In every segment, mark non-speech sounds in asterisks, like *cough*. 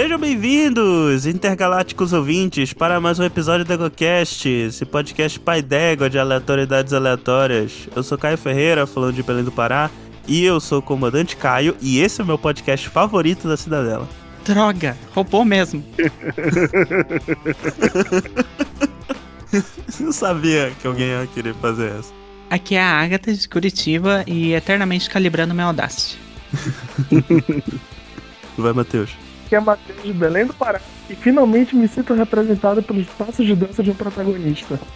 Sejam bem-vindos, intergalácticos ouvintes, para mais um episódio do EgoCast, esse podcast pai d'égua de aleatoriedades aleatórias. Eu sou Caio Ferreira, falando de Belém do Pará, e eu sou o comandante Caio, e esse é o meu podcast favorito da Cidadela. Droga, roubou mesmo. *laughs* Eu sabia que alguém ia querer fazer essa. Aqui é a Agatha de Curitiba e eternamente calibrando meu Audacity. *laughs* Vai, Matheus. Que é Matheus de Belém do Pará e finalmente me sinto representado pelos passos de dança de um protagonista. *laughs*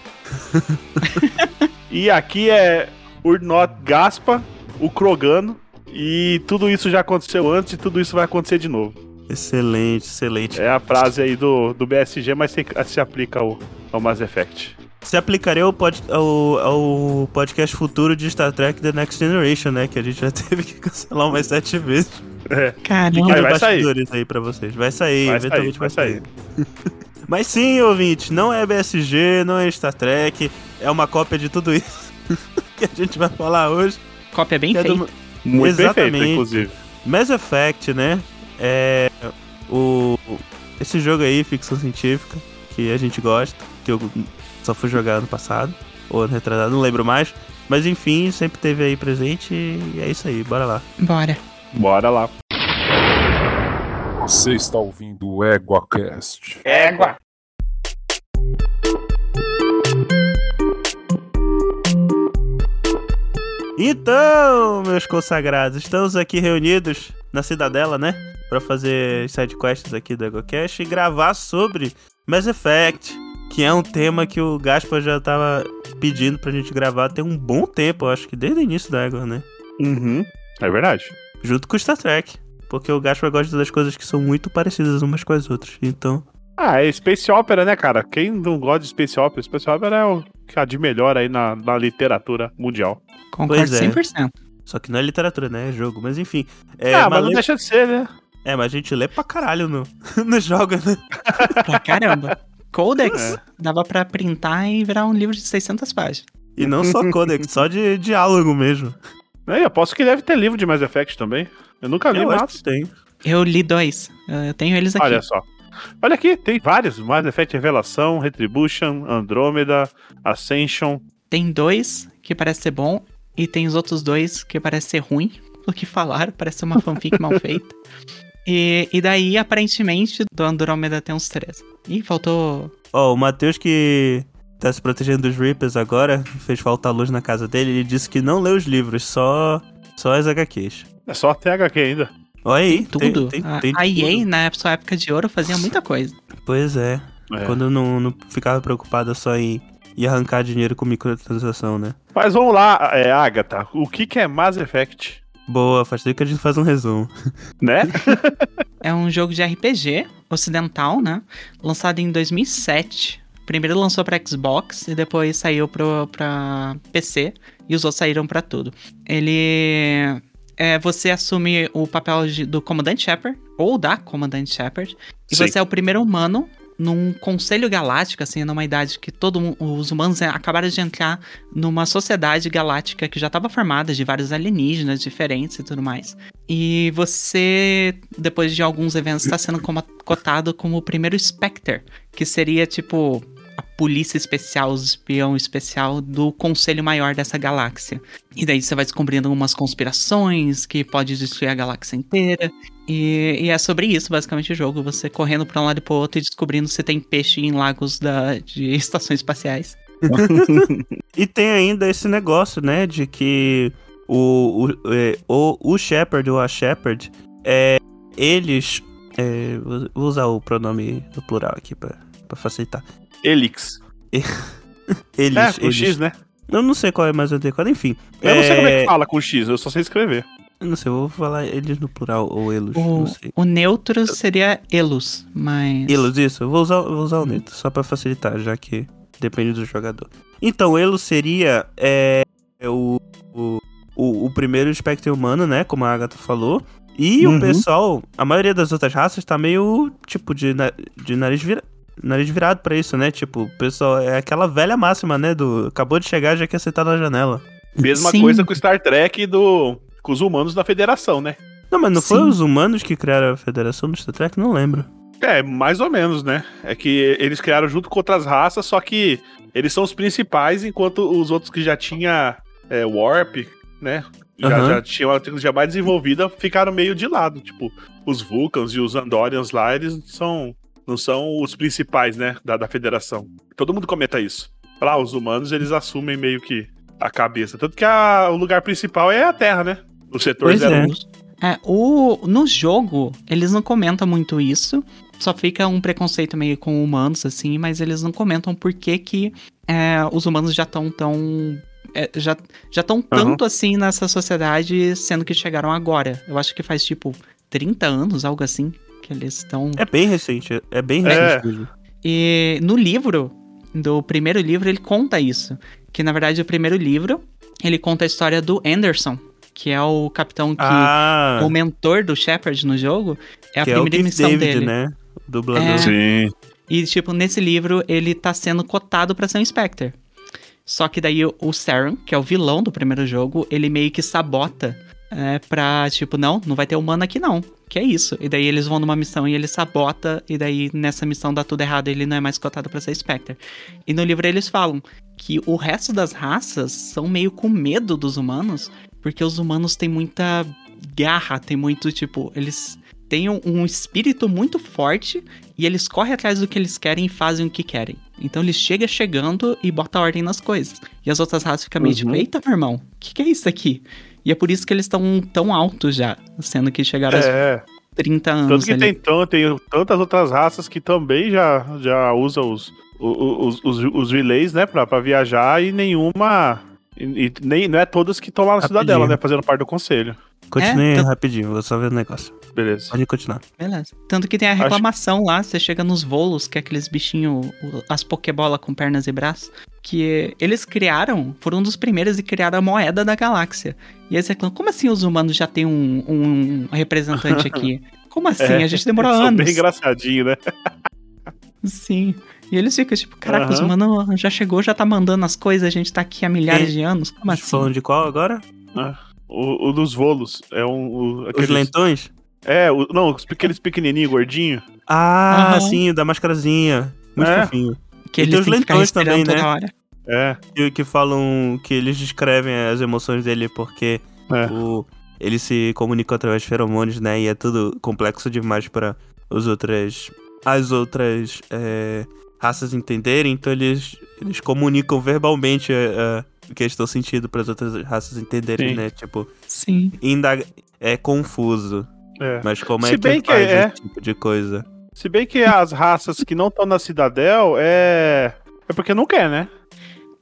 E aqui é Urnot Gaspa, o Krogano. E tudo isso já aconteceu antes e tudo isso vai acontecer de novo. Excelente, excelente. É a frase aí do, do BSG, mas se, se aplica ao, ao Mass Effect. Se aplicaria ao, pod, ao, ao podcast futuro de Star Trek The Next Generation, né? Que a gente já *laughs* teve que cancelar umas sete vezes. É. Caramba. Vai, sair. bastidores aí pra vocês. Vai sair, Vai eventualmente sair, vai sair. *laughs* Mas sim, ouvinte, não é BSG, não é Star Trek, é uma cópia de tudo isso *laughs* que a gente vai falar hoje. Cópia bem é do feita. Muito Exatamente. perfeito, inclusive. Mass Effect, né? É o esse jogo aí, ficção científica, que a gente gosta, que eu só fui jogar ano passado, ou ano retrasado, não lembro mais. Mas enfim, sempre teve aí presente e é isso aí, bora lá. Bora. Bora lá. Você está ouvindo o EguaCast. Égua! Então, meus consagrados, estamos aqui reunidos na Cidadela, né? Pra fazer sidequests aqui do EgoCast e gravar sobre Mass Effect, que é um tema que o Gaspar já tava pedindo pra gente gravar tem um bom tempo, eu acho que desde o início da Ego, né? Uhum. É verdade. Junto com o Star Trek. Porque o Gaspar gosta das coisas que são muito parecidas umas com as outras. Então, Ah, é Space Opera, né, cara? Quem não gosta de Space Opera? Space Opera é o que há de melhor aí na, na literatura mundial. Concordo Pois é. 100%. só que não é literatura, né? É jogo. Mas enfim. É, ah, mas mas não lê- deixa de ser, né? é, mas a gente lê pra caralho no, no jogo, né? Pra caramba. Codex É. dava pra printar e virar um livro de 600 páginas. E não só codex, só de diálogo mesmo. É, eu aposto que deve ter livro de Mass Effect também. Eu nunca vi, Eu acho mas... que tem. Eu li dois. Eu tenho eles aqui. Olha só. Olha aqui, tem vários. Mass Effect Revelação, Retribution, Andrômeda, Ascension. Tem dois que parece ser bom e tem os outros dois que parece ser ruim. O que falaram, parece ser uma fanfic mal feita. *laughs* E, e daí, aparentemente, do Andrômeda tem uns três. Ih, faltou. Ó, o Matheus que tá se protegendo dos Reapers agora, fez falta luz na casa dele, ele disse que não lê os livros, só, só as HQs. É só THQ ainda. Olha aí, Tudo. Tem, tem, a tem a EA, tudo. na sua época de ouro, fazia muita coisa. Pois é, É. quando não, não ficava preocupada só em, em arrancar dinheiro com microtransação, né? Mas vamos lá, é, Agatha. O que, que é Mass Effect? Boa, faz tempo que a gente faz um resumo. *laughs* Né? É um jogo de RPG ocidental, né? Lançado em 2007. Primeiro lançou pra Xbox e depois saiu pro, pra PC. E os outros saíram pra tudo. Ele. É, você assume o papel de- do Comandante Shepard, ou da Comandante Shepard. E Sim. você é o primeiro humano num conselho galáctico, assim, numa idade que todo os humanos é, acabaram de entrar numa sociedade galáctica que já estava formada de vários alienígenas diferentes e tudo mais. E você, depois de alguns eventos, está sendo cotado como o primeiro Spectre, que seria tipo a polícia especial, o espião especial do conselho maior dessa galáxia. E daí você vai descobrindo algumas conspirações que pode destruir a galáxia inteira. E, e é sobre isso, basicamente, o jogo. Você correndo pra um lado e pro outro e descobrindo se tem peixe em lagos da, de *laughs* estações espaciais. *laughs* E tem ainda esse negócio, né, de que o, o, é, o, Shepard ou a Shepard, é, eles. é, vou- usar o pronome no plural aqui pra, pra facilitar. Elix. *laughs* Eles. É, com eles- X, né? Eu não sei qual é mais adequado, enfim. Eu não sei como é É, que fala com X, eu só sei escrever. Eu não sei, eu vou falar eles no plural ou elos, O, não sei. o neutro seria Elus, mas. Elos, isso, eu vou usar, eu vou usar o neutro, só pra facilitar, já que depende do jogador. Então, Elo seria é, é o, o, o, o primeiro Spectre humano, né? Como a Agatha falou. E Uhum. o pessoal, a maioria das outras raças tá meio, tipo, de, na- de nariz, vira, nariz virado pra isso, né? Tipo, o pessoal, é aquela velha máxima, né? Do acabou de chegar, já quer sentar na janela. Mesma Sim. coisa com Star Trek e do, com os humanos da federação, né? Não, mas não foi Sim. os humanos que criaram a Federação do Star Trek? Não lembro. É, mais ou menos, né? É que eles criaram junto com outras raças, só que eles são os principais, enquanto os outros que já tinha é, Warp, né? Já, Aham. já tinham uma tecnologia mais desenvolvida, ficaram meio de lado. Tipo, os Vulcans e os Andorians lá, eles são, não são os principais, né? Da, da federação. Todo mundo comenta isso. Lá, os humanos, eles assumem meio que a cabeça. Tanto que a- o lugar principal é a Terra, né? O setor Pois zero. é. É, o, no jogo, eles não comentam muito isso. Só fica um preconceito meio com humanos, assim, mas eles não comentam por que, que é, os humanos já estão tão. é, já já estão tanto assim nessa sociedade, sendo que chegaram agora. Eu acho que faz tipo 30 anos, algo assim, que eles estão. É bem recente, é bem É. recente mesmo. E no livro, do primeiro livro, ele conta isso. Que na verdade o primeiro livro, ele conta a história do Anderson, que é o capitão que. Ah, O mentor do Shepard no jogo é a é o primeira Keith missão David, dele. né? O dublador. É. Sim. E, tipo, nesse livro, ele tá sendo cotado pra ser um Spectre. Só que daí o- o Saren, que é o vilão do primeiro jogo, ele meio que sabota é, pra, tipo, não, não vai ter humano aqui não. Que é isso. E daí eles vão numa missão e ele sabota, e daí nessa missão dá tudo errado, ele não é mais cotado pra ser Spectre. E no livro eles falam que o resto das raças são meio com medo dos humanos, porque os humanos têm muita garra, tem muito, tipo, eles têm um, um espírito muito forte e eles correm atrás do que eles querem e fazem o que querem. Então eles chegam chegando e botam ordem nas coisas. E as outras raças ficam meio Uhum. tipo, eita, meu irmão, o que, que é isso aqui? E é por isso que eles estão tão altos já, sendo que chegaram aos É. 30 anos Tanto que ali. tem, tão, tem tantas outras raças que também já, já usam os, os, os, os relays, né, pra, pra viajar e nenhuma. E, e nem, não é todas que estão lá na Rapidinho. cidadela, né, fazendo parte do conselho. Continue É, tá- rapidinho, vou só ver o negócio. Beleza. Pode continuar. Beleza. Tanto que tem a Acho- reclamação lá, você chega nos volos, que é aqueles bichinhos, as Pokébola com pernas e braços, que eles criaram, foram um dos primeiros e criaram a moeda da galáxia. E aí você reclamam, como assim os humanos já tem um, um representante aqui? *laughs* Como assim? É, a gente demorou anos. bem engraçadinho, né? Sim. E eles ficam tipo, caraca, os Aham. humanos já chegou, já tá mandando as coisas, a gente tá aqui há milhares Quem- de anos. Como assim? falando de qual agora? O, o dos volos. É um. o- Os aqueles- lentões? É, o- não, aqueles pequenininhos, gordinhos. Ah, Aham. sim, da mascarazinha. Muito É. fofinho. Que E tem eles os têm que ficar lentões respirando também, toda né? hora. É. Que, que falam que eles descrevem as emoções dele porque É. o, eles se comunicam através de feromônios, né? E é tudo complexo demais para os outras, as outras é, raças entenderem. Então eles, eles comunicam verbalmente é, é, o que eles estão sentindo para as outras raças entenderem, Sim. né? Tipo, Sim. ainda é confuso. É. Mas como Se é que bem que faz é. esse tipo de coisa? Se bem que as raças que não estão na Cidadel é. É porque não quer, né?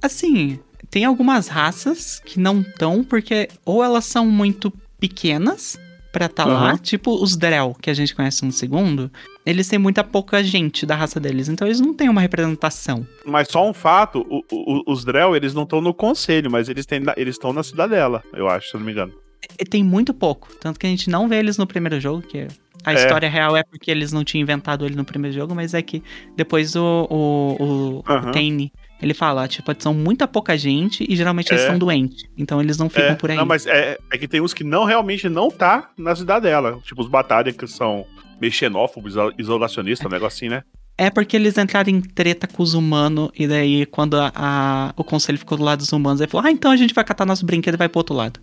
Assim, tem algumas raças que não estão porque ou elas são muito pequenas pra tá lá, Aham. tipo os Drell, que a gente conhece no segundo, eles têm muita pouca gente da raça deles, então eles não têm uma representação. Mas só um fato: o- o- os Drell, eles não estão no conselho, mas eles têm na- eles estão na Cidadela, eu acho, se eu não me engano. E tem muito pouco, tanto que a gente não vê eles no primeiro jogo, que a É. história real é porque eles não tinham inventado ele no primeiro jogo, mas é que depois o, o, o, Aham. o Tane, ele fala, tipo, são muita pouca gente e geralmente eles É. são doentes, então eles não ficam É, por aí. não, mas é, é que tem uns que não realmente não tá na Cidadela. Tipo, os Batalha que são meio xenófobos, iso- isolacionistas, um negócio assim, né? É porque eles entraram em treta com os humanos, e daí quando a, a- o conselho ficou do lado dos humanos, ele falou: Ah, então a gente vai catar nosso brinquedo e vai pro outro lado.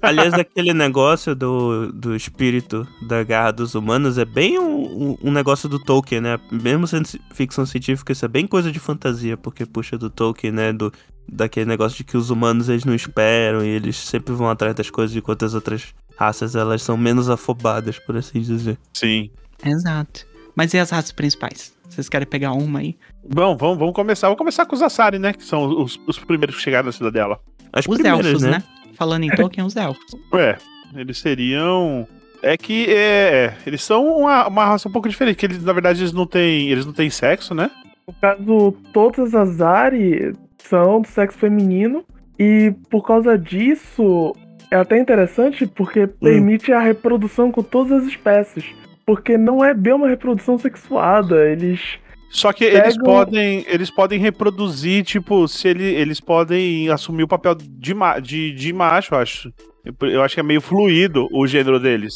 Aliás, aquele negócio do, do espírito da garra dos humanos é bem um, um- um negócio do Tolkien, né? Mesmo sendo ficção científica, isso é bem coisa de fantasia, porque puxa do Tolkien, né? Do, daquele negócio de que os humanos eles não esperam e eles sempre vão atrás das coisas, enquanto as outras raças elas são menos afobadas, por assim dizer. Sim. Exato. Mas e as raças principais? Vocês querem pegar uma aí? Bom, vamos, vamos começar. Vou começar com os Asari, né? Que são os, os primeiros que chegaram na Cidadela. As Os primeiras, elfos, né? né? Falando em Tolkien, os elfos. É, eles seriam. É que é, é, eles são uma, uma raça um pouco diferente, que eles, na verdade, eles não têm. Eles não têm sexo, né? No caso, todas as Ari são do sexo feminino. E por causa disso, é até interessante porque permite a reprodução com todas as espécies. Porque não é bem uma reprodução sexuada. Eles. Só que eles podem. Eles podem reproduzir, tipo, se ele, eles podem assumir o papel de, ma, de, de macho, eu acho. Eu, eu acho que é meio fluido o gênero deles.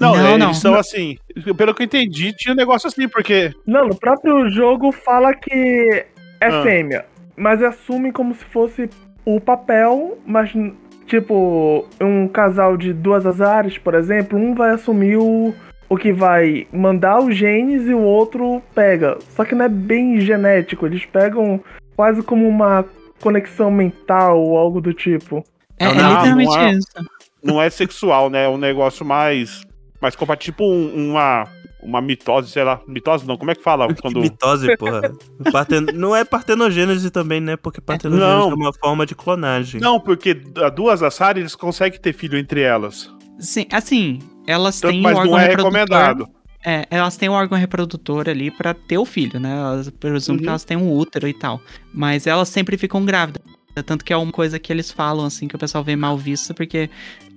Não, Não, eles não. são assim. Pelo que eu entendi, tinha um negócio assim, porque. Não, no próprio jogo fala que é Ah. fêmea, mas assume como se fosse o papel, mas tipo, um casal de duas azares, por exemplo, um vai assumir o, o que vai mandar os genes e o outro pega. Só que não é bem genético, eles pegam quase como uma conexão mental ou algo do tipo. É, Não, é não, literalmente não é. isso. não é sexual, né? É um negócio mais. mais compatível. Tipo um- uma. Uma mitose, sei lá. Mitose não, como é que fala? Quando. mitose, porra. Parten- Não é partenogênese também, né? Porque partenogênese Não. é uma forma de clonagem. Não, porque a duas Assari eles conseguem ter filho entre elas. Sim, assim, elas Tanto, têm mas o órgão não é reprodutor. recomendado. É, elas têm o órgão reprodutor ali pra ter o filho, né? Elas presumo que Uhum. elas têm um útero e tal. Mas elas sempre ficam grávidas. Tanto que é uma coisa que eles falam, assim, que o pessoal vê mal visto, porque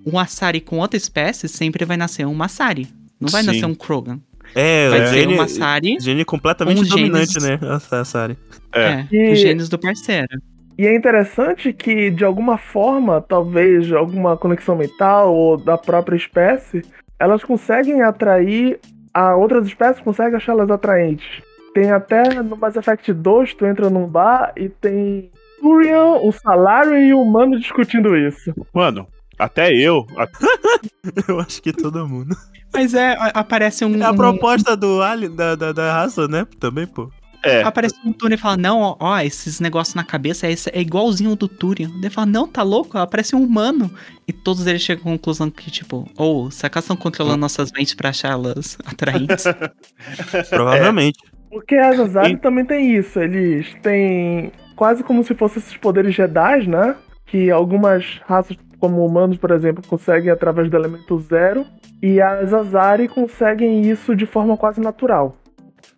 um Asari com outra espécie sempre vai nascer um Massari. Não vai Sim. nascer um Krogan. É, Vai o ser gene, um Massari, gene completamente um dominante, genes- né? A Sari. É. é, os genes do parceiro. E é interessante que, de alguma forma, talvez alguma conexão mental ou da própria espécie, elas conseguem atrair a outras espécies, conseguem achá-las atraentes. Tem até no Mass Effect 2, tu entra num bar e tem Turian, o Salarian e o humano discutindo isso. Mano, até eu. *laughs* Eu acho que todo mundo. Mas é, a- aparece um. É a proposta do alien, da, da, da raça, né? Também, pô. É. Aparece um Turian e fala, não, ó, ó, esses negócios na cabeça é, esse- é igualzinho ao do Turian. Ele fala, não, tá louco? Aparece um humano. E todos eles chegam à conclusão que, tipo, ou, será que estão controlando nossas mentes pra achá-las *laughs* atraentes? *laughs* Provavelmente. Porque as Azari E- também tem isso, eles têm quase como se fossem esses poderes Jedi, né? Que algumas raças, como humanos, por exemplo, conseguem através do elemento zero, e as Azari conseguem isso de forma quase natural.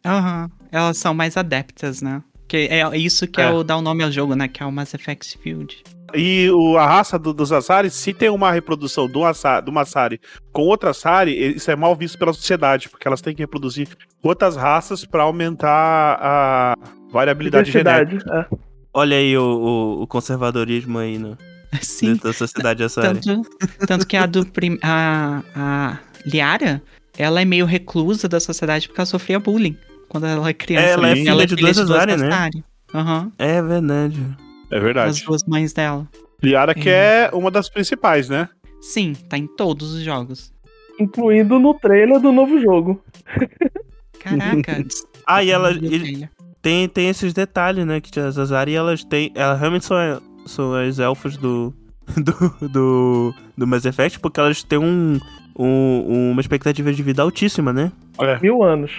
Aham. Elas são mais adeptas, né? Que é isso que é. É. o dá o nome ao jogo, né? Que é o Mass Effect Field. E o- a raça do- dos Asari, se tem uma reprodução do Asa- de uma Asari com outra Asari, isso é mal visto pela sociedade, porque elas têm que reproduzir outras raças pra aumentar a variabilidade genética. É. Olha aí o, o, o conservadorismo aí no, Sim. dentro da sociedade Asari. Tanto, tanto que a do prim, a, a Liara, ela é meio reclusa da sociedade porque ela sofria bullying quando ela é criança. É, ela é né? filha de duas Azari, né? Azari. Aham. É verdade. É As verdade. duas mães dela. Liara que é uma das principais, né? Sim, tá em todos os jogos. Incluindo no trailer do novo jogo. *laughs* *laughs* Caraca. Ah, e ela filho. tem, tem esses detalhes, né? Que as Azari, elas têm. Elas realmente são, são as elfos do. *laughs* Do, do, do Mass Effect, porque elas têm um, um- uma expectativa de vida altíssima, né? É. Mil anos.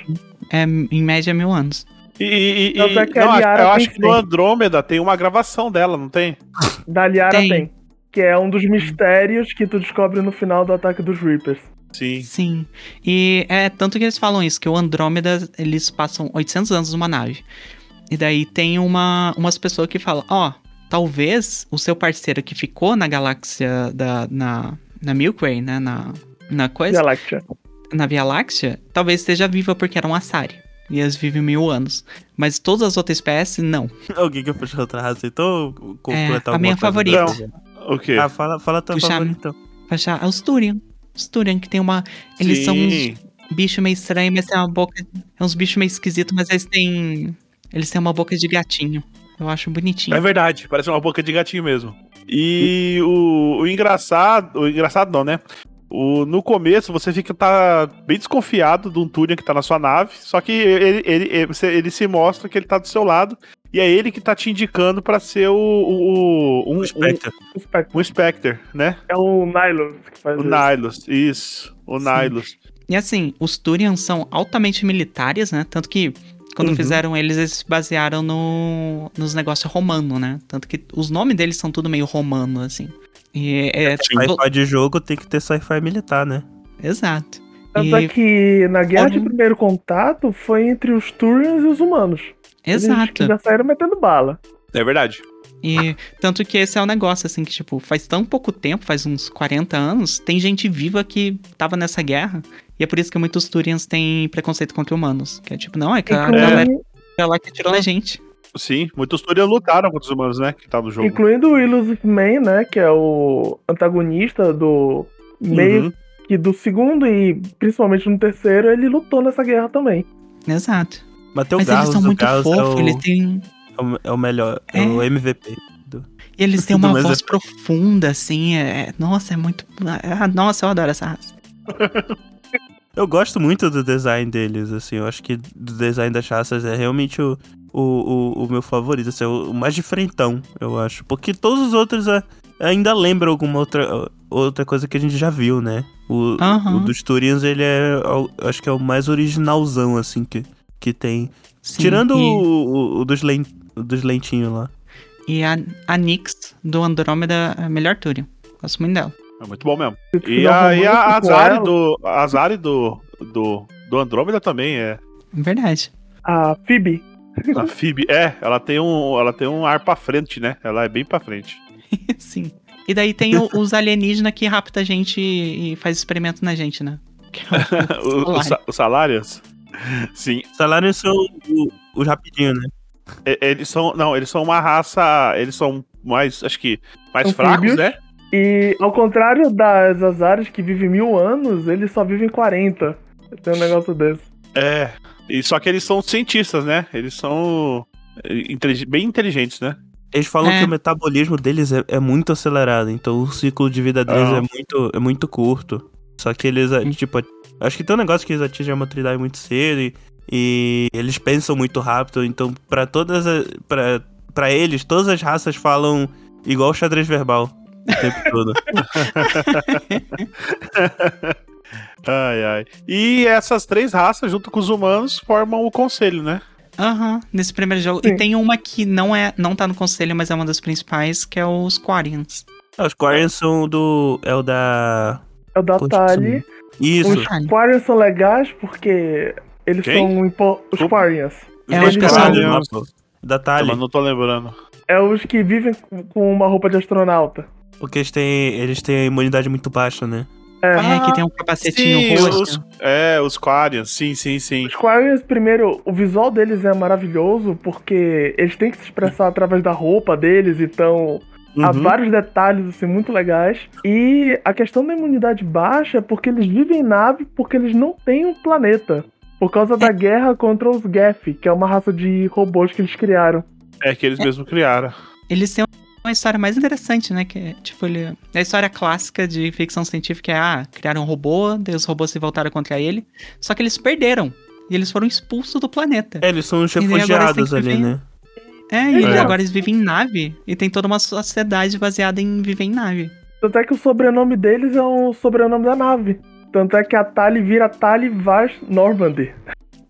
É em média mil anos. E, e- e- é que a não, Liara eu tem acho que no. Andrômeda tem uma gravação dela, não tem? Da Liara Tem. tem. Que é um dos mistérios que tu descobre no final do ataque dos Reapers. Sim. Sim. E é tanto que eles falam isso, que o Andrômeda, eles passam 800 anos numa nave. E daí tem uma, umas pessoas que falam, ó, talvez o seu parceiro que ficou na galáxia da, na, na Milky Way, né, na, na coisa, Galactia. Na Via Láctea, talvez esteja viva porque era um Asari. E eles vivem mil anos. Mas todas as outras espécies, não. Alguém que puxou outra raça, então completar É, a minha coisa favorita. dessa? O quê? Ah, fala, fala tua chama- favorita. então. Achar, é os Turian. Os Turian, que tem uma... Eles são uns Sim. bicho meio estranho, mas tem uma boca. É uns bichos meio esquisitos, mas eles têm. Eles têm uma boca de gatinho. Eu acho bonitinho. É verdade, parece uma boca de gatinho mesmo. E o, o engraçado, o engraçado não, né? O, no começo você fica tá bem desconfiado de um Turian que tá na sua nave, só que ele, ele, ele, ele se mostra que ele tá do seu lado e é ele que tá te indicando pra ser o, o, o- um, um, Spectre. Spectre. um Spectre, né? É o Nylon que faz O isso. Isso, o Sim. E assim, os Turians são altamente militares, né? Tanto que quando Uhum. fizeram eles, eles se basearam no, nos negócios romanos, né? Tanto que os nomes deles são tudo meio romano, assim. E é. tipo, Sci-fi de jogo tem que ter sci-fi militar, né? Exato. Tanto é E- que na guerra de primeiro contato foi entre os Turians e os humanos. Eles Exato. já saíram metendo bala. É verdade. E tanto que esse é o negócio, assim, que, tipo, faz tão pouco tempo, faz uns 40 anos, tem gente viva que tava nessa guerra. E é por isso que muitos Turians têm preconceito contra humanos. Que é tipo, não, é que a galera lá que tirou a gente. Sim, muitos Turian lutaram contra os humanos, né? Que tá no jogo. incluindo o Illusive Man, né? Que é o antagonista do meio Uhum. que do segundo e principalmente no terceiro ele lutou nessa guerra também. Exato. Mas Mas Garros, eles são muito Garros é fofos, o, eles têm. é o- é o melhor, é, É. o MVP. E eles têm Do uma voz Effect. profunda, assim. É... Nossa, é muito. Ah, nossa, eu adoro essa raça. Eu gosto muito do design deles, assim, eu acho que do design das raças é realmente o, o, o, o meu favorito, assim, é o, mais diferentão, eu acho. Porque todos os outros é, ainda lembram alguma outra, outra coisa que a gente já viu, né? O, Aham. o dos Turians, ele é, eu acho que é o mais originalzão, assim, que, que tem. Sim, Tirando e, o, o, dos, len, o dos lentinhos lá. e a, a Nyx do Andrômeda é a melhor Turian. Gosto muito dela. É muito bom mesmo. E a, e a Azari do, a Azari do, do, do Andrômeda também é. Verdade. A Phoebe. A *laughs* Phoebe, é, ela tem um, ela tem um ar pra frente, né? Ela é bem pra frente. *laughs* Sim. E daí tem o- os alienígenas que rapta a gente e faz experimento na gente, né? Que é o- *laughs* O- Os sa- os salários? Sim. Salários são os rapidinhos, né? E- Eles são. Não, eles são uma raça. Eles são mais. Acho que. Mais fracos, né? E ao contrário das Azares que vivem mil anos, eles só vivem 40. Tem um negócio desse. É. E só que eles são cientistas, né? Eles são. eh, intelig- bem inteligentes, né? Eles falam É. que o metabolismo deles é, é muito acelerado, então o ciclo de vida deles Ah. é, muito, é muito curto. Só que eles, Hum. tipo, acho que tem um negócio que eles atingem a maturidade muito cedo e, e eles pensam muito rápido, então pra todas as, pra, pra eles, todas as raças falam igual xadrez verbal o tempo todo. *laughs* Ai, ai. E essas três raças, junto com os humanos, formam o conselho, né? Aham, nesse primeiro jogo. Sim. E tem uma que não é, não tá no conselho, mas é uma das principais, que é os Quarians. Ah, Os Quarians são do. É o da. É o da Constituição. Tali. Isso. Os Quarians são legais porque eles Quem? são impo... os. Quarians. Acho Eles que são- Caralho, Da Tali. mas não tô lembrando. É os que vivem com- com uma roupa de astronauta. Porque eles têm, eles têm a imunidade muito baixa, né? É. É, que tem um capacetinho Sim, roxo. os, é, os Quarians, sim, sim, sim. Os Quarians, primeiro, o visual deles é maravilhoso porque eles têm que se expressar através da roupa deles, então há Uhum. vários detalhes assim muito legais. E a questão da imunidade baixa é porque eles vivem em nave porque eles não têm um planeta. Por causa da guerra contra os Geth, que é uma raça de robôs que eles criaram. É que eles mesmos criaram. Eles têm uma história mais interessante, né? Que é, tipo, ele... é a história clássica de ficção científica é, ah, criaram um robô, daí os robôs se voltaram contra ele. Só que eles perderam. E eles foram expulsos do planeta. É, eles são os E daí agora eles refugiados ali, viver- né? É, e É. agora eles vivem em nave. E tem toda uma sociedade baseada em viver em nave. Tanto é que o sobrenome deles é o sobrenome da nave. Tanto é que a Tali vira Tali Vars Normandy.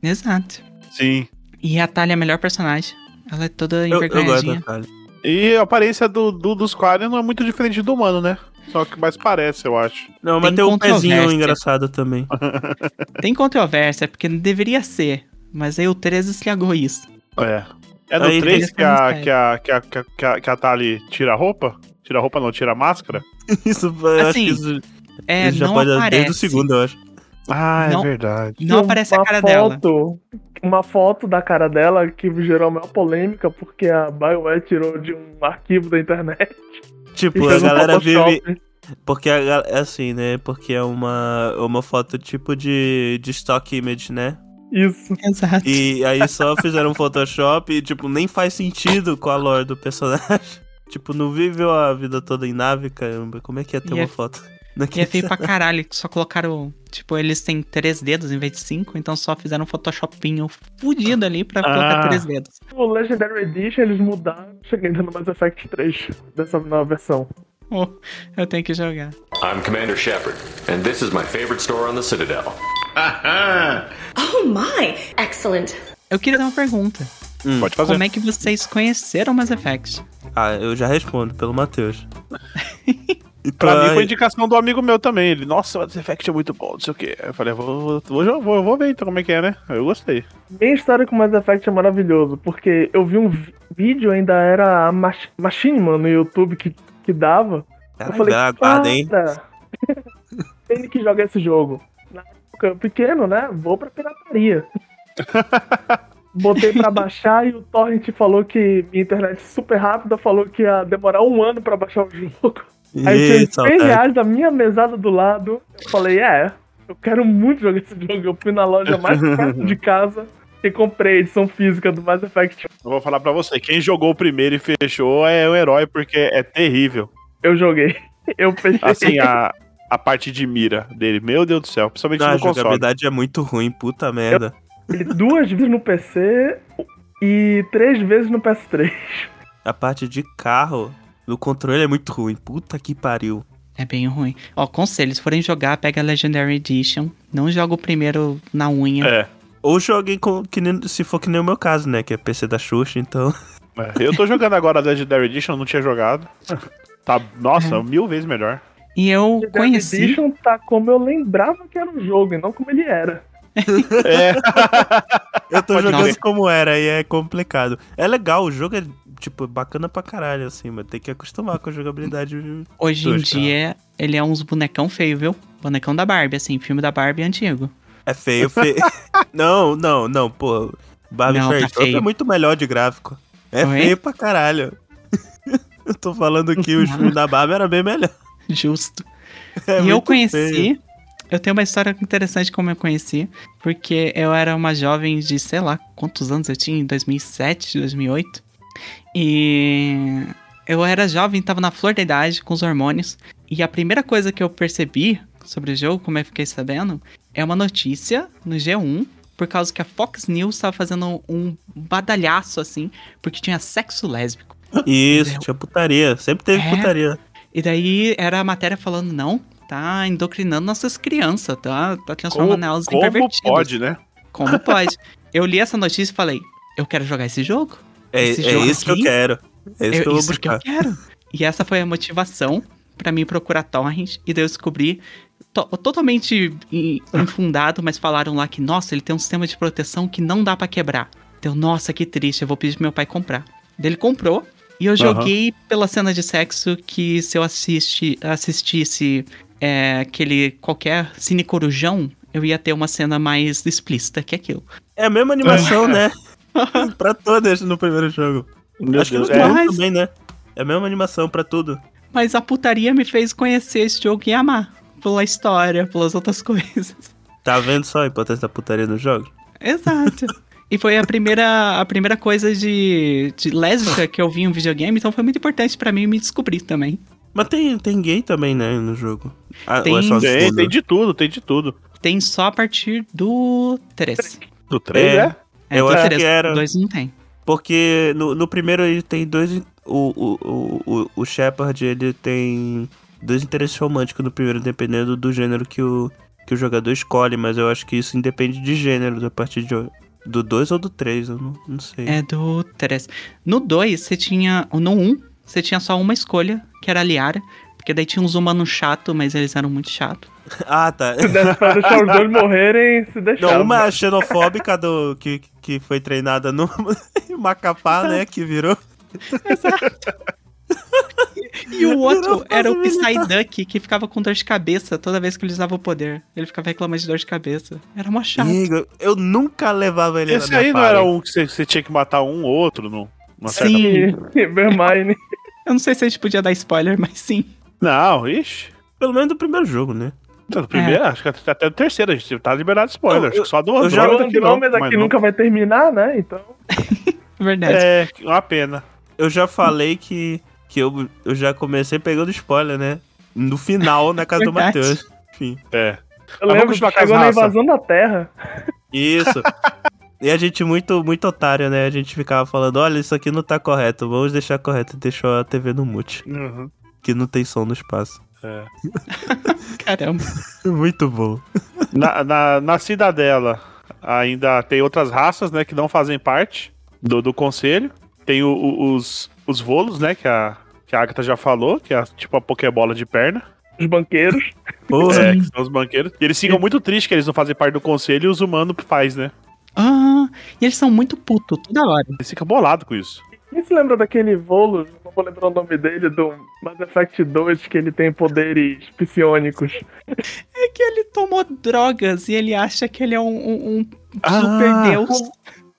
Exato. Sim. E a Talia é a melhor personagem. Ela é toda Eu, eu gosto da envergonhadinha. Tali. E a aparência do, do- dos Quarians não é muito diferente do humano, né? Só que mais parece, eu acho. Não, mas Tem tem um pezinho engraçado também. *laughs* Tem controvérsia, porque não deveria ser. Mas aí o 13 estragou isso. É. É no Aí 3 eles que a, que, a, que, a, que, a, que a- que a Tali tira a roupa? Tira a roupa não, tira a máscara? *laughs* Isso, eu acho Assim, que isso, É, isso já não pode aparece. desde o segundo, eu acho. Ah, Não. é verdade. Não aparece a cara dela. foto, Uma foto da cara dela que gerou a maior polêmica porque a BioWare tirou de um arquivo da internet. Tipo, a galera Photoshop. vive. Porque é assim, né? Porque é uma, uma foto tipo de, de stock image, né? Isso. Exato. E aí só fizeram um Photoshop e, tipo, nem faz sentido com a lore do personagem. *laughs* tipo, não viveu a vida toda em nave, caramba. Como é que ia ter E uma é- foto? E é feio *laughs* pra caralho, que só colocaram. Tipo, eles têm três dedos em vez de cinco, então só fizeram um photoshopinho fudido ali pra colocar Ah. três dedos. O Legendary Edition eles mudaram, cheguei ainda no Mass Effect 3 dessa nova versão. Oh, eu tenho que jogar. I'm Commander Shepard, and this is my favorite store on the Citadel. *laughs* Oh my! Excellent. Eu queria dar uma pergunta. Pode fazer. Como é que vocês conheceram Mass Effect? Ah, eu já respondo, pelo Matheus. *laughs* E Pra pra- mim foi indicação do amigo meu também. Ele, nossa, o Effect é muito bom, não sei o quê. Eu falei, vou, vou, vou, vou, vou ver então como é que é, né? Eu gostei. Minha história com Mass Effect é maravilhoso, porque eu vi um vídeo, ainda era a Mach Machine Man no YouTube que, que dava. eu Caralho, falei, aguarda, hein? "Cara, *laughs* Ele que joga esse jogo. Na época, eu pequeno, né? Vou pra pirataria. *laughs* Botei pra baixar e o Torrent falou que minha internet super rápida falou que ia demorar um ano pra baixar o jogo. Aí Ih, tinha 100 saudade. reais da minha mesada do lado. Eu falei, é, eu quero muito jogar esse jogo. Eu fui na loja mais *laughs* perto de casa e comprei a edição física do Mass Effect. Eu vou falar pra você, quem jogou o primeiro e fechou é o herói, porque é terrível. Eu joguei. *laughs* Eu fechei. Assim, a, a parte de mira dele, meu Deus do céu, principalmente Não, a no console. jogabilidade é muito ruim, puta merda. duas vezes no PC e três vezes no PS3. A parte de carro, no controle é muito ruim. Puta que pariu. É bem ruim. Ó, conselho, se forem jogar, pega a Legendary Edition. Não joga o primeiro na unha. É, Ou joguem com, que nem, se for que nem o meu caso, né? Que é PC da Xuxa, então. é. eu tô jogando agora a Legendary Edition, não tinha jogado. *laughs* Tá, nossa, mil vezes melhor. E eu The conheci. Edition tá como eu lembrava que era o jogo e não como ele era. É, *laughs* Eu tô Pode jogando não. como era e é complicado. É legal, o jogo é, tipo, bacana pra caralho, assim, mas tem que acostumar com a jogabilidade. Hoje em dia, ele é uns bonecão feio, viu? Bonecão da Barbie, assim, filme da Barbie antigo. É feio, feio. *laughs* não, não, não, pô. Barbie Não, tá é muito melhor de gráfico. É Oi? feio pra caralho. *laughs* Eu tô falando que o filme da Barbie era bem melhor. Justo. É e eu conheci. feio. Eu tenho uma história interessante como eu conheci, porque eu era uma jovem de, sei lá, quantos anos eu tinha, em 2007, 2008. E eu era jovem, tava na flor da idade, com os hormônios. E a primeira coisa que eu percebi sobre o jogo, como eu fiquei sabendo, é uma notícia no G1, por causa que a Fox News tava fazendo um badalhaço, assim, porque tinha sexo lésbico. *laughs* Isso, tinha putaria. Sempre teve É. putaria. E daí era a matéria falando, não, tá endocrinando nossas crianças, tá, tá transformando como, elas em como pervertidas. pode, né? Como pode? eu li essa notícia e falei, eu quero jogar esse jogo. É, Esse é isso que eu quero. É isso Eu- que eu vou isso que eu quero. E essa foi a motivação pra mim procurar torrent. E daí eu descobri, to- totalmente in- infundado, mas falaram lá que, nossa, ele tem um sistema de proteção que não dá pra quebrar. Deu, nossa, que triste, eu vou pedir pro meu pai comprar. Daí Ele comprou. E eu joguei pela cena de sexo que se eu assisti, assistisse é, aquele qualquer cine corujão, eu ia ter uma cena mais explícita que aquilo. É a mesma animação, né? *laughs* *laughs* pra todas no primeiro jogo. Meu Acho que Deus. no É, Mas- também, né? É a mesma animação pra tudo. Mas a putaria me fez conhecer esse jogo e amar. Pela história, pelas outras *laughs* coisas. Tá vendo só a importância da putaria no jogo? Exato. E foi a primeira, a primeira coisa de, de lésbica que eu vi em um videogame, então foi muito importante pra mim me descobrir também. Mas tem, tem gay também, né, no jogo. Ah, Tem- é tem, tem de tudo, tem de tudo. Tem só a partir do 3. Do 3, É. é? É, Eu acho 3, que era- 2 não tem. Porque no, no primeiro ele tem dois. O, o, o, o, o Shepard ele tem dois interesses românticos no primeiro, dependendo do gênero que o, que o jogador escolhe, mas eu acho que isso independe de gênero, a partir de, do 2 ou do 3, eu não, não sei. É do 3. No 2, você tinha. No 1, um, você tinha só uma escolha, que era a Liara. Porque daí tinha uns humanos chato, mas eles eram muito chato. *laughs* Ah, tá. Se desse pra deixar os dois morrerem, se deixar. Não, uma é xenofóbica do, que, que foi treinada no *laughs* Macapá, né? Que virou. E o outro Virou era o Psyduck, que ficava com dor de cabeça toda vez que ele usava o poder. Ele ficava reclamando de dor de cabeça. Era mó chato. Igor, eu nunca levava ele Esse na minha aí não era um que você, você tinha que matar um ou outro, não? Uma Sim. *laughs* Vermine. Eu não sei se a gente podia dar spoiler, mas sim. Não, ixi. Pelo menos do primeiro jogo, né? No primeiro, acho que até até o terceiro, a gente tá liberado de spoiler. Eu- acho que só do eu já- O Andrômeda que não. Mas não. nunca vai terminar, né? Então. *laughs* Verdade. É, uma pena. Eu já falei que, que eu, eu já comecei pegando spoiler, né? No final, na casa do. Matheus. Enfim. É. Eu Mas lembro chegou na invasão da Terra. Isso. *laughs* e a gente muito, muito otário, né? A gente ficava falando, olha, isso aqui não tá correto, vamos deixar correto. E deixou a TV no mute, Uhum. Que não tem som no espaço. É. *laughs* Caramba. Muito bom. Na, na, na Cidadela ainda tem outras raças, né, que não fazem parte do, do conselho. Tem o- o- os, os volos, né, que a, que a Agatha já falou, que é tipo a Pokébola de perna. Os banqueiros. Porra, É, que são os banqueiros. E eles ficam muito tristes que eles não fazem parte do conselho e os humanos faz, né? Ah, e eles são muito putos toda hora. Eles ficam bolados com isso. Quem se lembra daquele volo, não vou lembrar o nome dele, do Mass Effect 2, que ele tem poderes psionicos. É que ele tomou drogas e ele acha que ele é um, um- um Ah, super deus.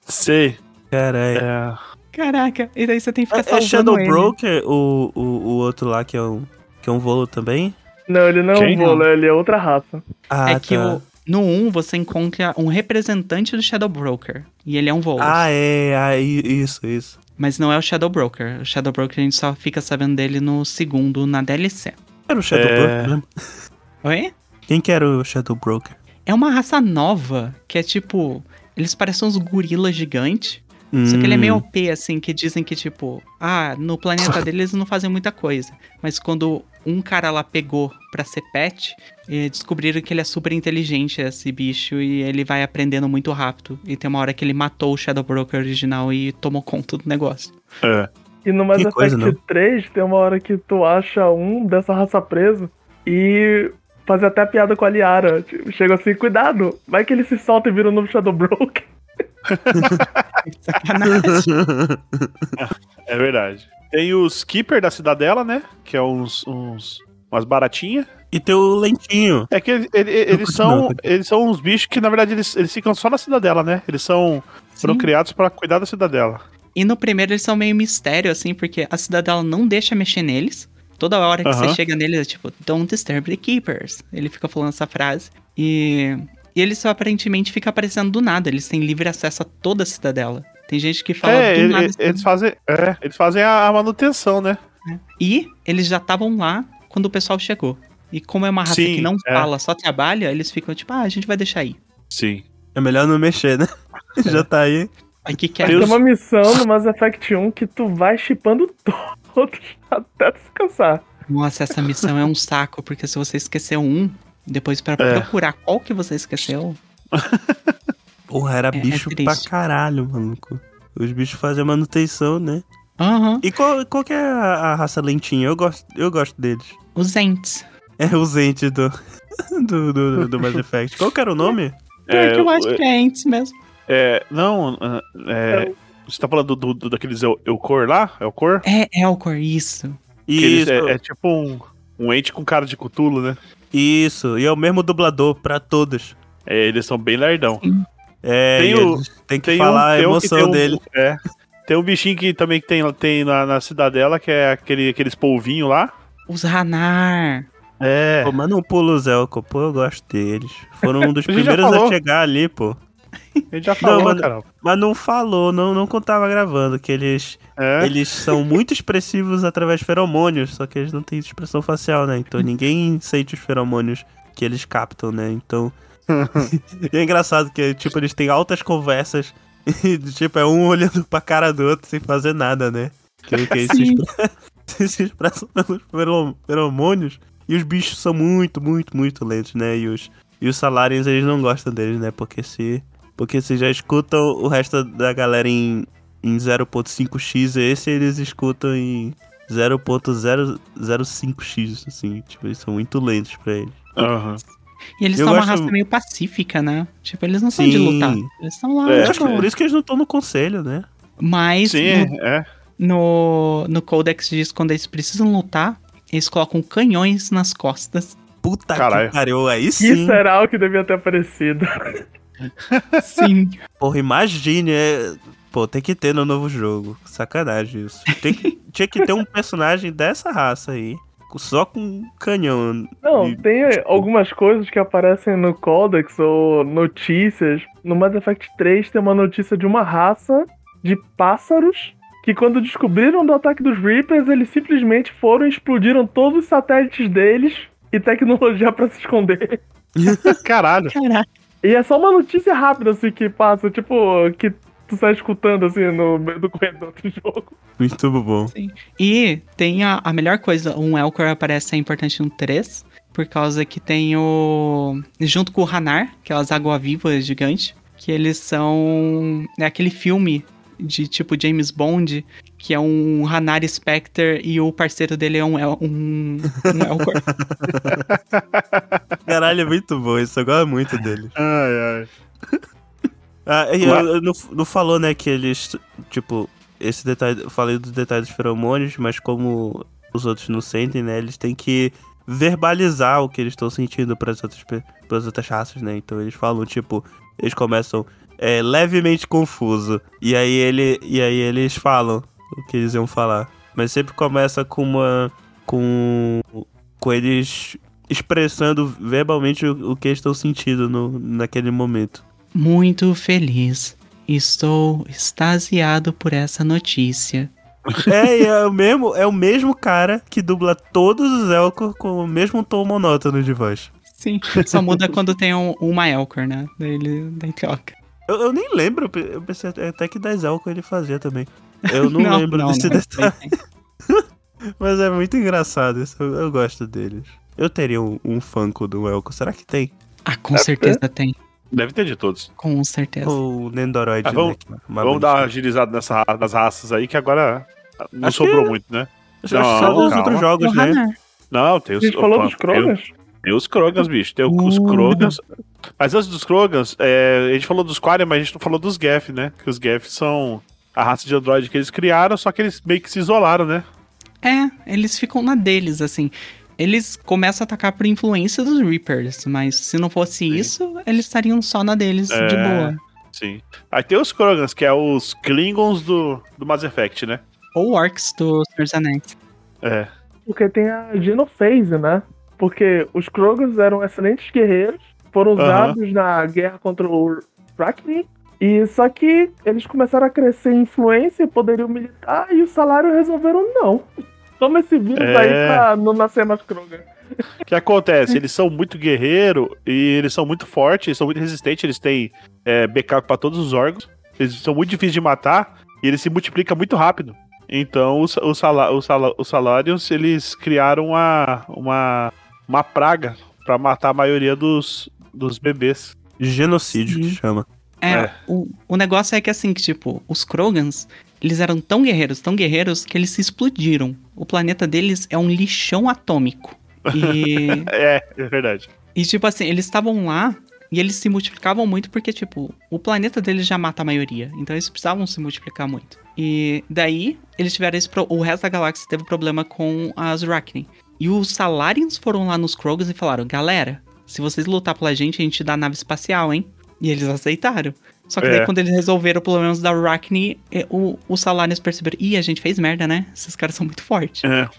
Sei. caralho. É. Caraca, e daí você tem que ficar É, é Shadow ele. Broker o, o, o outro lá que é um. Que é um volo também? Não, ele não Quem é um volo, ele é outra raça. Ah, é que tá. o, no 1 você encontra um representante do Shadow Broker. E ele é um volo. Ah, é, ah, i- isso, isso. Mas não é o Shadow Broker. O Shadow Broker a gente só fica sabendo dele no segundo, na DLC. Era o Shadow É. Broker, né? Oi? Quem que era o Shadow Broker? É uma raça nova, que é tipo. Eles parecem uns gorilas gigantes. Só que ele é meio Hum. OP, assim, que dizem que, tipo, ah, no planeta *laughs* deles não fazem muita coisa. Mas quando um cara lá pegou pra ser pet, eh, descobriram que ele é super inteligente, esse bicho, e ele vai aprendendo muito rápido. E tem uma hora que ele matou o Shadow Broker original e tomou conta do negócio. É. E no Mass Que Effect coisa, não? 3 tem uma hora que tu acha um dessa raça preso e faz até piada com a Liara. Tipo, Chega assim, cuidado, vai que ele se solta e vira um novo Shadow Broker. *laughs* *laughs* Sacanagem. É verdade. Tem os Keeper da Cidadela, né? Que é uns, uns umas baratinhas. E tem o Lentinho. É que ele- ele- eles, são não. eles são uns bichos que na verdade eles, eles ficam só na Cidadela, né? Eles são foram Sim. criados pra cuidar da Cidadela. E no primeiro eles são meio mistério, assim, porque a cidadela não deixa mexer neles. Toda hora que Aham. você chega neles é tipo, don't disturb the keepers. Ele fica falando essa frase. E, e eles só aparentemente ficam aparecendo do nada. Eles têm livre acesso a toda a cidadela. Tem gente que fala é, do ele- nada. ele- eles fazem, é, eles fazem a, manutenção, né? E eles já estavam lá quando o pessoal chegou. E como é uma raça Sim, que não é. fala, só trabalha, eles ficam tipo, ah, a gente vai deixar aí. Sim. É melhor não mexer, né? *laughs* Já tá aí. Aí que quer. Tem uma missão no Mass Effect 1 que tu vai chipando todos *laughs* até tu se cansar. Nossa, essa missão é um saco, porque se você esqueceu um, depois pra É. procurar qual que você esqueceu, *laughs* Porra, era É- é bicho pra triste. caralho, maluco. Os bichos fazem a manutenção, né? Aham. E qual, qual que é a, a raça lentinha? Eu gosto, eu gosto deles. Os Ents. É o Zente do, *laughs* do, do, do Mass *laughs* Effect. Qual que era o nome? É, que eu o- acho que é Ents mesmo. é, não, ah, é, você tá falando do, do- daqueles Eu- Eucor lá? Eucor? É Elcor, isso. Isso, é, é tipo um, um ente com cara de cutulo, né? isso. E é o mesmo dublador pra todos. É, eles são bem lerdão. É, Tem o- têm que Tem falar a tem que emoção tem um- dele. É. Tem um bichinho que também tem, tem na, na cidadela, que é aquele, aqueles polvinhos lá. Os Hanar. É. Pô, manda um pulo, Zelko. Pô, eu gosto deles. Foram um *laughs* dos A primeiros a chegar ali, pô. A gente já falou, mano. cara. Mas não falou, não, não contava gravando, que eles, É. eles são muito expressivos através de feromônios, só que eles não têm expressão facial, né? Então ninguém sente os feromônios que eles captam, né? Então. *laughs* e é engraçado que, tipo, eles têm altas conversas *laughs* e, tipo, é um olhando pra cara do outro sem fazer nada, né? Que, que eles se, Sim. expre- *laughs* se expressam pelos fero- feromônios. E os bichos são muito, muito, muito lentos, né? E os, e os salários, eles não gostam deles, né? Porque se. Porque se já escutam o resto da galera em, em 0.5x, esse eles escutam em 0.005x, assim. Tipo, eles são muito lentos pra eles. Aham. E eles Eu são uma gosto- raça meio pacífica, né? Tipo, eles não são de Sim. lutar. Eles estão lá, É, Eu acho tipo, que por isso que eles não estão no conselho, né? Mas Sim, no, é. no, no Codex diz que quando eles precisam lutar, eles colocam canhões nas costas. Puta Caralho. que pariu, aí Que sim. será o que devia ter aparecido? *laughs* Sim. Porra, imagine, é... Pô, tem que ter no novo jogo. Sacanagem isso. Tem que- tinha que ter um personagem dessa raça aí. Só com um canhão. Não, E- tem algumas coisas que aparecem no Codex ou notícias. No Mass Effect 3 tem uma notícia de uma raça de pássaros que quando descobriram do ataque dos Reapers, eles simplesmente foram e explodiram todos os satélites deles e tecnologia pra se esconder. *laughs* Caralho. Caraca. E é só uma notícia rápida assim que passa, tipo, que tu sai escutando assim no meio do corredor do jogo. Muito bom. E tem a, a melhor coisa, um Elcor aparece é importante no 3, por causa que tem o. Junto com o Hanar, aquelas água-vivas gigantes, que eles são. É aquele filme de tipo James Bond, que é um Hanar Spectre e o parceiro dele é um, El, um, um *laughs* Elcor. Caralho, é muito bom isso. Eu gosto muito dele. Ai, ai. Ah, e eu, eu não, não falou, né, que eles, tipo, esse detalhe, eu falei dos detalhes dos feromônios, mas como os outros não sentem, né, eles têm que verbalizar o que eles estão sentindo para as outras, pras outras raças, né, então eles falam, tipo, eles começam é, levemente confuso, e aí, ele, e aí eles falam o que eles iam falar, mas sempre começa com uma, com com eles expressando verbalmente o, o que eles estão sentindo no, naquele momento. Muito feliz. Estou extasiado por essa notícia. *laughs* É, e é o mesmo, é o mesmo cara que dubla todos os Elcor com o mesmo tom monótono de voz. Sim. Só muda quando tem um, uma Elcor, né? Daí ele daí troca. Eu, eu nem lembro, eu pensei até que das Elcor ele fazia também. Eu não, *laughs* Não, lembro não, desse não. detalhe. *laughs* Mas é muito engraçado isso, eu, eu gosto deles. Eu teria um, um Funko do Elco, será que tem? Ah, com certeza tem. Deve ter de todos. Com certeza. O Nendoroid, Ah, vamos- né? Vamos dar uma agilizada nessa, nas raças aí, que agora não Acho sobrou que- muito, né? Acho que só Não, dos outros jogos, né? Não, tem A os. gente falou opa, dos Krogans? Tem, tem os Krogans, bicho. Tem os Uh. Krogans. Mas antes dos Krogans, é, a gente falou dos Quarian, mas a gente não falou dos Geth, né? Que os Geth são a raça de android que eles criaram, só que eles meio que se isolaram, né? É, eles ficam na deles, assim. Eles começam a atacar por influência dos Reapers, mas se não fosse Sim. isso, eles estariam só na deles, de É. boa. Sim. Aí tem os Krogans, que é os Klingons do, do Mass Effect, né? Ou Orcs do Senhor dos Anéis. É. Porque tem a Genophase, né? Porque os Krogans eram excelentes guerreiros, foram usados na guerra contra o Rakni, e só que eles começaram a crescer em influência, poderio militar, e o salário resolveram não. Toma esse vírus É. aí pra não nascer mais Krogan. O que acontece? Eles são muito guerreiros e eles são muito fortes, eles são muito resistentes, eles têm é, backup pra todos os órgãos, eles são muito difíceis de matar e eles se multiplicam muito rápido. Então os, os, sala- os, sala- os salários eles criaram uma, uma, uma praga pra matar a maioria dos, dos bebês. Genocídio que Sim. chama. É, É. O, o negócio é que assim, que tipo, os Krogans, eles eram tão guerreiros, tão guerreiros, que eles se explodiram. O planeta deles é um lixão atômico. E, *laughs* É, é verdade. e tipo assim, eles estavam lá e eles se multiplicavam muito porque, tipo, o planeta deles já mata a maioria. Então eles precisavam se multiplicar muito. E daí, eles tiveram esse pro- O resto da galáxia teve problema com as Arachne. E os Salarians foram lá nos Krogans e falaram: Galera, se vocês lutar pela gente, a gente dá nave espacial, hein? E eles aceitaram. Só que daí, É. quando eles resolveram problemas da Arachne, eh, o, os Salarians perceberam: Ih, a gente fez merda, né? Esses caras são muito fortes. É.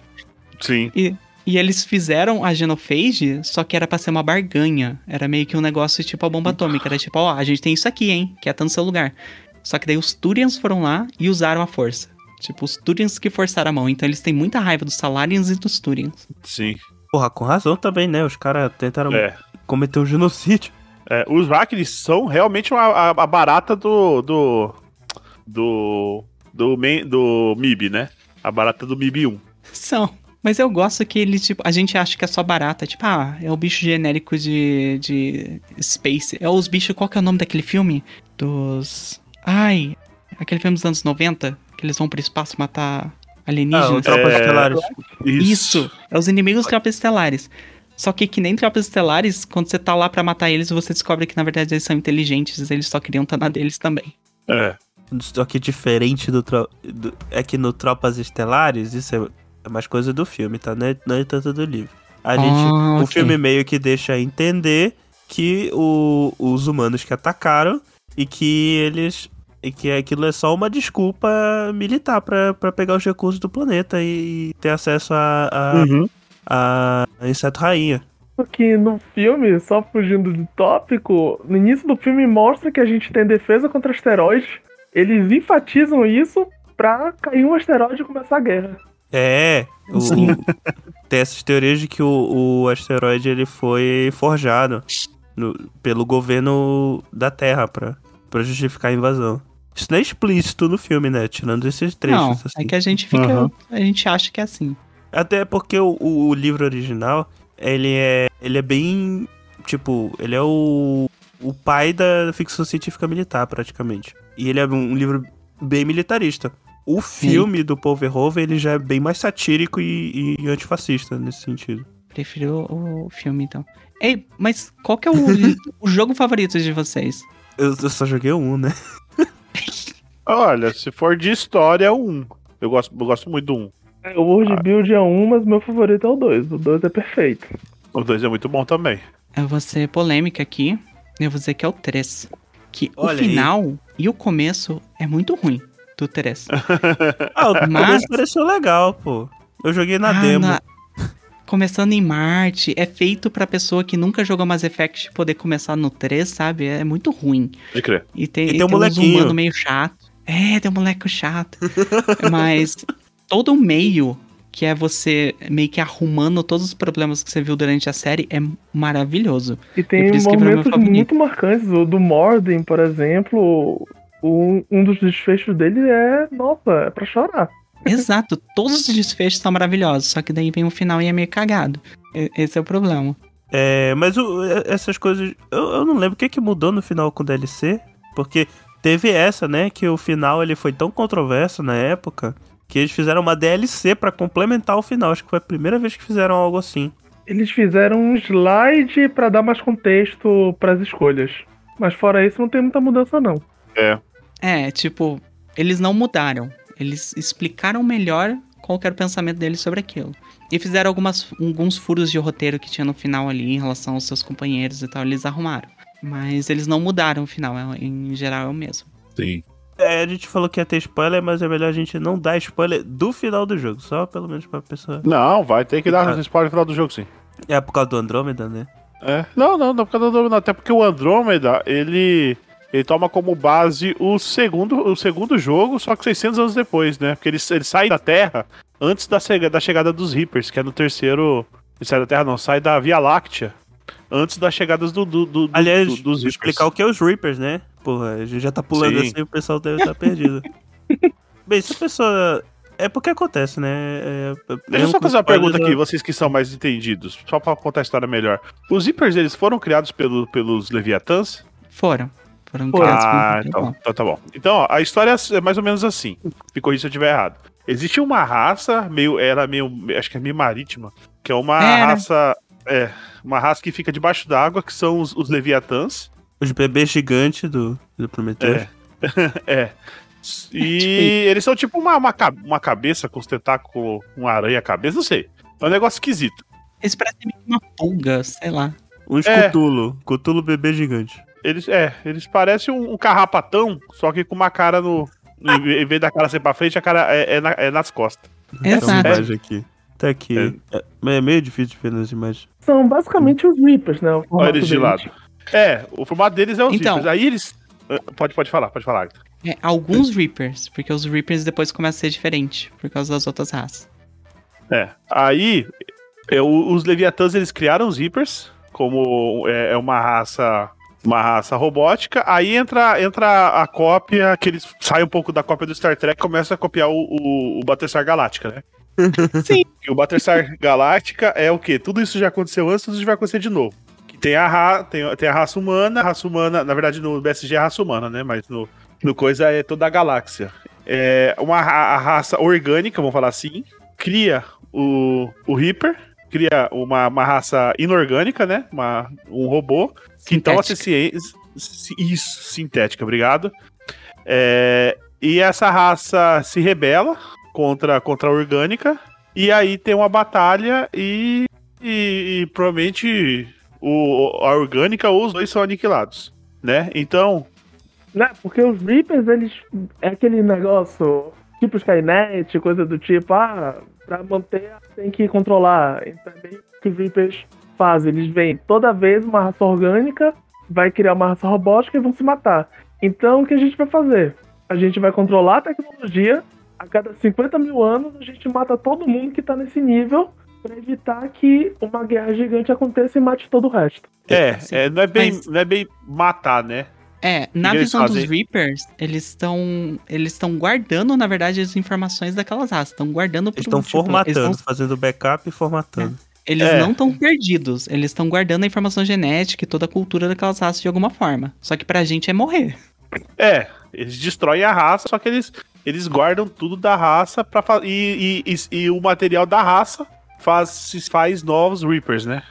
Sim. E, e eles fizeram a Genophage, só que era pra ser uma barganha. Era meio que um negócio tipo a bomba atômica. Era tipo, ó, a gente tem isso aqui, hein? Que é tanto seu lugar. Só que daí os Turians foram lá e usaram a força. Tipo, os Turians que forçaram a mão. Então eles têm muita raiva dos Salarians e dos Turians. Sim. Porra, com razão também, né? Os caras tentaram É. cometer um genocídio. É, os Raknis são realmente uma- a, a barata do. do. do. do, main- do MIB, né? A barata do MIB 1. São. Mas eu gosto que ele, tipo, a gente acha que é só barata. Tipo, ah, é o bicho genérico de. de. Space. É os bichos. Qual que é o nome daquele filme? Dos. Ai. Aquele filme dos anos 90. Que eles vão pro espaço matar Ah, alienígenas. o Tropas É. Estelares. Isso. É os inimigos tropas estelares. Só que que nem tropas estelares, quando você tá lá pra matar eles, você descobre que na verdade eles são inteligentes, eles só queriam estar na deles também. É. Só que diferente do, tro... do- É que no Tropas Estelares, isso é, é mais coisa do filme, tá? Não é, não é tanto do livro. A gente. Ah, O ok. filme meio que deixa entender que o- os humanos que atacaram e que eles. E que aquilo é só uma desculpa militar pra, pra pegar os recursos do planeta e ter acesso a, a, Uhum. A inseto rainha. Só que no filme, só fugindo do tópico, no início do filme mostra que a gente tem defesa contra asteroides. Eles enfatizam isso pra cair um asteroide e começar a guerra. É, o- tem essas teorias de que o, o asteroide ele foi forjado no- pelo governo da Terra pra, pra justificar a invasão. Isso não é explícito no filme, né? Tirando esses trechos. Não, assim. é que a gente fica. Aham. A gente acha que é assim. Até porque o, o- livro original, ele é, ele é bem. Tipo, ele é o, o pai da ficção científica militar, praticamente. E ele é um, um livro bem militarista. O filme do Paul Verhoeven, ele já é bem mais satírico e, e antifascista nesse sentido. Prefiro o, filme, então. Ei, mas qual que é o, *laughs* o jogo favorito de vocês? Eu, eu só joguei um, né? *laughs* Olha, se for de história, é o 1. Eu gosto, eu gosto muito do 1. É, O World Build é um, mas meu favorito é o 2. O 2 é perfeito. O 2 é muito bom também. Eu vou ser polêmica aqui. Eu vou dizer que é o 3. Que Olha o aí. final e o começo é muito ruim do 3. *laughs* Ah, o Mas- pareceu legal, pô. Eu joguei na Ah, demo. na- começando em Marte, é feito pra pessoa que nunca jogou Mass Effect poder começar no 3, sabe? É muito ruim. Pode crer. E tem, E e tem um tem molequinho. humanos meio chato. É, tem um moleque chato. *laughs* Mas todo o meio, que é você meio que arrumando todos os problemas que você viu durante a série, é maravilhoso. E tem mim é momentos muito marcantes. O do Morden, por exemplo, um, um dos desfechos dele é, nossa, é pra chorar. *laughs* Exato, todos os desfechos são maravilhosos, só que daí vem o final e é meio cagado. E- Esse é o problema. É, mas o- essas coisas. Eu, eu não lembro o que, que mudou no final com o DLC. Porque teve essa, né? Que o final ele foi tão controverso na época que eles fizeram uma DLC pra complementar o final. Acho que foi a primeira vez que fizeram algo assim. Eles fizeram um slide pra dar mais contexto pras escolhas. Mas fora isso, não tem muita mudança, não. É, tipo, eles não mudaram. Eles explicaram melhor qual era o pensamento deles sobre aquilo. E fizeram algumas, alguns furos de roteiro que tinha no final ali em relação aos seus companheiros e tal, eles arrumaram. Mas eles não mudaram o final, é- em geral é o mesmo. Sim. É, a gente falou que ia ter spoiler, mas é melhor a gente não dar spoiler do final do jogo. Só pelo menos pra pessoa. Não, vai ter que dar Ah. spoiler no final do jogo, sim. É por causa do Andrômeda, né? É. Não, não, não por causa do Andrômeda, até porque o Andrômeda, ele ele toma como base o segundo, o segundo jogo, só que 600 anos depois, né? Porque ele, ele sai da Terra antes da, da chegada dos Reapers, que é no terceiro... Ele sai da Terra, não, sai da Via Láctea antes das chegadas do, do, do- do- Aliás, do- dos Reapers. explicar o que é os Reapers, né? Porra, a gente já tá pulando Sim. assim e o pessoal deve estar perdido. *laughs* Bem, se a pessoa. É porque acontece, né? É, Deixa eu só fazer uma pergunta aqui, vocês que são mais entendidos, só pra contar a história melhor. Os Reapers, eles foram criados pelo, pelos Leviatãs? Foram. Foram Foram. criados por um Ah, então, então tá bom. Então, ó, a história é mais ou menos assim. Me corrija se eu estiver errado. Existe uma raça, meio, ela é meio, acho que é meio marítima, que é uma É, né? raça, é, uma raça que fica debaixo d'água, que são os, os Leviatãs. Os bebês gigantes do, do Prometheus. É. *laughs* E *laughs* eles são tipo uma, uma, uma cabeça com os tentáculos, uma aranha-cabeça, não sei. É um negócio esquisito. Eles parecem uma pulga, sei lá. Uns É. Cthulhu. Cthulhu bebê gigante. Eles, é, eles parecem um, um carrapatão, só que com uma cara no. no- Em vez da cara ser pra frente, a cara é, é na- é nas costas. Exato. Essa imagem aqui. Tá aqui. É. é meio difícil de ver nas imagens. São basicamente os Reapers, né? Olha eles de lado. É, o formato deles é os Então. Reapers. Aí eles. ah, Pode, pode falar, pode falar. É, alguns Reapers, porque os Reapers depois começam a ser diferentes, por causa das outras raças. É. Aí, é, os Leviatãs eles criaram os Reapers como é, é uma raça. Uma raça robótica, aí entra, entra a cópia, que eles saem um pouco da cópia do Star Trek e começam a copiar o, o, o Battlestar Galactica, né? Sim. *laughs* E o Battlestar Galactica é o quê? Tudo isso já aconteceu antes, tudo isso vai acontecer de novo. Tem a, ra tem, tem a raça humana, a raça humana, na verdade no BSG é a raça humana, né? Mas no, no coisa é toda a galáxia. É uma a raça orgânica, vamos falar assim, cria o, o Reaper, cria uma, uma raça inorgânica, né? Uma, um robô, que então Sintética. ciência. Isso, sintética, obrigado. É, e essa raça se rebela contra, contra a orgânica. E aí tem uma batalha e, e, e provavelmente o, a orgânica ou os dois são aniquilados. Né? Então, Né? Porque os Reapers, eles. É aquele negócio. Tipo Skynet, coisa do tipo, ah, pra manter tem que controlar. Então é que os Reapers fazem. Eles vêm toda vez uma raça orgânica, vai criar uma raça robótica e vão se matar. Então o que a gente vai fazer? A gente vai controlar a tecnologia. A cada 50 mil anos a gente mata todo mundo que tá nesse nível pra evitar que uma guerra gigante aconteça e mate todo o resto. é, Sim. é, não, é bem, Mas- não é bem matar, né? É, na que eles visão dos? Reapers, eles estão eles estão guardando, na verdade, as informações daquelas raças. Estão guardando Eles pro- estão tipo, Eles formatando, não, fazendo backup e formatando. eles É. não estão perdidos. Eles estão guardando a informação genética e toda a cultura daquelas raças de alguma forma. Só que pra gente é morrer. É, eles destroem a raça, só que eles, eles guardam tudo da raça pra e, e, e, e o material da raça faz, se faz novos Reapers, né?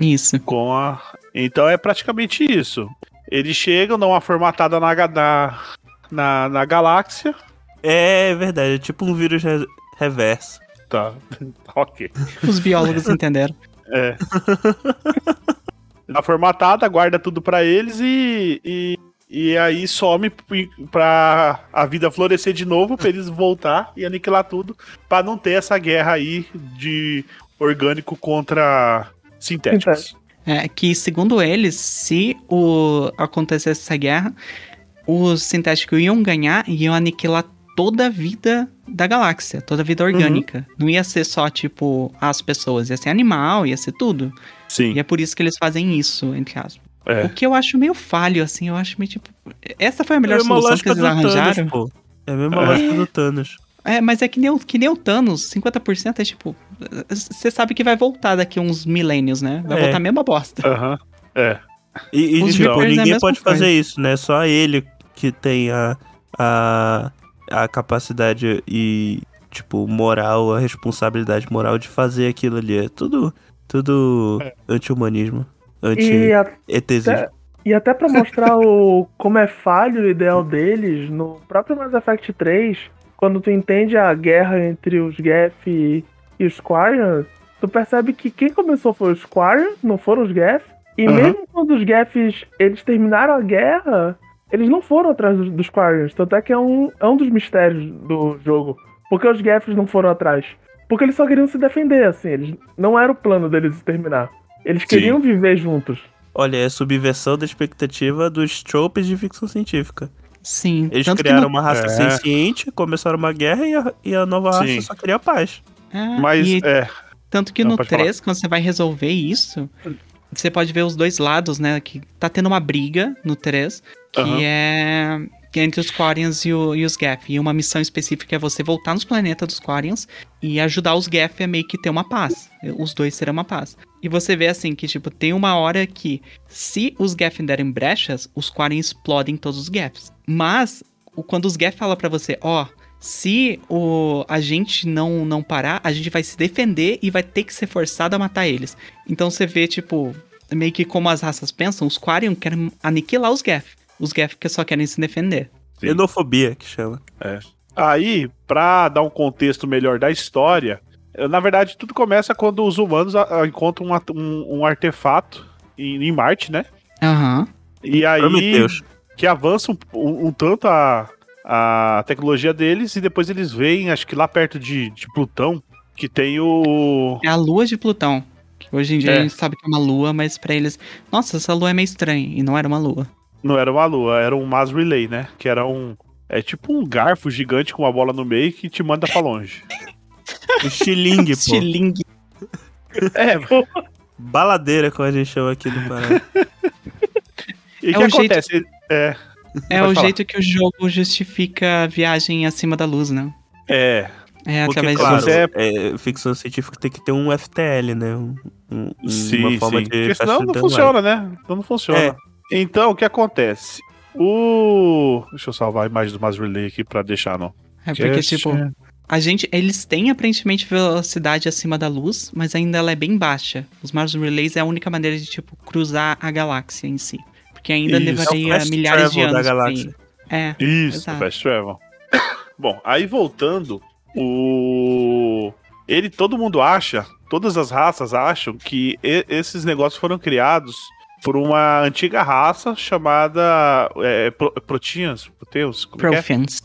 Isso. Com a... Então é praticamente isso. Eles chegam, dão uma formatada na, na, na, na galáxia. É verdade, é tipo um vírus re- reverso. Tá, *laughs* ok. Os biólogos *laughs* entenderam. É. Dá formatada, guarda tudo pra eles e, e, e aí some pra a vida florescer de novo, pra eles voltar e aniquilar tudo, pra não ter essa guerra aí de orgânico contra sintéticos. É que, segundo eles, se o acontecesse essa guerra, os sintéticos iam ganhar e iam aniquilar toda a vida da galáxia, toda a vida orgânica. Não ia ser só, tipo, as pessoas, ia ser animal, ia ser tudo. Sim. E é por isso que eles fazem isso, entre aspas. É. O que eu acho meio falho, assim, eu acho meio tipo. Essa foi a melhor é a solução que lógica eles arranjaram. Thanos, pô. É a mesma É. lógica do Thanos. É, mas é que nem, o, que nem o Thanos, 50% é tipo. Você sabe que vai voltar daqui uns milênios, né? Vai É. voltar a mesma bosta. Aham. É. E, e, tipo, é ninguém pode coisa. fazer isso, né? Só ele que tem a, a, a capacidade e, tipo, moral, a responsabilidade moral de fazer aquilo ali. É tudo, tudo anti-humanismo, E a- anti-ETzismo. até, e até pra mostrar o, *laughs* como é falho o ideal deles, no próprio Mass Effect 3, quando tu entende a guerra entre os Geth e, e os Quarians, tu percebe que quem começou foi os Quarians, não foram os Geth. E Aham. mesmo quando os Geths eles terminaram a guerra, eles não foram atrás dos, dos Quarians. Tanto é que é um, é um dos mistérios do jogo. Por que os Geths não foram atrás? Porque eles só queriam se defender, assim. Eles, não era o plano deles exterminar. Eles queriam viver juntos. Olha, é a subversão da expectativa dos tropes de ficção científica. Sim. Eles tanto criaram no- uma raça É. senciente, começaram uma guerra e a, e a nova raça Sim. só queria paz. É, Mas, e é. tanto que Não, no pode falar. 3, quando você vai resolver isso, você pode ver os dois lados, né? Que tá tendo uma briga no 3, que que é entre os Quarians e, o- e os Geth. E uma missão específica é você voltar nos planetas dos Quarians e ajudar os Geth a meio que ter uma paz. Os dois terem uma paz. E você vê assim que, tipo, tem uma hora que se os Geth derem brechas, os Quarians explodem todos os Geths. Mas, quando os Geth falam pra você, ó, se o, a gente não, não parar, a gente vai se defender e vai ter que ser forçado a matar eles. Então você vê, tipo, meio que como as raças pensam, os Quarian querem aniquilar os Geth. Os Geth que só querem se defender. Sim. Xenofobia, que chama. Aí, pra dar um contexto melhor da história, eh, na verdade, tudo começa quando os humanos encontram um, um- um artefato em, em Marte, né? Aham. E aí Prometeus. que avança um, um- um tanto a, a tecnologia deles e depois eles veem, acho que lá perto de, de Plutão, que tem o. É a lua de Plutão. Que hoje em dia É. a gente sabe que é uma lua, mas pra eles. Nossa, essa lua é meio estranha. E não era uma lua. Não era uma lua, era um Mass Relay, né? Que era um. É tipo um garfo gigante com uma bola no meio que te manda pra longe. O xilingue, *laughs* pô. Xilingue. É, *laughs* Baladeira, como a gente chama aqui no Pará. e o É que o jeito- acontece? É, É Pode o falar. jeito que o jogo justifica a viagem acima da luz, né? é. É Porque, através claro, disso. você é, ficção científica tem que ter um FTL, né? Um, um- Sim, uma forma sim. de Porque senão não funciona, né? Então não funciona. É. Então, o que acontece? O. Deixa eu salvar a imagem do Mass Relay aqui pra deixar, não. É porque, tipo, a gente. Eles têm aparentemente velocidade acima da luz, mas ainda ela é bem baixa. Os Mars Relays é a única maneira de, tipo, cruzar a galáxia em si. Porque ainda Isso. É levaria fast milhares de travel da anos. pra galáxia. ir. É. Isso, Exato. Fast Travel. *coughs* Bom, aí voltando, o. Ele, todo mundo acha, todas as raças acham que esses negócios foram criados por uma antiga raça chamada é, Pro- Proteans, Proteus, como é que é? Profians.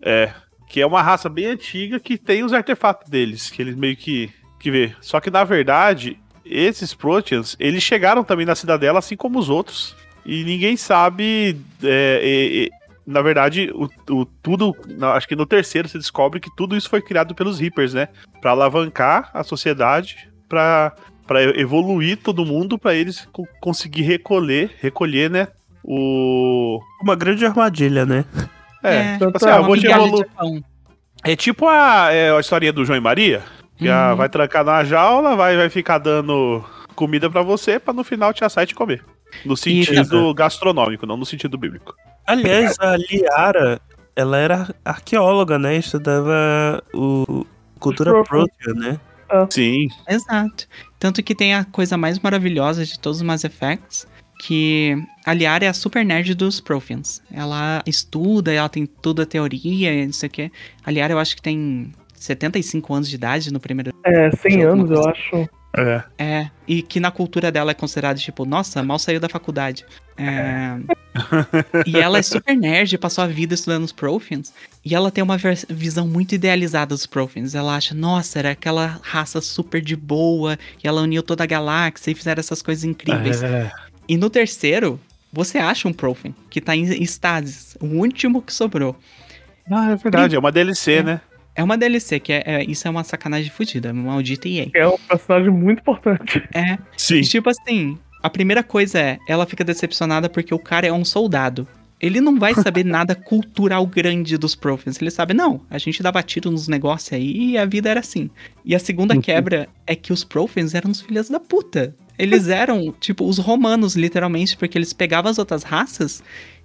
É, que é uma raça bem antiga que tem os artefatos deles, que eles meio que, que vê. Só que na verdade, esses Proteans, eles chegaram também na cidadela assim como os outros. E ninguém sabe. é, é, é, na verdade, o, o- tudo. Acho que no terceiro você descobre que tudo isso foi criado pelos Reapers, né? Pra alavancar a sociedade, pra, pra evoluir todo mundo, pra eles co- conseguir recolher, recolher, né? O. Uma grande armadilha, né? É, É, tipo assim, ah, vou te evolu-. É tipo a, é a historinha do João e Maria, que a- Uhum. vai trancar na jaula, vai, vai ficar dando comida pra você, pra no final te assar e te comer. No sentido gastronômico, não no sentido bíblico. Aliás, a Liara, ela era arqueóloga, né? Estudava o cultura. Protean, né? Sim. Exato. Tanto que tem a coisa mais maravilhosa de todos os Mass Effects, que a Liara é a super nerd dos Profians. Ela estuda, ela tem toda a teoria, não sei o quê. A Liara eu acho que tem 75 anos de idade no primeiro... É, 100 Alguma anos, eu acho. É. É, e que na cultura dela é considerado, tipo, nossa, mal saiu da faculdade. É... e ela é super nerd, passou a vida estudando os Protheans. E ela tem uma visão muito idealizada dos Protheans. Ela acha, nossa, era aquela raça super de boa. E ela uniu toda a galáxia e fizeram essas coisas incríveis. É. E no terceiro, você acha um Prothean que tá em estasis. O último que sobrou. Ah, é verdade, é uma DLC, né? É uma DLC, que é, é- isso é uma sacanagem fodida, maldita EA. É um personagem muito importante. É, Sim. E, tipo assim, a primeira coisa é, ela fica decepcionada porque o cara é um soldado. Ele não vai saber *laughs* nada cultural grande dos Prophets. Ele sabe, não, a gente dava tiro nos negócios aí e a vida era assim. E a segunda quebra é que os Prophets eram os filhos da puta. Eles eram, *laughs* tipo, os romanos, literalmente, porque eles pegavam as outras raças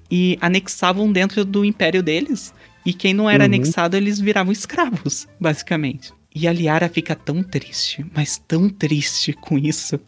e anexavam dentro do império deles. E quem não era Uhum. anexado, eles viravam escravos, basicamente. E a Liara fica tão triste, mas tão triste com isso,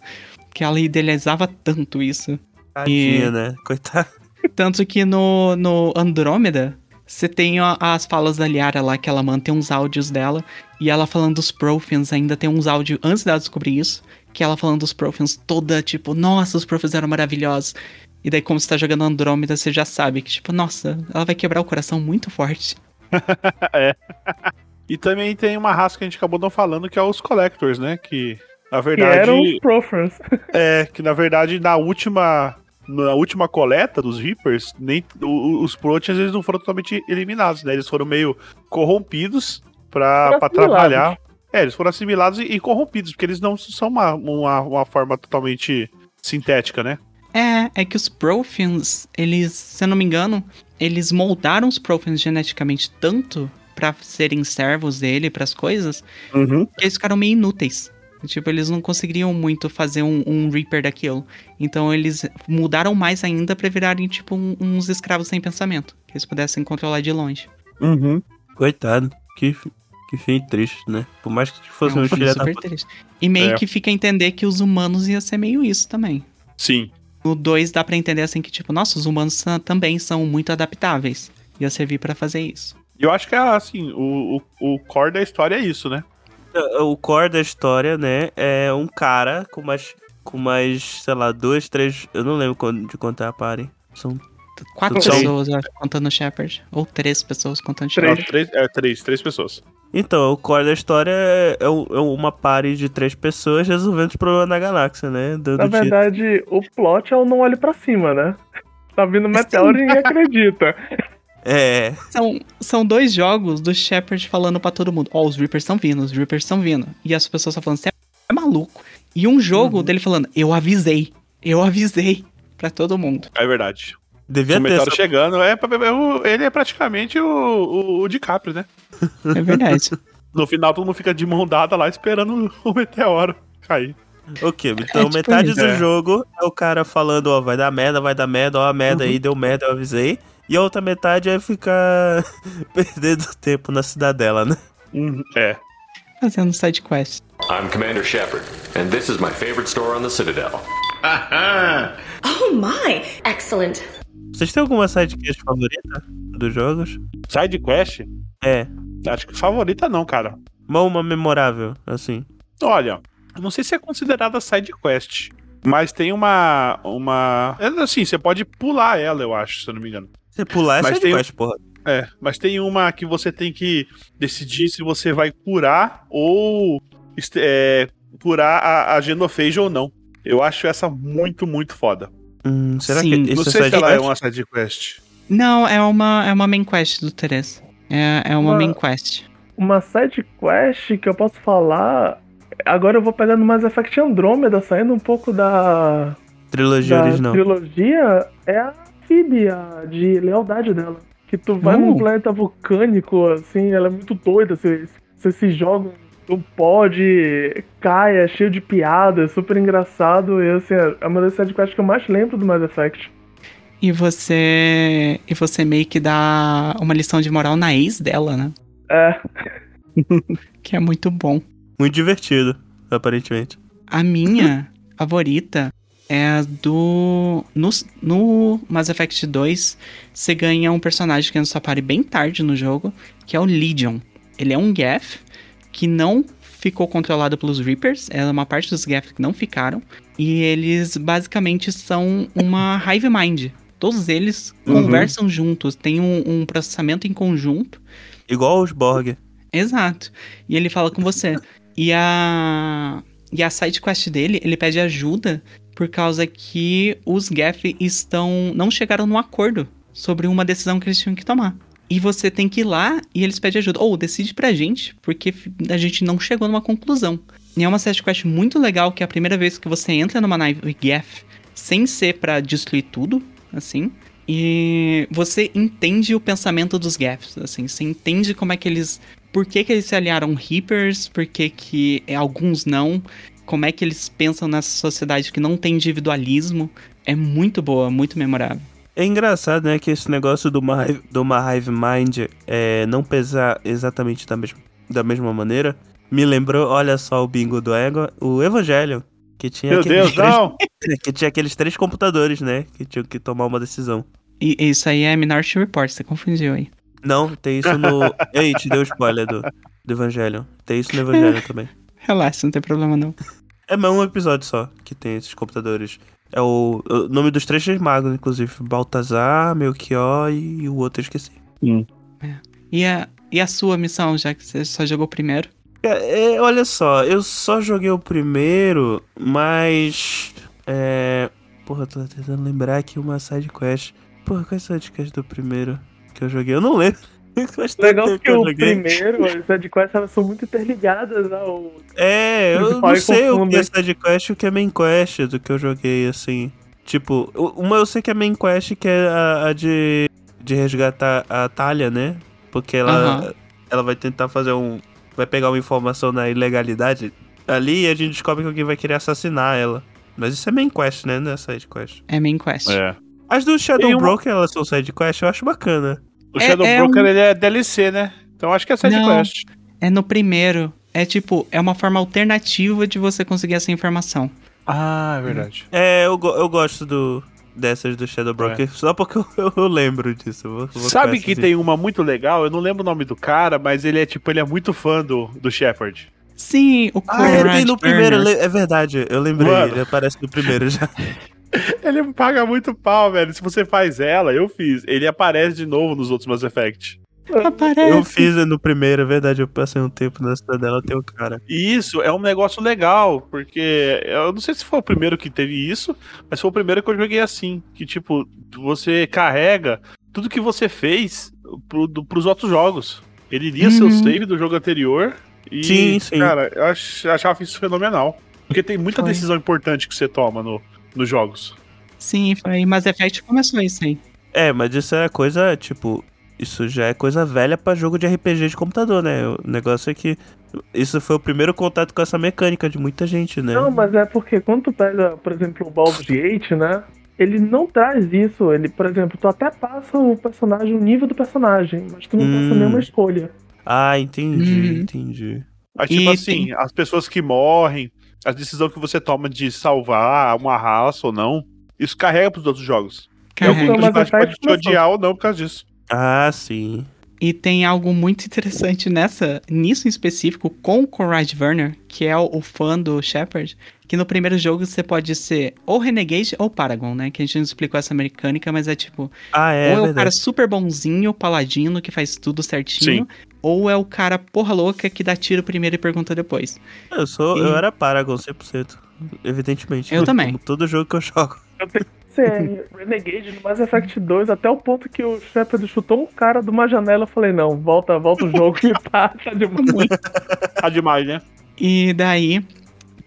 que ela idealizava tanto isso. Tadinha, E- né? Coitado. Tanto que no, no Andrômeda, você tem as falas da Liara lá, que ela mantém uns áudios dela, e ela falando dos Prophans, ainda tem uns áudios antes dela descobrir isso, que ela falando dos Prophans toda, tipo, nossa, os Prophans eram maravilhosos. E daí, como você tá jogando Andrômeda, você já sabe que, tipo, nossa, ela vai quebrar o coração muito forte. *laughs* E também tem uma raça que a gente acabou não falando, que é os Collectors, né? Que, na Que verdade, eram os Prophans. *laughs* é que na verdade na última na última coleta dos Reapers, nem os Proteans eles não foram totalmente eliminados, né? Eles foram meio corrompidos pra, Foram pra assimilados. trabalhar. É, eles foram assimilados e, e corrompidos, porque eles não são uma, uma, uma forma totalmente sintética, né? É, é que os Prophans, eles, se eu não me engano, eles moldaram os Prophans geneticamente tanto pra serem servos dele, pras coisas, Uhum. que eles ficaram meio inúteis. Tipo, eles não conseguiriam muito fazer um, um Reaper daquilo. Então eles mudaram mais ainda pra virarem, tipo, um- uns escravos sem pensamento. Que eles pudessem controlar de longe. Uhum. Coitado. Que, que fim triste, né? Por mais que fosse É um um filme filho da super puta. triste. E meio É. que fica a entender que os humanos ia ser meio isso também. Sim. No 2 dá pra entender assim que, tipo, nossa, os humanos são- também são muito adaptáveis. Ia servir pra fazer isso. E eu acho que é assim, o, o, o core da história é isso, né? O core da história, né, é um cara com mais, com mais, sei lá, duas, três. Eu não lembro de quanto é a party. São Quatro São- pessoas, eu acho, contando o Shepard. Ou três pessoas contando o Três. Shepard. Não, três, é, três, três pessoas. Então, o core da história é, é é uma party de três pessoas resolvendo os problemas da galáxia, né? Do, Na do verdade, o plot é o não olhe pra cima, né? *laughs* Tá vindo meteoro e ninguém acredita. É, São, são dois jogos do Shepard falando pra todo mundo: Ó, os Reapers estão vindo, os Reapers estão vindo. E as pessoas estão falando: Você é maluco. E um jogo dele falando: Eu avisei, eu avisei pra todo mundo. É verdade. Devia o ter. meteoro essa- chegando, é, é o- ele é praticamente o, o, o DiCaprio, né? É verdade. *laughs* No final todo mundo fica de mão dada lá esperando o meteoro cair. Ok, então É tipo metade isso. do É. jogo é o cara falando, ó, vai dar merda, vai dar merda, ó, a merda Uhum. aí, deu merda, eu avisei. E a outra metade é ficar *laughs* perdendo tempo na cidadela, né? É. Fazendo side quest. I'm Commander Shepard, and this is my favorite store on the Citadel. *laughs* Oh my! Excellent. Vocês têm alguma sidequest favorita dos jogos? Side quest, É, acho que favorita não, cara. uma, uma memorável, assim. Olha, não sei se é considerada side quest, mas tem uma uma, é assim, você pode pular ela, eu acho, se eu não me engano. Você pular é Mas tem- sidequest, porra. É, mas tem uma que você tem que decidir se você vai curar ou é, curar a, a genophage ou não. Eu acho essa muito, muito foda. Hum, será Sim. que não isso sei é se ela é sidequest? uma side quest. Não, é uma, é uma main quest do Teresa. É, é uma Uma- main quest. Uma side quest que eu posso falar. Agora eu vou pegar no Mass Effect Andromeda, saindo um pouco da, Trilogia da original. trilogia, é a Phoebe, a de lealdade dela. Que tu vai Oh. num planeta vulcânico, assim, ela é muito doida, você, você se joga um pod, cai, é cheio de piada, é super engraçado, e assim, é uma das sidequests que eu mais lembro do Mass Effect. E você. E você meio que dá uma lição de moral na ex dela, né? É, *laughs* Que é muito bom. Muito divertido, aparentemente. A minha *laughs* favorita é a do. No, no Mass Effect 2, você ganha um personagem que é no sua party bem tarde no jogo, que é o Legion. Ele é um Geth que não ficou controlado pelos Reapers, é uma parte dos Geth que não ficaram. E eles basicamente são uma *laughs* Hive Mind. Todos eles Uhum. conversam juntos, tem um, um processamento em conjunto. Igual os Borg. Exato. E ele fala com você. E a. E a side quest dele, ele pede ajuda por causa que os Geth estão. não chegaram num acordo sobre uma decisão que eles tinham que tomar. E você tem que ir lá e eles pedem ajuda. Ou decide pra gente, porque a gente não chegou numa conclusão. E é uma side quest muito legal, que é a primeira vez que você entra numa nave Geth sem ser pra destruir tudo, assim. E você entende o pensamento dos Geths, assim. Você entende como é que eles por que, que eles se aliaram Reapers, por que, que é, alguns não, como é que eles pensam nessa sociedade que não tem individualismo. É muito boa, muito memorável. É engraçado, né, que esse negócio do uma, hive- do uma Hive Mind é, não pesar exatamente da, mes da mesma maneira. Me lembrou, olha só o bingo do Ego, o Evangelho. Que tinha, Meu aqueles Deus, três, não! *laughs* que tinha aqueles três computadores, né? Que tinham que tomar uma decisão. E isso aí é Minority Report, você confundiu aí. Não, tem isso no. *laughs* Ei, te deu spoiler do, do Evangelho. Tem isso no Evangelho *laughs* também. Relaxa, não tem problema não. É mais um episódio só que tem esses computadores. É o, o nome dos três magos, inclusive. Baltazar, Melchior e o outro eu esqueci. E a, e a sua missão, já que você só jogou primeiro? É, é, olha só, eu só joguei o primeiro, mas. É. Porra, tô tentando lembrar aqui uma side quest. Porra, qual é a side quest do primeiro que eu joguei? Eu não lembro. Faz tanto Legal tempo que o primeiro, as sidequests elas são muito interligadas ao. É, eu não sei o que é side quest e o que é main quest do que eu joguei, assim. Tipo, uma eu sei que é main quest, que é a, a de, de resgatar a Talia, né? Porque ela, Aham. ela vai tentar fazer um. Vai pegar uma informação na ilegalidade ali e a gente descobre que alguém vai querer assassinar ela. Mas isso é main quest, né? Não é side quest. É main quest. É. As do Shadow uma- Broker, elas são side quest, eu acho bacana. O É- Shadow é Broker um- ele é DLC, né? Então acho que é side Não. quest. É no primeiro. É tipo, é uma forma alternativa de você conseguir essa informação. Ah, é verdade. É, eu, go- eu gosto do, dessas do Shadow Broker, só porque *laughs* eu, eu lembro disso. eu vou- eu vou Sabe com que essas tem uma muito legal? Eu não lembro o nome do cara, mas ele é tipo, ele é muito fã do, do Shepard. Sim, o Ah, ele tem no primeiro, é verdade, eu lembrei, Mano. ele aparece no primeiro já. *laughs* *laughs* Ele paga muito pau, velho. Se você faz ela, eu fiz. Ele aparece de novo nos outros Mass Effect. Aparece. Eu fiz no primeiro, é verdade, eu passei um tempo na cidadela, tem o cara. E isso é um negócio legal, porque eu não sei se foi o primeiro que teve isso, mas foi o primeiro que eu joguei assim. Que tipo, você carrega tudo que você fez pro, do, pros outros jogos. Ele lia seu Uhum. save do jogo anterior. E, Sim, sim. cara, eu ach- achava isso fenomenal. Porque tem muita Foi. decisão importante que você toma no, nos jogos. Sim, foi Mass Effect começou isso aí. É, mas isso é coisa, tipo, isso já é coisa velha pra jogo de RPG de computador, né? O negócio é que isso foi o primeiro contato com essa mecânica de muita gente, né? Não, mas é porque quando tu pega, por exemplo, o Baldur's Gate, né? Ele não traz isso. Ele, por exemplo, tu até passa o personagem, o nível do personagem, mas tu não Hum. passa nenhuma escolha. Ah, entendi, Uhum. entendi. Aí, tipo E assim, as pessoas que morrem, a decisão que você toma de salvar uma raça ou não, isso carrega pros outros jogos. É o que Carrega. Então, o Mass personagem pode Effect te começou. odiar ou não por causa disso. Ah, sim. E tem algo muito interessante nessa, nisso em específico, com o Conrad Werner, que é o, o fã do Shepard, que no primeiro jogo você pode ser ou Renegade ou Paragon, né? Que a gente não explicou essa mecânica, mas é tipo, Ah, é, ou é o verdade. cara super bonzinho, paladino, que faz tudo certinho, ou é o cara porra louca que dá tiro primeiro e pergunta depois. Eu sou, E- eu era Paragon 100%, evidentemente. Eu também. Como todo jogo que eu jogo. Você é *laughs* Renegade no Mass Effect 2, até o ponto que o Shepard chutou um cara de uma janela. Eu falei, não, volta, volta o jogo que tá, tá demais. *laughs* Tá demais, né? E daí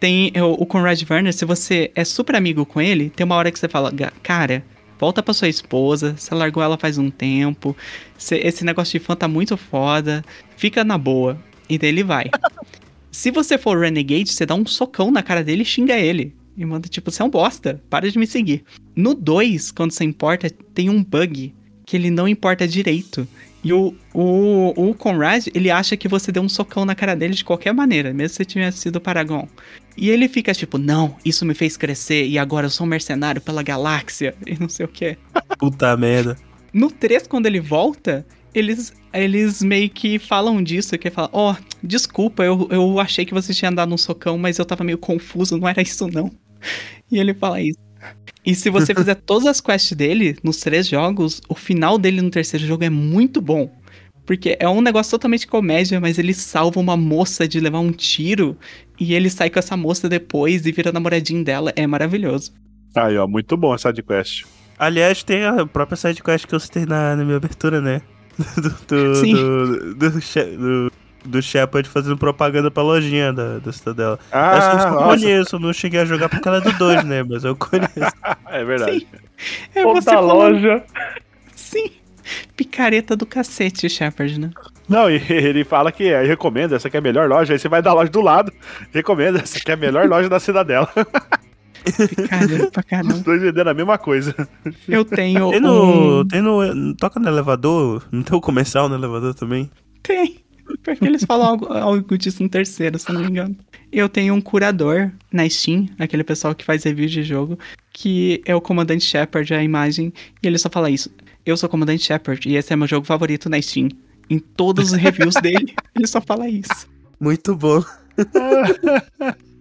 tem o, o Conrad Werner, se você é super amigo com ele, tem uma hora que você fala, "Ga- cara, volta pra sua esposa, você largou ela faz um tempo, cê- esse negócio de fã tá muito foda, fica na boa. E daí ele vai. *laughs* se você for Renegade, você dá um socão na cara dele e xinga ele. E manda tipo, você é um bosta, para de me seguir. No 2, quando você importa, tem um bug que ele não importa direito. E o, o, o Conrad, ele acha que você deu um socão na cara dele de qualquer maneira, mesmo se você tivesse sido o Paragon. E ele fica tipo, não, isso me fez crescer e agora eu sou um mercenário pela galáxia *laughs* e não sei o que. Puta merda. No 3, quando ele volta, eles, eles meio que falam disso, que fala, ó, desculpa, eu, eu achei que você tinha dado um socão, mas eu tava meio confuso, não era isso não. *laughs* E ele fala isso. E se você *laughs* fizer todas as quests dele nos três jogos, o final dele no terceiro jogo é muito bom. Porque é um negócio totalmente comédia, mas ele salva uma moça de levar um tiro e ele sai com essa moça depois e vira namoradinho dela. É maravilhoso. Aí, ó, muito bom essa quest. Aliás, tem a própria sidequest que eu citei na, na minha abertura, né? *laughs* Do, do, Sim. do, do, do, do Shepard fazendo propaganda pra lojinha da, da Cidadela. Ah, Essa eu conheço, não cheguei a jogar porque ela é do 2, né? Mas eu conheço. *laughs* é verdade. É Outra falando- loja. Sim. Picareta do cacete, Shepard, né? Não, e *laughs* ele fala que aí recomenda, essa aqui é a melhor loja, aí você vai da loja do lado, recomenda, essa aqui é a melhor loja da Cidadela. *laughs* Picareta pra Os caramba. dois vendendo a mesma coisa. Eu tenho Tem no. um... Tem no. Toca no elevador? Não tem o comercial no elevador também? Tem. Porque eles falam algo, algo disso no terceiro, se eu não me engano. Eu tenho um curador na Steam, aquele pessoal que faz review de jogo, que é o Comandante Shepard, a imagem, e ele só fala isso. Eu sou o Comandante Shepard e esse é meu jogo favorito na Steam. Em todos os reviews dele, *laughs* ele só fala isso. Muito bom. *laughs*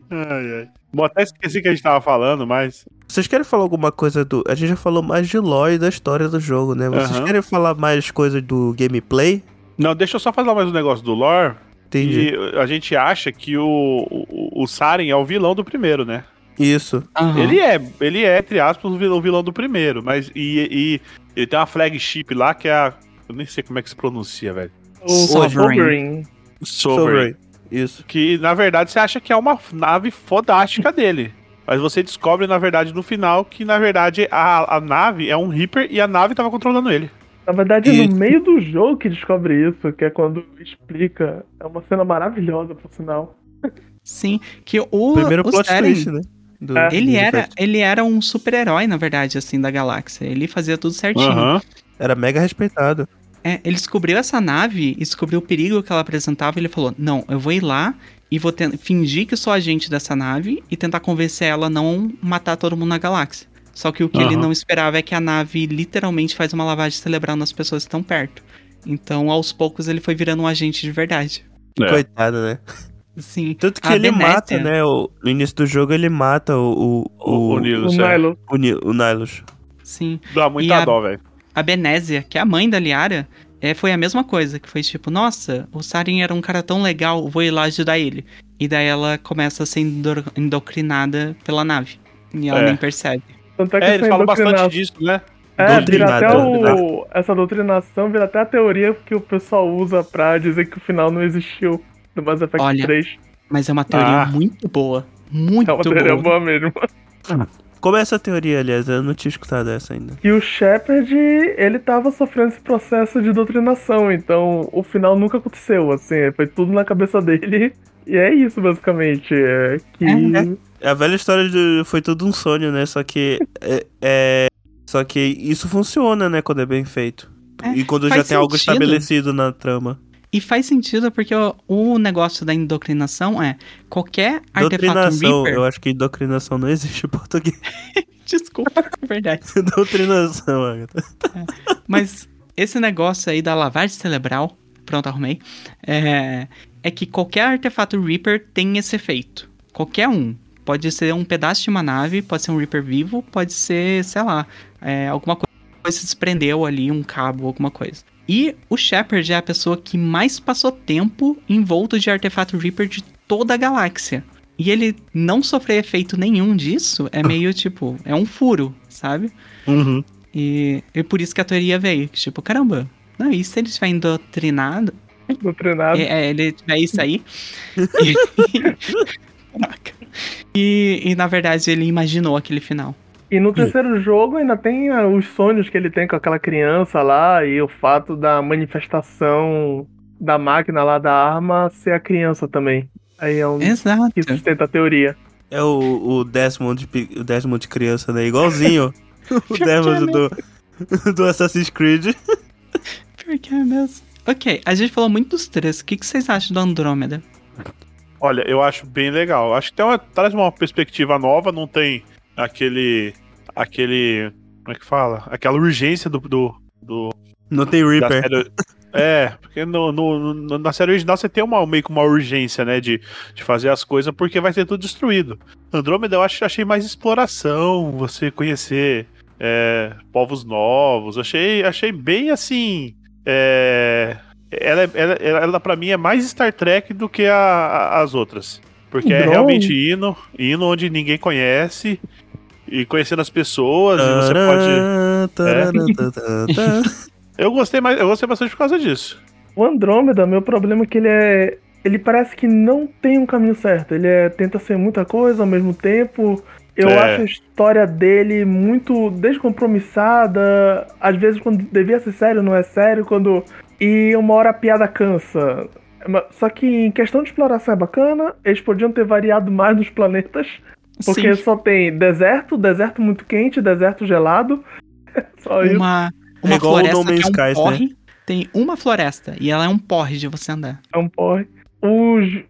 Ai, ai. Bom, até esqueci que a gente tava falando, mas. Vocês querem falar alguma coisa do. A gente já falou mais de lore e da história do jogo, né? Vocês Aham. querem falar mais coisas do gameplay? Não, deixa eu só falar mais um negócio do lore. Entendi. E a gente acha que o, o, o Saren é o vilão do primeiro, né? Isso. Ele é, ele é, entre aspas, o vilão, o vilão do primeiro, mas e, e ele tem uma flagship lá que é a. Eu nem sei como é que se pronuncia, velho. Sovereign. Sovereign. Isso. Que na verdade você acha que é uma nave fodástica *laughs* dele. Mas você descobre, na verdade, no final, que na verdade a, a nave é um Reaper e a nave tava controlando ele. Na verdade, E- no meio do jogo que descobre isso, que é quando explica. É uma cena maravilhosa, por sinal. Sim, que o, Primeiro o plot Saren, twist, né? Do- É. ele era, ele era um super-herói, na verdade, assim, da galáxia. Ele fazia tudo certinho. Aham. Era mega respeitado. É, ele descobriu essa nave e descobriu o perigo que ela apresentava. E ele falou: Não, eu vou ir lá e vou fingir que sou agente dessa nave e tentar convencer ela a não matar todo mundo na galáxia. Só que o que ele Aham. não esperava é que a nave literalmente faz uma lavagem cerebral nas pessoas que estão perto. Então, aos poucos, ele foi virando um agente de verdade. É. Coitado, né? Sim. Tanto que A ele Benécia- mata, né? O, no início do jogo ele mata o. O, O, o O Nilus, é. Nilo. o, Ni- o Nihilus. Sim. Dá muita a- dó, velho. A Benésia, que é a mãe da Liara, é, foi a mesma coisa. Que foi tipo, nossa, o Saren era um cara tão legal, vou ir lá ajudar ele. E daí ela começa a ser endocrinada pela nave. E ela É. nem percebe. Tanto é que É, eles falam bastante disso, né? É, vira até o. Essa doutrinação vira até a teoria que o pessoal usa pra dizer que o final não existiu do Mass Effect Olha, 3. Mas é uma teoria Ah. muito boa. Muito É uma teoria boa. boa mesmo. Como é essa teoria, aliás? Eu não tinha escutado essa ainda. E o Shepard, ele tava sofrendo esse processo de doutrinação, então o final nunca aconteceu, assim, foi tudo na cabeça dele. E é isso, basicamente. É que. É, É a velha história de foi tudo um sonho, né? Só que é, é- só que isso funciona, né, quando é bem feito. É, e quando já tem algo estabelecido na trama. E faz sentido porque o, o negócio da endocrinação é qualquer artefato Reaper. eu acho que doutrinação não existe em português. *laughs* Desculpa, é verdade. *laughs* doutrinação, Agatha. Mas esse negócio aí da lavagem cerebral, pronto, arrumei, é, é que qualquer artefato Reaper tem esse efeito. Qualquer um. Pode ser um pedaço de uma nave, pode ser um Reaper vivo, pode ser, sei lá, é, alguma coisa se desprendeu ali, um cabo, alguma coisa. E o Shepard é a pessoa que mais passou tempo envolto de artefato Reaper de toda a galáxia. E ele não sofrer efeito nenhum disso é *laughs* meio tipo, é um furo, sabe? Uhum. E, e por isso que a teoria veio. que, Tipo, caramba, não, e se ele estiver indoctrinado, Doutrinado. é, é, ele tiver isso aí. e, Caraca. E, e, na verdade ele imaginou aquele final. E no terceiro jogo ainda tem ah, os sonhos que ele tem com aquela criança lá e o fato da manifestação da máquina lá da arma ser a criança também. Aí é um Exato. que sustenta a teoria. É o, o Desmond, pi- o Desmond criança, né? Igualzinho. *laughs* o é Desmond do, *laughs* do Assassin's Creed. Porque é mesmo. Ok, a gente falou muito dos três. O que, que vocês acham do Andrômeda? Olha, eu acho bem legal. Acho que tem uma, traz uma perspectiva nova, não tem aquele. aquele. Como é que fala? Aquela urgência do. do, do Não tem Reaper. série- É, porque no, no- no- na série original você tem uma, meio que uma urgência, né, de, de fazer as coisas porque vai ser tudo destruído. Andrômeda eu acho, achei mais exploração, você conhecer é, povos novos. Achei, achei bem assim. é, ela, é- ela, ela, ela para mim é mais Star Trek do que a- a- as outras. Porque é realmente indo, indo onde ninguém conhece e conhecendo as pessoas. e você pode. Tarã. Eu gostei mais, eu gostei bastante por causa disso. O Andrômeda, meu problema é que ele é. Ele parece que não tem um caminho certo. Ele é- tenta ser muita coisa ao mesmo tempo. Eu É. acho a história dele muito descompromissada. Às vezes, quando devia ser sério, não é sério. Quando. E uma hora a piada cansa. Só que em questão de exploração é bacana. Eles podiam ter variado mais nos planetas. Porque Sim, só tem deserto, deserto muito quente, deserto gelado. *laughs* Só isso. uma, uma É igual o floresta No Man's que é um Skies, né? porre. Tem uma floresta e ela é um porre de você andar. É um porre. Os,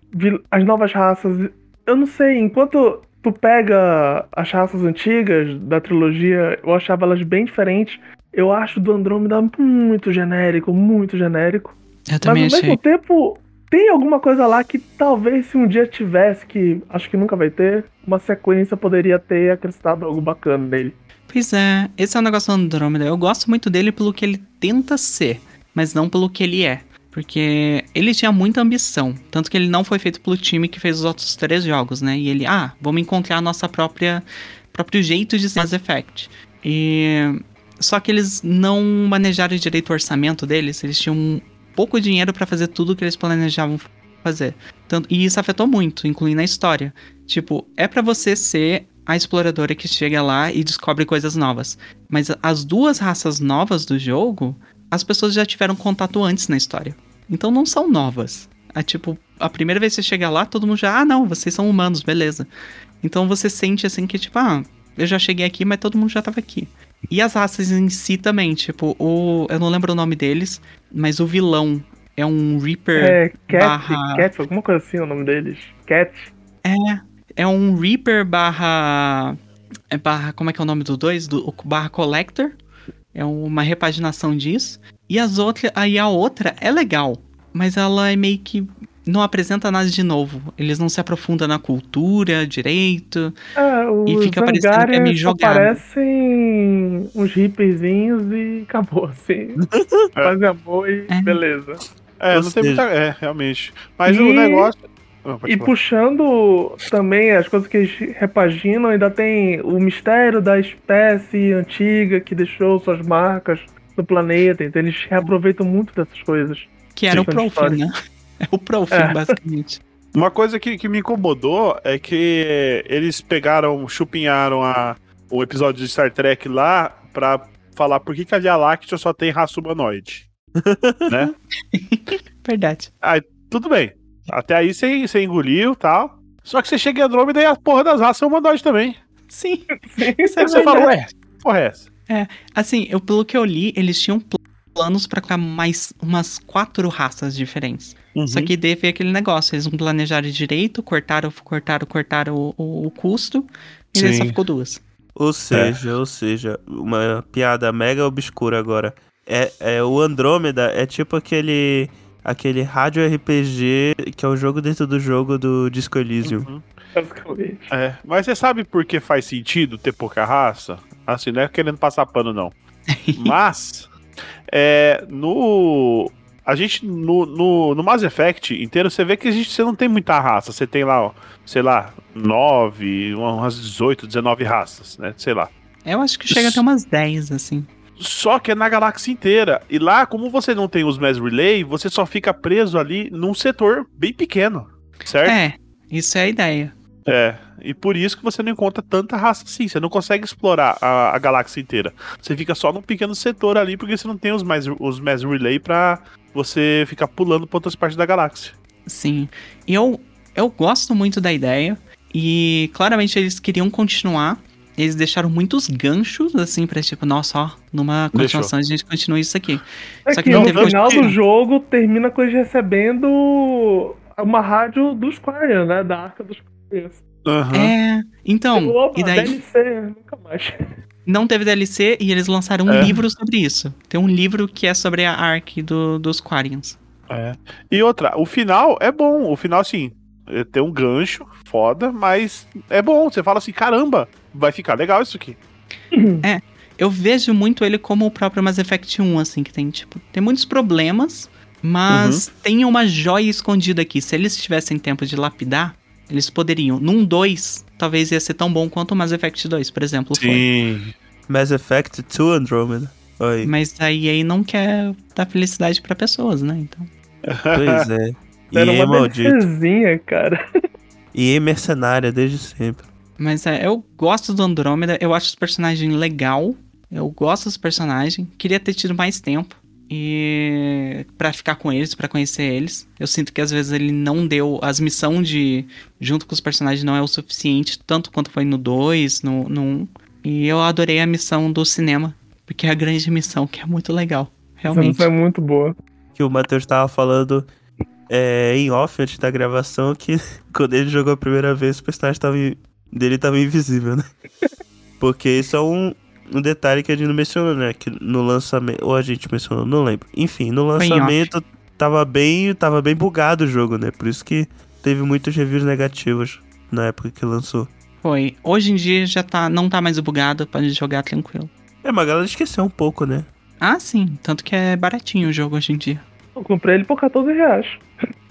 as novas raças. Eu não sei, enquanto tu pega as raças antigas da trilogia, eu achava elas bem diferentes. Eu acho do Andrômeda muito genérico, muito genérico. Eu também Mas ao achei. mesmo tempo, tem alguma coisa lá que talvez se um dia tivesse, que acho que nunca vai ter, uma sequência poderia ter acrescentado algo bacana nele. Pois é, esse é o negócio do Andrômeda. Eu gosto muito dele pelo que ele tenta ser, mas não pelo que ele é. Porque ele tinha muita ambição. Tanto que ele não foi feito pelo time que fez os outros três jogos, né? E ele, ah, vamos encontrar a nossa própria próprio jeito de ser Mass Effect. E. Só que eles não manejaram direito o orçamento deles. Eles tinham pouco dinheiro pra fazer tudo que eles planejavam fazer. Tanto, e isso afetou muito, incluindo a história. Tipo, é pra você ser a exploradora que chega lá e descobre coisas novas. Mas as duas raças novas do jogo, as pessoas já tiveram contato antes na história. Então não são novas. É tipo, a primeira vez que você chega lá, todo mundo já, ah, não, vocês são humanos, beleza. Então você sente assim que, tipo, ah, eu já cheguei aqui, mas todo mundo já tava aqui. E as raças em si também, tipo, o. Eu não lembro o nome deles, mas o vilão é um Reaper. É, Cat, barra- Cat, alguma coisa assim o nome deles. Cat. É, é um Reaper barra. É barra. Como é que é o nome do dois? Do, o barra Collector. É uma repaginação disso. E as outras. Aí a outra é legal. Mas ela é meio que. Não apresenta nada de novo. Eles não se aprofundam na cultura direito. É, os E fica parecendo que é meio jogado. parecem uns hipperzinhos e acabou, assim. *laughs* Fazem amor e É. beleza. É, Ou não tem muita. É, realmente. Mas E- o negócio. Ah, E falar. puxando também as coisas que eles repaginam, ainda tem o mistério da espécie antiga que deixou suas marcas no planeta. Então eles reaproveitam muito dessas coisas. Que era o história. né? É o Profil, É. basicamente. Uma coisa que, que me incomodou é que eles pegaram, chupinharam a, o episódio de Star Trek lá pra falar por que, que a Via Láctea só tem raça humanoide. *laughs* né? Verdade. Tudo bem. Até aí você, você engoliu e tal. Só que você chega em Andrômeda e a porra das raças é humanoide também. Sim. *laughs* Aí você fala, ué, porra é essa? Assim, eu, pelo que eu li, eles tinham pl- planos pra criar mais umas quatro raças diferentes. Só Uhum. que teve aquele negócio, eles não planejaram direito, cortaram, cortaram, cortaram o, o- o custo, e daí só ficou duas. Ou seja, ou seja, uma piada mega obscura agora. É, é o Andrômeda é tipo aquele aquele rádio RPG que é o jogo dentro do jogo do Disco Elysium. Uhum. Basicamente. É, mas você sabe por que faz sentido ter pouca raça? Assim, não é querendo passar pano, não. *laughs* Mas, é, no. A gente, no, no, no Mass Effect inteiro, você vê que a gente, você não tem muita raça. Você tem lá, ó, sei lá, 9, umas 18, 19 raças, né? Sei lá. Eu acho que chega até umas 10, assim. Só que é na galáxia inteira. E lá, como você não tem os Mass Relay, você só fica preso ali num setor bem pequeno. Certo? É, isso é a ideia. É, e por isso que você não encontra tanta raça assim. Você não consegue explorar a, a galáxia inteira. Você fica só num pequeno setor ali, porque você não tem os mais, os mass relay pra você ficar pulando pra outras partes da galáxia. Sim. E eu, eu gosto muito da ideia. E claramente eles queriam continuar. Eles deixaram muitos ganchos, assim, pra tipo, nossa, ó, numa continuação a gente continua isso aqui. É Só que que não no final do jogo termina com eles recebendo uma rádio dos Quarian, né? Da arca dos Quarian. Aham. É, então, Opa, e daí. DLC, nunca mais. Não teve DLC e eles lançaram um É. livro sobre isso. Tem um livro que é sobre a arc do, dos Quarians. É. E outra, o final é bom. O final, assim, é, tem um gancho foda, mas é bom. Você fala assim, caramba, vai ficar legal isso aqui. Eu vejo muito ele como o próprio Mass Effect 1, assim, que tem, tipo, tem muitos problemas, mas Uhum. tem uma joia escondida aqui. Se eles tivessem tempo de lapidar, eles poderiam. Num 2, talvez ia ser tão bom quanto o Mass Effect 2, por exemplo, foi. Sim. Mass Effect 2 Andromeda. Oi. Mas a EA não quer dar felicidade pra pessoas, né? Então. Pois é. *laughs* Era EA uma maldito. belezinha, cara. *laughs* EA mercenária desde sempre. Mas é, eu gosto do Andrômeda, eu acho os personagens legal. Eu gosto dos personagens. Queria ter tido mais tempo. E pra ficar com eles, pra conhecer eles. Eu sinto que às vezes ele não deu. As missões de. junto com os personagens não é o suficiente, tanto quanto foi no 2, no, no 1. E eu adorei a missão do cinema. Porque é a grande missão, que é muito legal. Essa Realmente. missão é muito boa. Que o Matheus tava falando é, em off antes da gravação que *laughs* quando ele jogou a primeira vez, o personagem tava, in- dele tava invisível, né? *laughs* Porque isso é um, um detalhe que a gente não mencionou, né? Que no lançamento. Ou a gente mencionou, não lembro. Enfim, no lançamento tava bem. Tava bem bugado o jogo, né? Por isso que teve muitos reviews negativos na época que lançou. Foi. Hoje em dia já tá, não tá mais bugado, pode jogar tranquilo. É, mas a galera esqueceu um pouco, né? Ah, sim. Tanto que é baratinho o jogo hoje em dia. Eu comprei ele por 14 reais.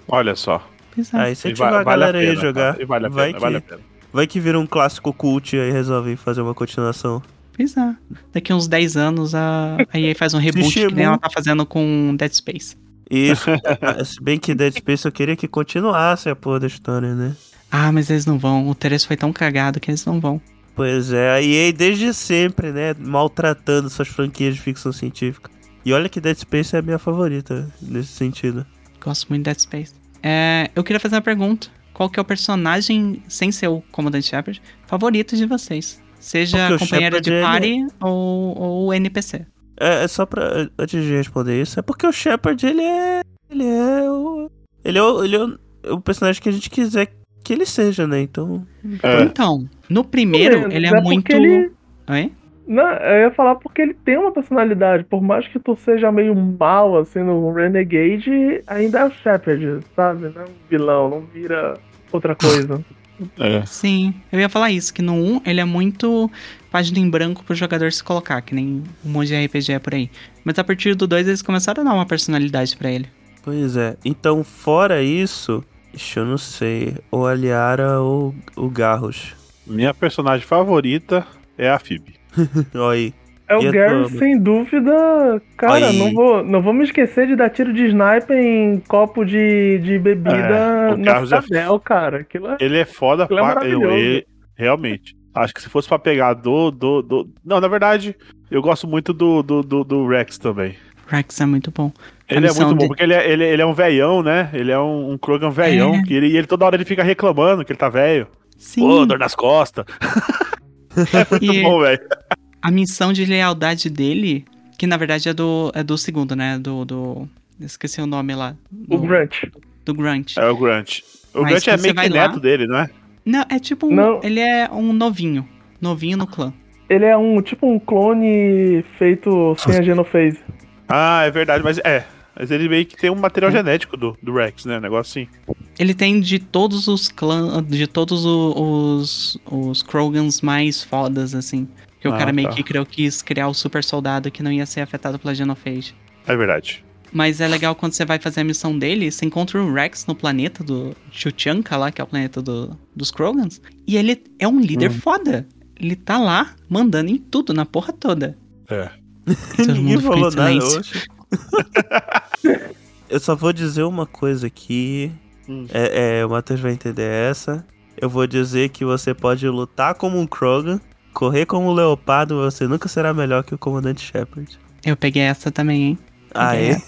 Olha só. Pois é. Aí você tiver a vale a galera aí pena, jogar. tá? Vale a vai, pena, que, vale a pena. vai que vira um clássico cult e aí resolve fazer uma continuação. Pois é. Daqui uns 10 anos a, a EA faz um reboot que nem ela tá fazendo com Dead Space. Isso. Ah, Se bem que Dead Space eu queria que continuasse a porra da história, né? Ah, mas eles não vão. O 3 foi tão cagado que eles não vão. Pois é, a EA desde sempre, né? Maltratando suas franquias de ficção científica. E olha que Dead Space é a minha favorita nesse sentido. Gosto muito de Dead Space. É, eu queria fazer uma pergunta. Qual que é o personagem, sem ser o Comandante Shepard, favorito de vocês? Seja companheira de ele- party ou, ou NPC. É, é só pra. Antes de responder isso, é porque o Shepard, ele é. Ele é o. Ele é o, ele é o, é o personagem que a gente quiser que ele seja, né? Então. É. Então, no primeiro, ele é, é muito. ele- Oi? Não, eu ia falar porque ele tem uma personalidade. Por mais que tu seja meio mal, assim, no Renegade, ainda é o Shepard, sabe? Não é um vilão, não vira outra coisa. *laughs* É. Sim, eu ia falar isso, que no 1 ele é muito página em branco pro jogador se colocar, que nem um monte de RPG é por aí. Mas a partir do 2 eles começaram a dar uma personalidade pra ele. Pois é. Então, fora isso. Ixi, eu não sei. Ou a Liara ou o Garros. Minha personagem favorita é a Phoebe. *laughs* Olha aí. É o a Gary, sem dúvida. Cara, Aí. não vou, não vou me esquecer de dar tiro de sniper em copo de, de bebida É, o na é cara. Aquilo é... Ele é foda Ele é pra. maravilhoso. eu- ele- realmente. Acho que se fosse pra pegar do, do, do. Não, na verdade, eu gosto muito do, do, do, do Rex também. Rex é muito bom. A Ele é muito bom, de- porque ele é, ele, ele é um velhão, né? Ele é um, um Krogan velhão. É. Que ele, e ele toda hora ele fica reclamando que ele tá velho. Sim, Pô, dor nas costas. *laughs* é muito E- bom, velho. A missão de lealdade dele, que na verdade é do, é do segundo, né? Do. do esqueci o nome lá. O Do, Grunt. do Grunt. É o Grant. O Mas Grant é meio que lá- neto dele, não é? Não, é tipo um. Não. Ele é um novinho. Novinho no clã. Ele é um tipo um clone feito sem a genophase. Ah, é verdade, mas é. Mas ele meio que tem um material genético do, do Rex, né? Um negócio assim. Ele tem de todos os clãs, de todos o- os, os Krogans mais fodas, assim. Que o Ah, cara meio tá. que criou, quis criar o super soldado que não ia ser afetado pela Genophage. É verdade. Mas é legal quando você vai fazer a missão dele, você encontra o Rex no planeta do Chuchanka lá, que é o planeta do, dos Krogans. E ele é um líder Hum. foda. Ele tá lá mandando em tudo, na porra toda. É. Todo *laughs* Ninguém mundo ficou em falou nada hoje. *laughs* eu só vou dizer uma coisa aqui. Hum. É, é, o Matheus vai entender essa. Eu vou dizer que você pode lutar como um Krogan, correr como um leopardo, você nunca será melhor que o comandante Shepard. Eu peguei essa também, hein? Ah, é?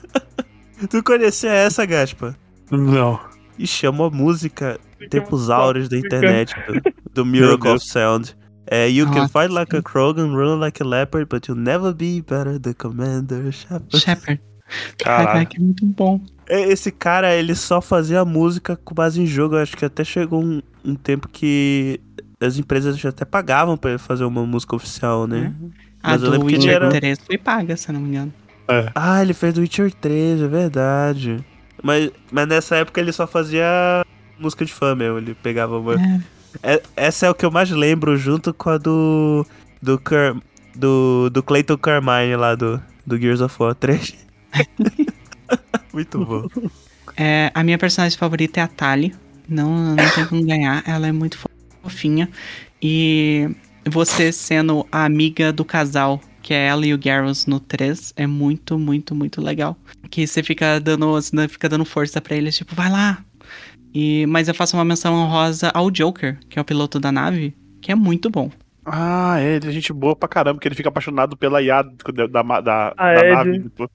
*laughs* tu conhecia essa, Gaspa? Não. E chama música Tempos Áureos da internet, do, *laughs* do Miracle of Sound. É, you can Nossa. fight like a Krogan, run like a leopard, but you'll never be better than Commander Shepard. Shepard. Caralho. Caraca, é muito bom. É, Esse cara, ele só fazia música com base em jogo. Eu acho que até chegou um, um tempo que as empresas já até pagavam pra ele fazer uma música oficial, né? A Mas eu do Witcher era- 3 foi paga, se eu não me engano. Ah, ele fez do Witcher 3, é verdade. Mas, mas nessa época ele só fazia música de fã mesmo, ele pegava uma... É, essa é o que eu mais lembro, junto com a do... Do, Car, do, do Clayton Carmine lá do, do Gears of War 3. *laughs* Muito bom. É, a minha personagem favorita é a Tali. Não, não tem como ganhar. Ela é muito fofinha. E você sendo a amiga do casal, que é ela e o Garrus no 3, é muito, muito, muito legal. Que você fica dando, você fica dando força pra eles, tipo, vai lá. E, mas eu faço uma menção honrosa ao Joker, que é o piloto da nave, que é muito bom. Ah, é, ele é gente boa pra caramba, que ele fica apaixonado pela IA da, da, da, Ah, da é, nave. tipo.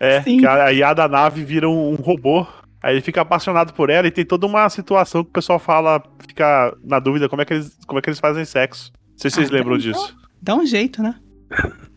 É, *laughs* Sim. que a, a IA da nave vira um, um robô. Aí ele fica apaixonado por ela e tem toda uma situação que o pessoal fala, fica na dúvida como é que eles, como é que eles fazem sexo. Não sei se vocês Ah, lembram então- disso. Dá um jeito, né?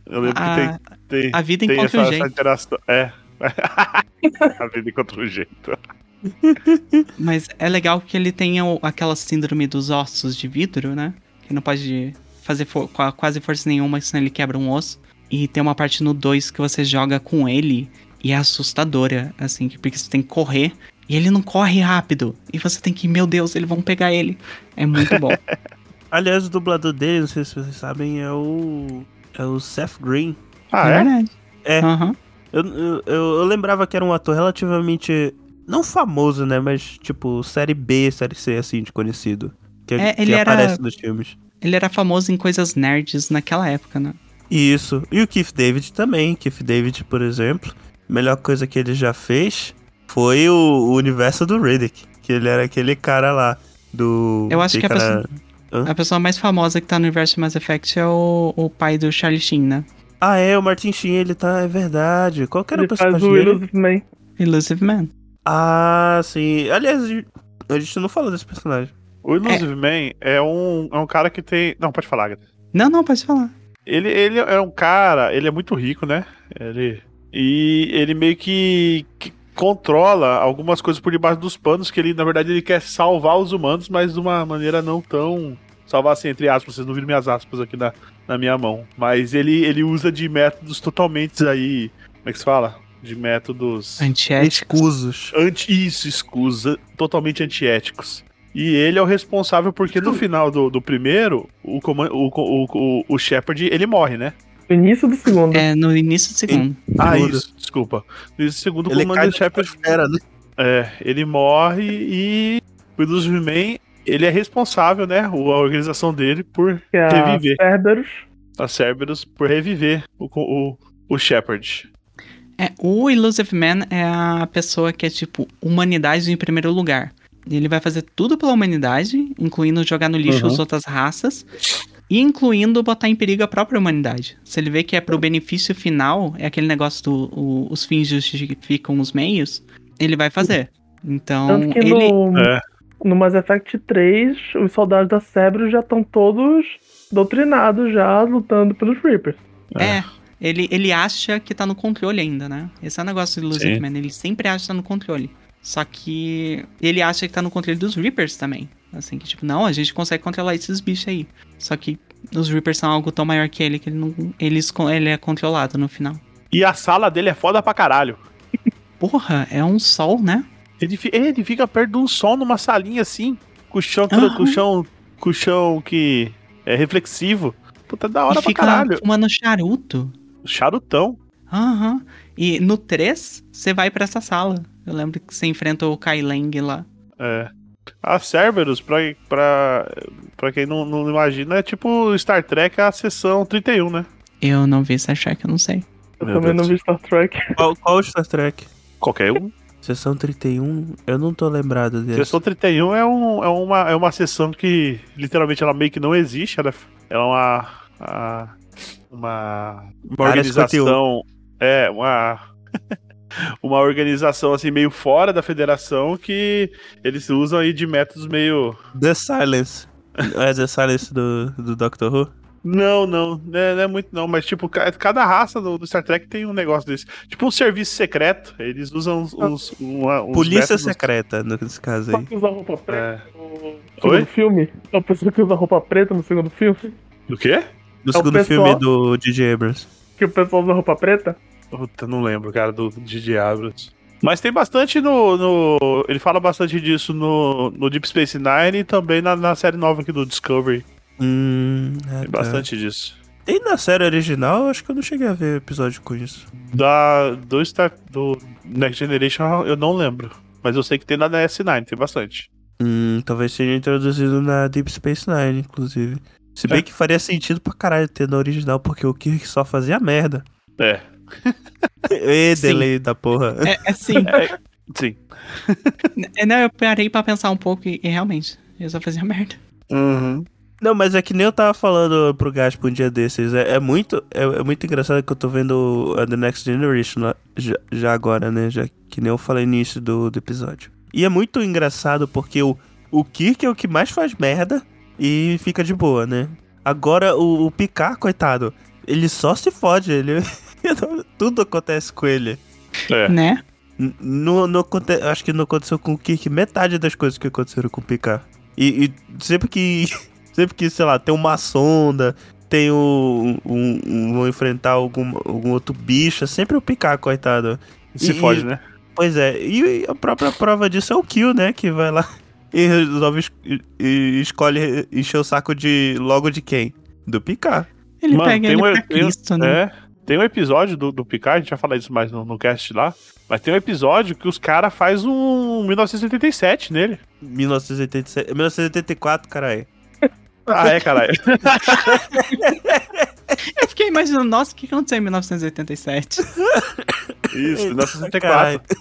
Eu lembro a, que tem, tem, a vida tem encontra essa, um essa jeito. interação. É. *laughs* a vida encontra um jeito. *laughs* Mas é legal que ele tenha aquela síndrome dos ossos de vidro, né? Que não pode fazer for- qua- quase força nenhuma, senão ele quebra um osso. E tem uma parte no 2 que você joga com ele e é assustadora, assim, que- porque você tem que correr e ele não corre rápido. E você tem que, meu Deus, eles vão pegar ele. É muito bom. *laughs* Aliás, o dublador dele, não sei se vocês sabem, é o. É o Seth Green. Ah, é? verdade. É. Aham. Eu, eu, eu- lembrava que era um ator relativamente. Não famoso, né? Mas, tipo, série B, série C, assim, de conhecido. Que, É, que era- aparece nos filmes. Ele era famoso em coisas nerds naquela época, né? Isso. E o Keith David também. Keith David, por exemplo. A melhor coisa que ele já fez foi o, o universo do Riddick. Que ele era aquele cara lá. Do. Eu acho que a cara- pessoa, a pessoa mais famosa que tá no universo de Mass Effect é o, o pai do Charlie Sheen, né? Ah, é, o Martin Sheen, ele tá. É verdade. Qual que era Ele o faz personagem o dele? Illusive Man. Illusive Man. Ah, sim. Aliás, a gente não falou desse personagem. O Illusive Man é um, é um cara que tem. Não, pode falar, Agatha. Não, não, pode falar. Ele, ele é um cara, ele é muito rico, né? Ele, e ele meio que, que controla algumas coisas por debaixo dos panos, que ele, na verdade, ele quer salvar os humanos, mas de uma maneira não tão. Salvar assim, entre aspas, vocês não viram minhas aspas aqui na, na minha mão. Mas ele, ele usa de métodos totalmente aí. Como é que se fala? De métodos. Antiético. Escusos. Anti, isso, escusa, totalmente antiéticos. E ele é o responsável porque no final do, do primeiro, o, o, o, o Shepard, ele morre, né? No início do segundo. É, no início do segundo. Ah, Segundo. isso, desculpa. No segundo Ele comando cai do na Shepard, atmosfera, né? é, ele morre e o Illusive Man, ele é responsável, né, a organização dele por Que é a reviver, Cerberus. a Cerberus, por reviver o, o, o Shepard. É, o Illusive Man é a pessoa que é tipo humanidade em primeiro lugar. Ele vai fazer tudo pela humanidade, incluindo jogar no lixo Uhum. as outras raças, incluindo botar em perigo a própria humanidade. Se ele vê que é pro benefício final, é aquele negócio do o- os fins justificam os meios, ele vai fazer. Então, Tanto que ele. no, É. no Mass Effect 3, os soldados da Cerberus já estão todos doutrinados já, lutando pelos Reapers. É, ele, ele acha que tá no controle ainda, né? Esse é o negócio do Illusive Sim. Man, ele sempre acha que tá no controle. Só que ele acha que tá no controle dos Reapers também. Assim, que tipo, não, a gente consegue controlar esses bichos aí. Só que os Reapers são algo tão maior que ele que ele, não, eles, ele é controlado no final. E a sala dele é foda pra caralho. Porra, é um sol, né? Ele, ele fica perto de um sol numa salinha assim, com o chão, Aham. com o chão, com o chão que é reflexivo. Puta, da hora e pra fica caralho. fumando charuto. Charutão. Aham. E no 3, você vai pra essa sala. Eu lembro que você enfrenta o Kai Lang lá. É. A Cerberus, pra, pra, pra quem não, não imagina, é tipo Star Trek a sessão 31, né? Eu não vi Star Trek, eu não sei. Eu Meu também Deus. não vi Star Trek. Qual, qual Star Trek? Qualquer um. Sessão 31? Eu não tô lembrado desse. Sessão 31 é, um, é, uma, é uma sessão que literalmente ela meio que não existe. Ela, ela é uma. a- uma Área organização. É, uma. *laughs* uma organização assim meio fora da federação que eles usam aí de métodos meio. The Silence. É The Silence do, do Doctor Who? Não, não, não é, não é muito não, mas tipo, ca- cada raça do, do Star Trek tem um negócio desse. Tipo um serviço secreto, eles usam uns. uns, uma- uns Polícia métodos- secreta, nesse caso Só aí. que usar roupa preta. É. o segundo Oi? filme? É o pessoal que usa roupa preta no segundo filme? Do quê? No o segundo pessoal- filme do DJ Abrams. Que o pessoal usa roupa preta? Puta, não lembro, cara, do Didi Abrams. Mas tem bastante no, no- Ele fala bastante disso no, no Deep Space Nine e também na, na série nova aqui do Discovery. Hum, é, Tem tá. bastante disso. E na série original, acho que eu não cheguei a ver episódio com isso. Da, do, Star, do Next Generation eu não lembro. Mas eu sei que tem na DS9, tem bastante. Hum, talvez seja introduzido na Deep Space Nine, inclusive. Se bem É. que faria sentido pra caralho ter na original, porque o Kirk só fazia merda. É, Ê, delay da porra. É, é sim. sim. É, não, eu parei pra pensar um pouco e, e realmente, eu só fazia merda. Uhum. Não, mas é que nem eu tava falando pro Gaspo um dia desses. É, é muito, é, é muito engraçado que eu tô vendo a The Next Generation lá, já, já agora, né? Já que nem eu falei no início do, do episódio. E é muito engraçado porque o, o Kirk é o que mais faz merda e fica de boa, né? Agora o, o Picard, coitado, ele só se fode, ele. *laughs* Tudo acontece com ele. É. Né? N- Não, não aconte- acho que não aconteceu com o Kirk metade das coisas que aconteceram com o Picard. E, e sempre que. *laughs* Sempre que, sei lá, tem uma sonda, tem o. Um, um- vão enfrentar algum, algum outro bicho, é sempre o Picard, coitado. Se E- fode, e- né? Pois é, e a própria prova disso é o Kill, né? Que vai lá *laughs* e resolve es- e, escolhe encher o saco de. logo de quem? Do Picard. Ele Mano, pega tem ele um- pra Cristo, né? É. Tem um episódio do, do Picard, a gente vai falar isso mais no, no cast lá. Mas tem um episódio que os caras faz um 1987 nele. 1987. 1984, caralho. Ah, é, caralho. *laughs* Eu fiquei imaginando, nossa, o que aconteceu em 1987? Isso, Caralho. 1974.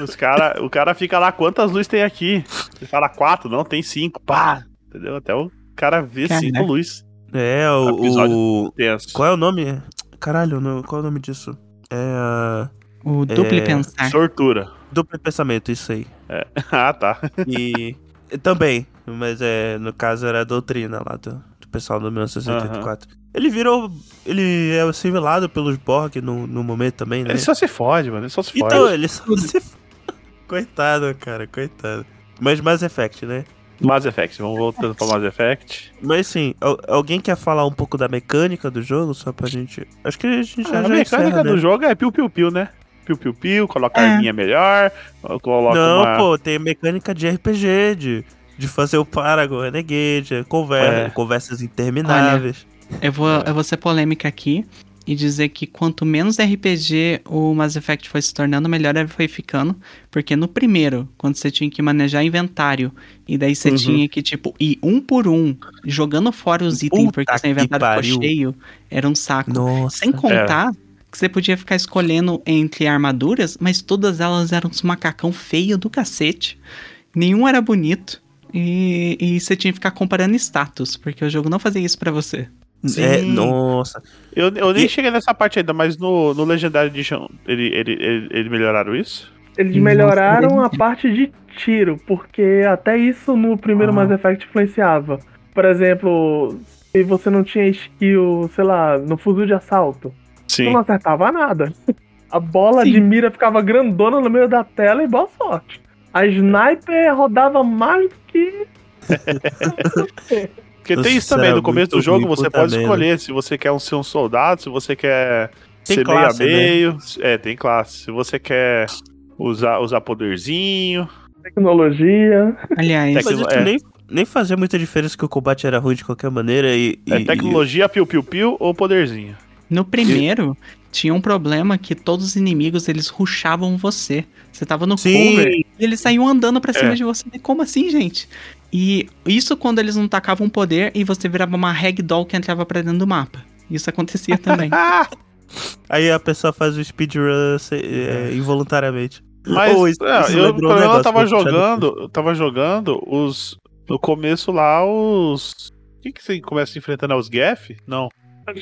Os cara, o cara fica lá, quantas luzes tem aqui? Ele fala quatro, não, tem cinco. Pá! Entendeu? Até o cara vê Caraca. cinco luzes. É, o. Episódio. o-. Qual é o nome? Caralho, no- qual é o nome disso? É. a O duplo É, pensar. Sortura. Duplo pensamento, isso aí. *laughs* ah, tá. E. também, mas é. No caso era a doutrina lá do, do pessoal do 1984. Ele virou. Ele é assimilado pelos Borg no, no momento também, né? Ele só se fode, mano. Ele só se fode. Então, ele só se. *laughs* coitado, cara, coitado. Mas Mass Effect, né? Mass Effect, vamos voltando pra Mass Effect. Mas sim, al- alguém quer falar um pouco da mecânica do jogo, só pra gente. Acho que a gente já, a já mecânica encerra, né? do jogo é piu-piu-piu, né? Piu-piu-piu, coloca a É. arminha melhor, coloca Não, uma... pô, tem mecânica de RPG, de, de fazer o Paragon Renegade, conversa, É. conversas intermináveis. Eu vou, eu vou ser polêmica aqui e dizer que quanto menos RPG o Mass Effect foi se tornando, melhor ele foi ficando. Porque no primeiro, quando você tinha que manejar inventário, e daí você Uhum. tinha que, tipo, ir um por um, jogando fora os itens, Puta porque seu inventário pariu. ficou cheio, era um saco. Nossa. Sem contar que você podia ficar escolhendo entre armaduras, mas todas elas eram uns macacão feio do cacete. Nenhum era bonito. E, e você tinha que ficar comparando status, porque o jogo não fazia isso pra você. É, nossa. Eu, eu nem E- cheguei nessa parte ainda, mas no, no Legendary Edition, ele, ele, ele, ele melhoraram isso? Eles Nossa, melhoraram a parte de tiro, porque até isso no primeiro Ah. Mass Effect influenciava. Por exemplo, se você não tinha skill, sei lá, no fuzil de assalto, você Sim. não acertava nada. A bola Sim. de mira ficava grandona no meio da tela e boa sorte. A sniper rodava mais do que. *laughs* *laughs* Porque tem isso Nossa, também, no começo do jogo você pode merda. escolher se você quer um, ser um soldado, se você quer Tem ser classe, né? meio a meio. É, tem classe. Se você quer usar, usar poderzinho. Tecnologia. Aliás, Tecno- é. nem, nem fazia muita diferença que o combate era ruim de qualquer maneira e. É e- tecnologia, piu-piu-piu ou poderzinho. no primeiro, tinha um problema que todos os inimigos, eles rushavam você. Você tava no Sim. cover e eles saíam andando pra cima É. de você. Como assim, gente? E isso quando eles não tacavam poder e você virava uma ragdoll que entrava pra dentro do mapa. Isso acontecia também. Ah! *laughs* Aí a pessoa faz o speedrun é, involuntariamente. Mas Oh, isso- é, isso eu, lembrou um quando eu tava que eu tinha jogando, eu tava jogando os. No começo lá, os. O que, que você começa enfrentando? É os Gaff? Não.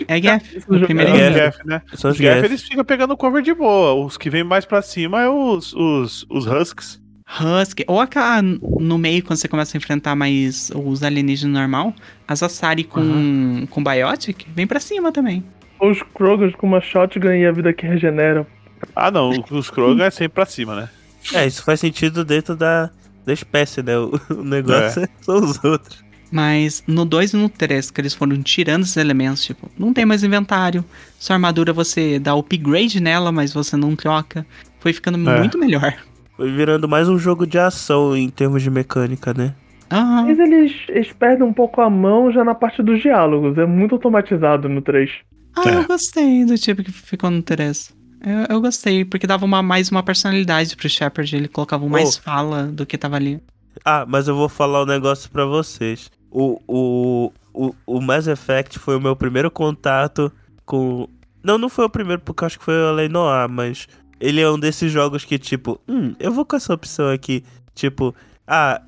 É Gaf, Isso o já- primeiro É os Gaff. nível. Gaff, né? São Os os Gaff, Gaff. eles ficam pegando cover de boa. Os que vêm mais pra cima é os, os, os Husks. Husky. Ou aquela no meio, quando você começa a enfrentar mais os alienígenas normal, as Asari com, com Biotic, vem pra cima também. Os Krogans com uma shotgun e a vida que regenera. Ah, não. Os Krogan é sempre pra cima, né? É, isso faz sentido dentro da, da espécie, né? O, o negócio *laughs* são os outros. Mas no 2 e no 3, que eles foram tirando esses elementos, tipo, não tem mais inventário. Sua armadura você dá upgrade nela, mas você não troca. Foi ficando É. muito melhor. Foi virando mais um jogo de ação em termos de mecânica, né? Aham. Mas eles, eles perdem um pouco a mão já na parte dos diálogos. É muito automatizado no 3. Ah, É. eu gostei do tipo que ficou no 3. Eu, eu gostei, porque dava uma, mais uma personalidade pro Shepard. Ele colocava mais Oh. fala do que tava ali. Ah, mas eu vou falar um negócio pra vocês. O, o, o, o Mass Effect foi o meu primeiro contato com. Não, não foi o primeiro, porque eu acho que foi o Além Noir, mas ele é um desses jogos que, tipo, hum, eu vou com essa opção aqui. Tipo, ah,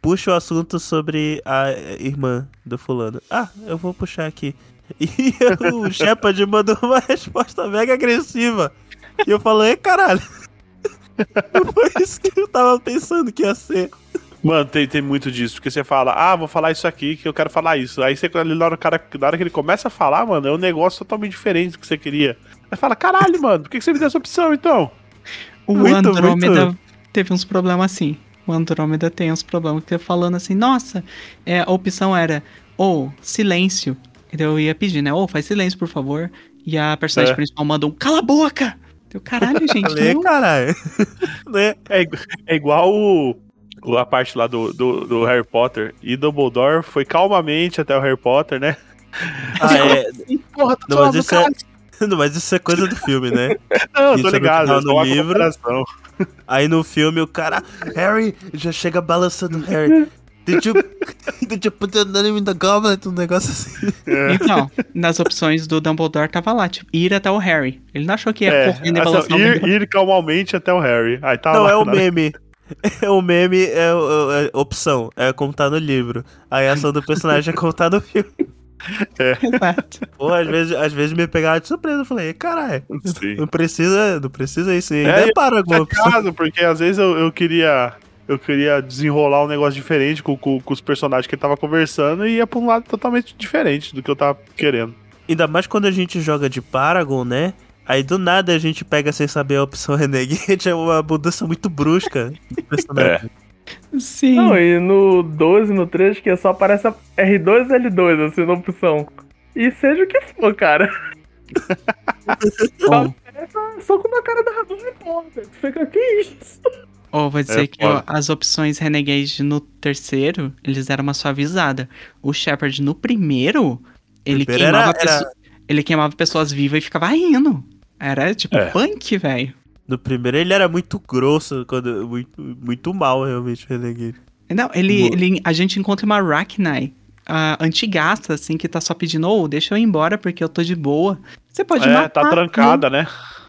puxa o assunto sobre a irmã do fulano. Ah, eu vou puxar aqui. *laughs* E o *laughs* Shepard mandou uma resposta mega agressiva. E eu falei, caralho. *laughs* Foi isso que eu tava pensando que ia ser. Mano, tem, tem muito disso, porque você fala, ah, vou falar isso aqui, que eu quero falar isso. Aí você, na hora, o cara, na hora que ele começa a falar, mano, é um negócio totalmente diferente do que você queria. Aí fala, caralho, mano, por que você me deu essa opção então? O Muito, Andrômeda muito. teve uns problemas assim. O Andrômeda tem uns problemas que falando assim, nossa, é, a opção era, ou silêncio. Então eu ia pedir, né? Ou faz silêncio, por favor. E a personagem É. principal mandou um cala a boca! Deu caralho, *laughs* gente. Falei, não. caralho. *laughs* É, é igual o, a parte lá do, do, do Harry Potter. E Dumbledore foi calmamente até o Harry Potter, né? Ah, *laughs* é. Porra, tá Não, mas isso é, mas isso é coisa do filme, né? *laughs* Não, isso tô é no ligado, final é uma livro. Aí no filme o cara. Harry já chega balançando Harry. Did you, *laughs* did you put the name in the goblet? Um negócio assim. Então, nas opções do Dumbledore tava lá, tipo, ir até o Harry. Ele não achou que ia É, correndo e essa- balançar o ir, ir calmamente até o Harry. Aí tá Não, lá, é o né? meme. É o meme, é, o- é opção. É como tá no livro. Aí a ação do personagem é como tá no filme. Exato. Pô, às vezes, às vezes me pegava de surpresa. Eu falei, caralho, não precisa, não precisa isso. Ainda É, é, para alguma É caso, porque às vezes eu, eu queria. Eu queria desenrolar um negócio diferente com, com, com os personagens que ele tava conversando e ia pra um lado totalmente diferente do que eu tava querendo. Ainda mais quando a gente joga de Paragon, né? Aí do nada a gente pega sem saber a opção *laughs* Renegade, é uma mudança muito brusca do personagem. Sim. Não, e no 12 e no 3 que só aparece a R2 e L2, assim, na opção. E seja o que for, cara. *laughs* Bom, É só com a cara da importa. Tu fica, que isso? Ou vou dizer É que ó, as opções Renegade no terceiro, eles deram uma suavizada. O Shepard no primeiro, ele Primeiro queimava, era- era- ele queimava pessoas vivas e ficava rindo. Era tipo É. punk, velho. No primeiro ele era muito grosso, quando, muito, muito mal realmente o Renegade. Não, ele, ele, a gente encontra uma Arachnai ah, antigasta, assim, que tá só pedindo, ô, deixa eu ir embora porque eu tô de boa. Você pode é, matar. tá trancada, né?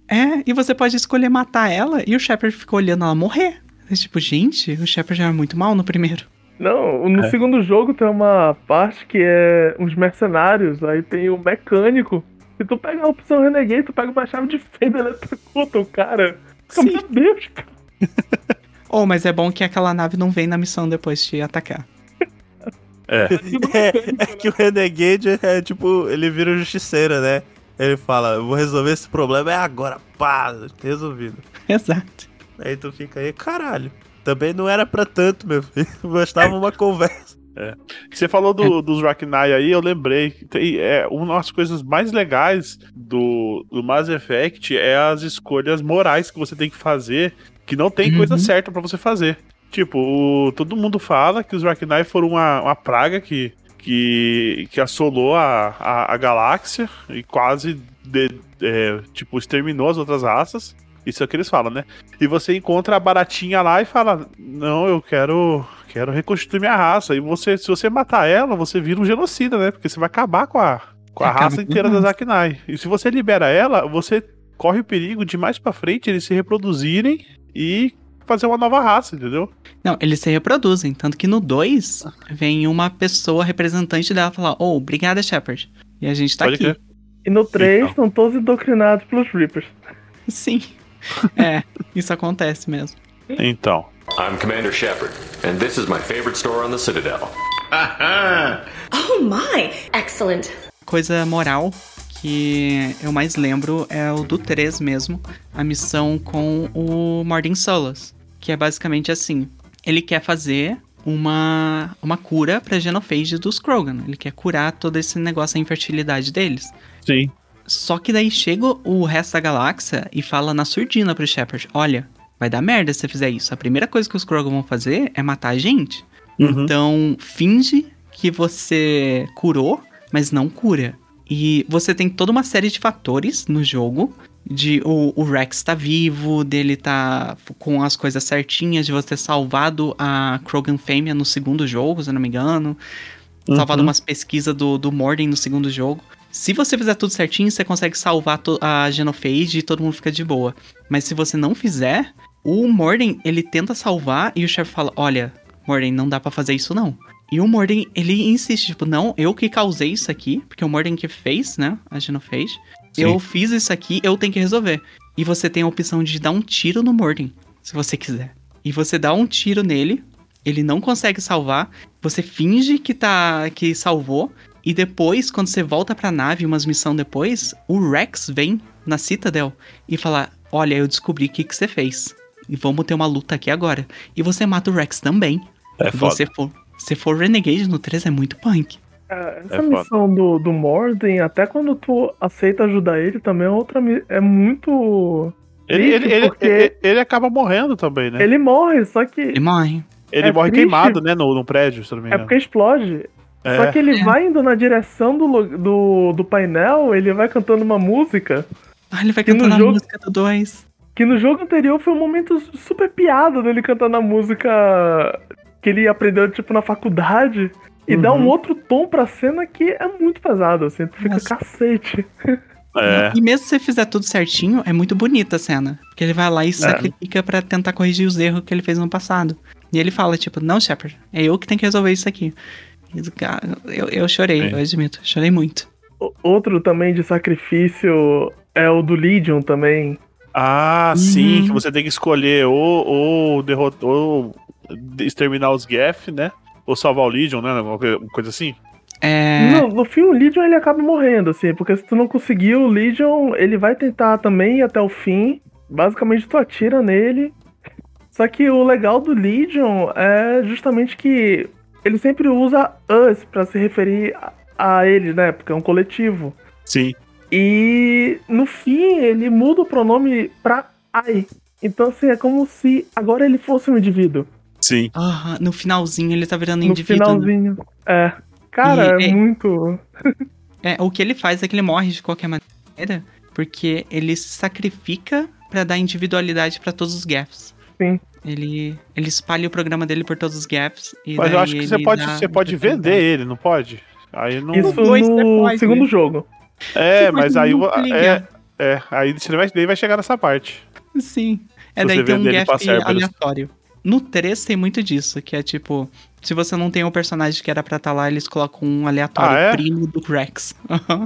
É, e você pode escolher matar ela e o Shepard ficou olhando ela morrer. É tipo, gente, o Shepard era muito mal no primeiro. Não, no É. segundo jogo tem uma parte que é uns mercenários, aí tem o mecânico. Se tu pega a opção Renegade, tu pega uma chave de fenda eletrocuta o cara. Sim. meu Deus, cara. Oh, mas é bom que aquela nave não vem na missão depois de atacar. É. É, *laughs* é que o Renegade é tipo, ele vira o justiceiro, né? Ele fala, eu vou resolver esse problema, é agora, pá, resolvido. Exato. Aí tu fica aí, caralho. Também não era pra tanto, meu filho. *laughs* Bastava uma conversa. Você falou do, dos Raknai aí, eu lembrei. Tem, é, uma das coisas mais legais do, do Mass Effect é as escolhas morais que você tem que fazer, que não tem coisa Uhum. certa pra você fazer. Tipo, o- todo mundo fala que os Raknai foram uma, uma praga que, que, que assolou a, a, a galáxia e quase, de- é, tipo, exterminou as outras raças. Isso é o que eles falam, né? E você encontra a baratinha lá e fala: Não, eu quero. Quero reconstituir minha raça. E você, se você matar ela, você vira um genocida, né? Porque você vai acabar com a, com a Acaba raça inteira das. Arcanai. E se você libera ela, você corre o perigo de mais pra frente eles se reproduzirem e fazer uma nova raça, entendeu? Não, eles se reproduzem. Tanto que no 2 vem uma pessoa representante dela falar: Ô, obrigada, Shepard. E a gente tá Pode aqui. crer. E no 3 Então. estão todos indoctrinados pelos Reapers. Sim. *laughs* É, isso acontece mesmo. Então. I'm Commander Shepard, and this is my favorite store on the Citadel. *laughs* Oh my! Excellent. Coisa moral que eu mais lembro é o do 3 mesmo, a missão com o Mordin Solas, que é basicamente assim. ele quer fazer uma, uma cura pra genophage dos Krogan. Ele quer curar todo esse negócio da infertilidade deles. Sim. Só que daí chega o resto da galáxia e fala na surdina pro Shepard: Olha, vai dar merda se você fizer isso. A primeira coisa que os Krogan vão fazer é matar a gente. Uhum. Então, finge que você curou, mas não cura. E você tem toda uma série de fatores no jogo. De o, o Rex tá vivo, dele tá com as coisas certinhas, de você ter salvado a Krogan Fêmea no segundo jogo, se eu não me engano. Salvado Uhum. umas pesquisas do, do Morden no segundo jogo. Se você fizer tudo certinho, você consegue salvar a Genophage e todo mundo fica de boa. Mas se você não fizer, o Morden, ele tenta salvar e o chefe fala: Olha, Morden, não dá pra fazer isso não. E o Morden, ele insiste, tipo, não, eu que causei isso aqui, porque o Morden que fez, né, a Genophage. Sim. Eu fiz isso aqui, eu tenho que resolver. E você tem a opção de dar um tiro no Morden, se você quiser. E você dá um tiro nele, ele não consegue salvar, você finge que tá que salvou e depois quando você volta pra nave umas missão depois, o Rex vem na Citadel e fala: "Olha, eu descobri o que que você fez. E vamos ter uma luta aqui agora". E você mata o Rex também. É se foda. você for, se for Renegade no 3 é muito punk. É, essa É missão do, do Morden, até quando tu aceita ajudar ele, também é outra. É muito. Ele, ele, ele, ele, ele acaba morrendo também, né? Ele, Ele morre, só que. morre. é morre triste. queimado, né? No, no prédio, se eu não me É engano. porque explode. É. Só que ele É. vai indo na direção do, do, do painel, ele vai cantando uma música. Ah, ele vai cantando a jogo- música do 2. Que no jogo anterior foi um momento super piada dele cantando a música que ele aprendeu, tipo, na faculdade. E dá um Uhum. outro tom pra cena que é muito pesado, assim. Tu fica Nossa. cacete. É. E mesmo se você fizer tudo certinho, é muito bonita a cena. Porque ele vai lá e sacrifica pra tentar corrigir os erros que ele fez no passado. E ele fala, tipo, não, Shepard, é eu que tenho que resolver isso aqui. Eu, eu chorei, Sim. eu admito, chorei muito. Outro também de sacrifício é o do Legion também. Ah, sim, Uhum. que você tem que escolher ou, ou derrotar ou exterminar os Geth, né? Ou salvar o Legion, né? Alguma coisa- uma coisa assim. É. No, no fim, o Legion ele acaba morrendo, assim, porque se tu não conseguir, o Legion ele vai tentar também ir até o fim. Basicamente, tu atira nele. Só que o legal do Legion é justamente que ele sempre usa us pra se referir a, a ele, né? Porque é um coletivo. Sim. E no fim, ele muda o pronome pra I. Então, assim, é como se agora ele fosse um indivíduo. Sim. aham, no finalzinho ele tá virando No indivíduo. né? finalzinho. É. Cara, E- é e- muito. *laughs* É, o que ele faz é que ele morre de qualquer maneira, porque ele se sacrifica pra dar individualidade pra todos os gaps. Sim. Ele, ele espalha o programa dele por todos os gaps. E Mas eu acho que você pode, você pode vender ele, não pode? Aí não. Isso no pode, segundo né? jogo. É, Você mas aí. É, é, aí você vai, daí vai chegar nessa parte. Sim. É, Se daí tem um gap aleatório. No 3 tem muito disso, que é tipo, se você não tem um personagem que era pra estar lá, eles colocam um aleatório Ah, é? primo do Rex.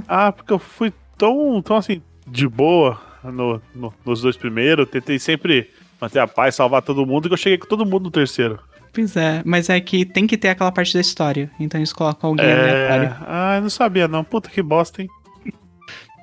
Ah, porque eu fui tão, tão assim, de boa no, no- nos dois primeiros. Tentei sempre manter a paz, salvar todo mundo, que eu cheguei com todo mundo no terceiro. pois é, mas é que tem que ter aquela parte da história. Então eles colocam alguém É. aleatório. Ah, eu não sabia, não. Puta que bosta, hein?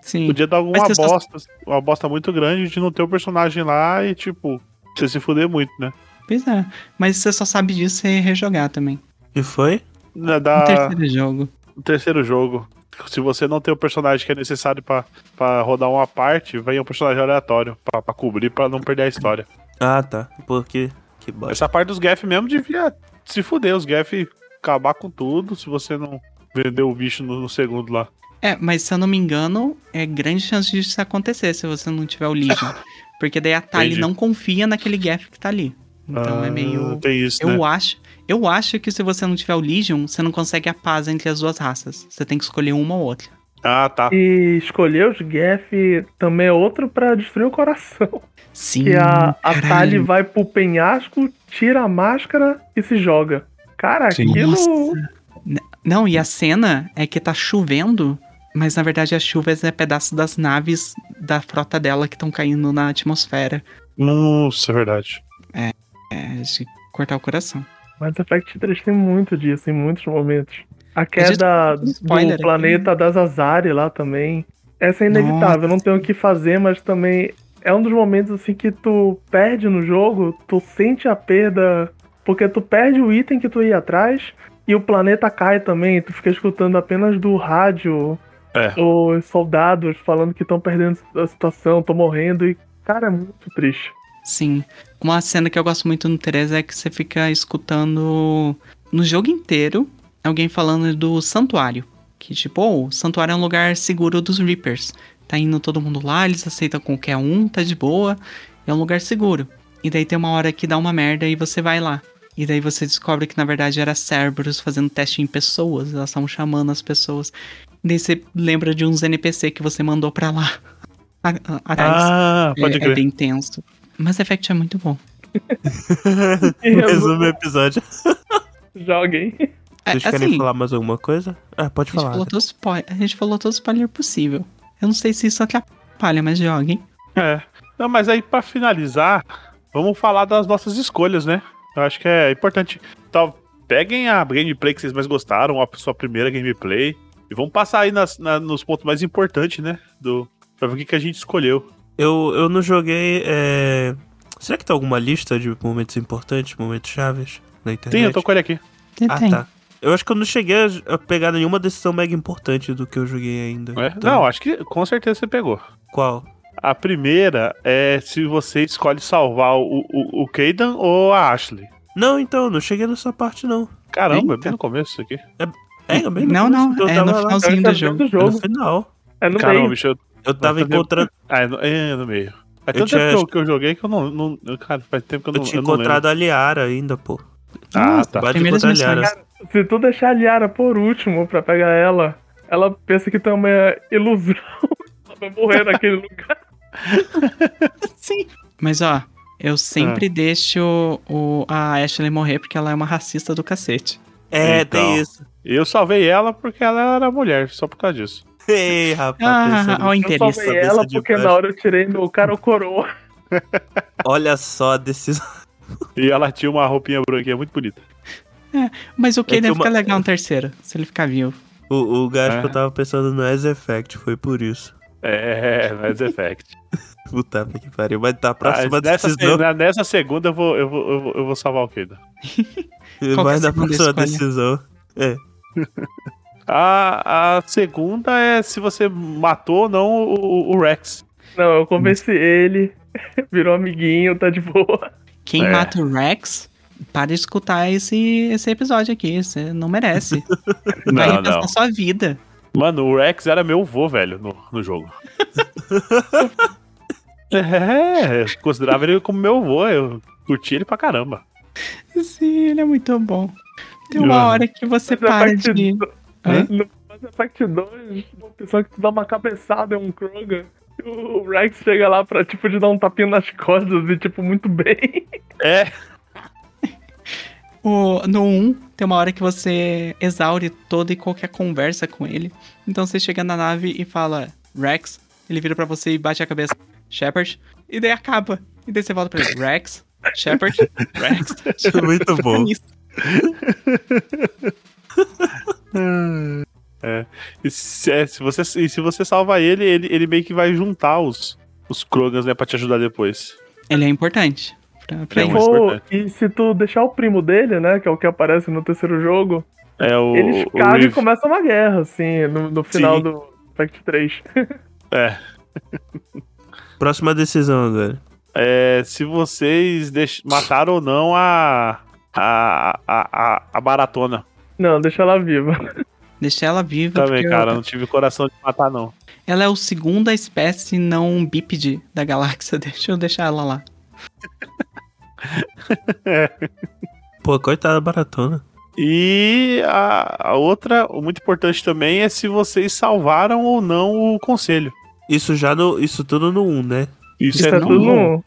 Sim. Podia dar alguma você só- bosta, uma bosta muito grande de não ter o personagem lá e, tipo, você se fuder muito, né? Pois é. Mas você só sabe disso se rejogar também. E foi? No Da, terceiro jogo. no terceiro jogo. Se você não tem o personagem que é necessário pra, pra rodar uma parte, vem um personagem aleatório pra cobrir, pra não perder a história. Ah, tá. Porque. Que bosta. Essa parte dos Geth mesmo devia se fuder, os Geth acabar com tudo se você não vender o bicho no, no segundo lá. É, mas se eu não me engano, é grande chance disso acontecer se você não tiver o Legion. *laughs* Porque daí a Tali Entendi. não confia naquele Gap que tá ali. Então é Ah, meio. Tem isso, Eu né? acho. Eu acho que se você não tiver o Legion, você não consegue a paz entre as duas raças. Você tem que escolher uma ou outra. Ah, tá. E escolher os Geth também é outro pra destruir o coração. Sim. Que a, a. Tali vai pro penhasco, tira a máscara e se joga. Cara, Sim. aquilo. Nossa. Não, e a cena é que tá chovendo, mas na verdade as chuvas é pedaço das naves da frota dela que estão caindo na atmosfera. Nossa, é verdade. É de cortar o coração. Mass Effect 3 tem muito disso, em muitos momentos. A queda um do aqui. planeta das Azari lá também. Essa é inevitável, não tem o que fazer, mas também é um dos momentos assim que tu perde no jogo, tu sente a perda porque tu perde o item que tu ia atrás e o planeta cai também. Tu fica escutando apenas do rádio É. os soldados falando que estão perdendo a situação, estão morrendo e, cara, é muito triste. Sim. Uma cena que eu gosto muito no Teresa é que você fica escutando no jogo inteiro alguém falando do santuário. Que tipo, oh, o santuário é um lugar seguro dos Reapers. Tá indo todo mundo lá, eles aceitam qualquer um, tá de boa. É um lugar seguro. E daí tem uma hora que dá uma merda e você vai lá. E daí você descobre que na verdade era Cerberus fazendo teste em pessoas. Elas estavam chamando as pessoas. E daí você lembra de uns NPC que você mandou pra lá. A- a- Atrás. Ah, pode é, é crer. bem tenso. Mass Effect é muito bom. *laughs* Resume o episódio. *laughs* Joguem. É, Vocês querem assim, falar mais alguma coisa? Ah, pode a gente, falar. falou todo spoiler, a gente falou todo spoiler possível. Eu não sei se isso atrapalha, mas joguem. É. Não, mas aí pra finalizar, vamos falar das nossas escolhas, né? Eu acho que é importante. Tal, peguem a gameplay que vocês mais gostaram, a sua primeira gameplay, e vamos passar aí nas- na- nos pontos mais importantes, né? Do, pra ver o que, que a gente escolheu. Eu, eu não joguei. é, Será que tem alguma lista de momentos importantes, momentos chaves na internet? Sim, eu tô com ele aqui. Tem, Ah, tem. tá. Eu acho que eu não cheguei a- pegar nenhuma decisão mega importante do que eu joguei ainda. É? Então, Não, acho que com certeza você pegou. Qual? A primeira é se você escolhe salvar o, o, o Kaidan ou a Ashley. Não, então, não cheguei nessa parte, não. Caramba, é Eita. bem no começo isso aqui. É, bem no Não, começo, não, então eu é no lá. finalzinho do Tá jogo. dentro É no jogo. final. É no Caramba, meio. bicho. Eu... Eu tava tá encontrando. *laughs* Ah, é no, é no meio. Faz Eu tanto tinha- tempo que eu, eu joguei que eu não, não. eu- Cara, faz tempo que eu Eu não. tinha eu não lembro. encontrado a Liara ainda, pô. Ah, tá. Bate Primeiras encontrar a Liara. missões. Se tu deixar a Liara por último pra pegar ela, ela pensa que tem uma ilusão. *laughs* ela vai morrer naquele lugar. *laughs* Sim. Mas ó, eu sempre deixo o, a Ashley morrer porque ela é uma racista do cacete. É, Então. tem isso. Eu salvei ela porque ela era mulher, só por causa disso. Ei, rapaz, Ah, ó, o Eu interesse. salvei cabeça ela porque baixo. na hora eu tirei no cara o coroa. Olha só a decisão. E ela tinha uma roupinha branquinha muito bonita. Mas o que É que deve uma- ficar legal no terceiro, se ele ficar vivo. O, o gajo É. que eu tava pensando no Mass Effect, foi por isso. É, Mass Effect. *laughs* Puta que pariu. Mas tá, a próxima Ah, nessa, decisão. se- nessa segunda eu vou, eu vou, eu vou, eu vou salvar o Kaidan. *laughs* Qual que é a Vai na segunda próxima decisão. É. *laughs* A, a segunda é se você matou ou não o, o Rex. Não, eu convenci ele, virou amiguinho, tá de boa. Quem É. mata o Rex, para de escutar esse, esse episódio aqui. Você não merece. *laughs* Vai Não, repensar não. sua vida. Mano, o Rex era meu vô, velho, no, no jogo. *laughs* é, eu considerava ele como meu vô, eu curti ele pra caramba. Sim, ele é muito bom. Tem uma hora que você Mass para Effect de. do-? No Mass Effect 2, uma pessoa que tu dá uma cabeçada é um Krogan. e O Rex chega lá pra, tipo, de dar um tapinha nas costas e, tipo, muito bem. É, *laughs* O, no 1, tem uma hora que você exaure toda e qualquer conversa com ele. Então você chega na nave e fala, Rex, ele vira pra você e bate a cabeça, Shepard, e daí acaba. E daí você volta pra ele, Rex, Shepard, *laughs* Rex. Muito bom. Isso. *laughs* e se, é, se você, e se você salva ele, ele, ele meio que vai juntar os, os Krogans, né, pra te ajudar depois. Ele é importante. Pra, pra for- importante. e se tu deixar o primo dele, né, que é o que aparece no terceiro jogo, É o. eles o cagam e Reeve. começa uma guerra, assim, no, no final Sim. do Fact 3. *laughs* *laughs* É. Próxima decisão agora. É, se vocês deix... mataram ou não a. A, a, a, a baratona. Não, deixa ela viva. Deixa ela viva. Também, cara, ela, não tive coração de matar, não. ela é o segunda espécie não bípede da galáxia. *laughs* Deixa eu deixar ela lá. *laughs* Pô, coitada da baratona. E a, a outra, o muito importante também, é se vocês salvaram ou não o conselho. Isso já no. Isso tudo no 1, né? Isso, Isso é é no tudo um. um.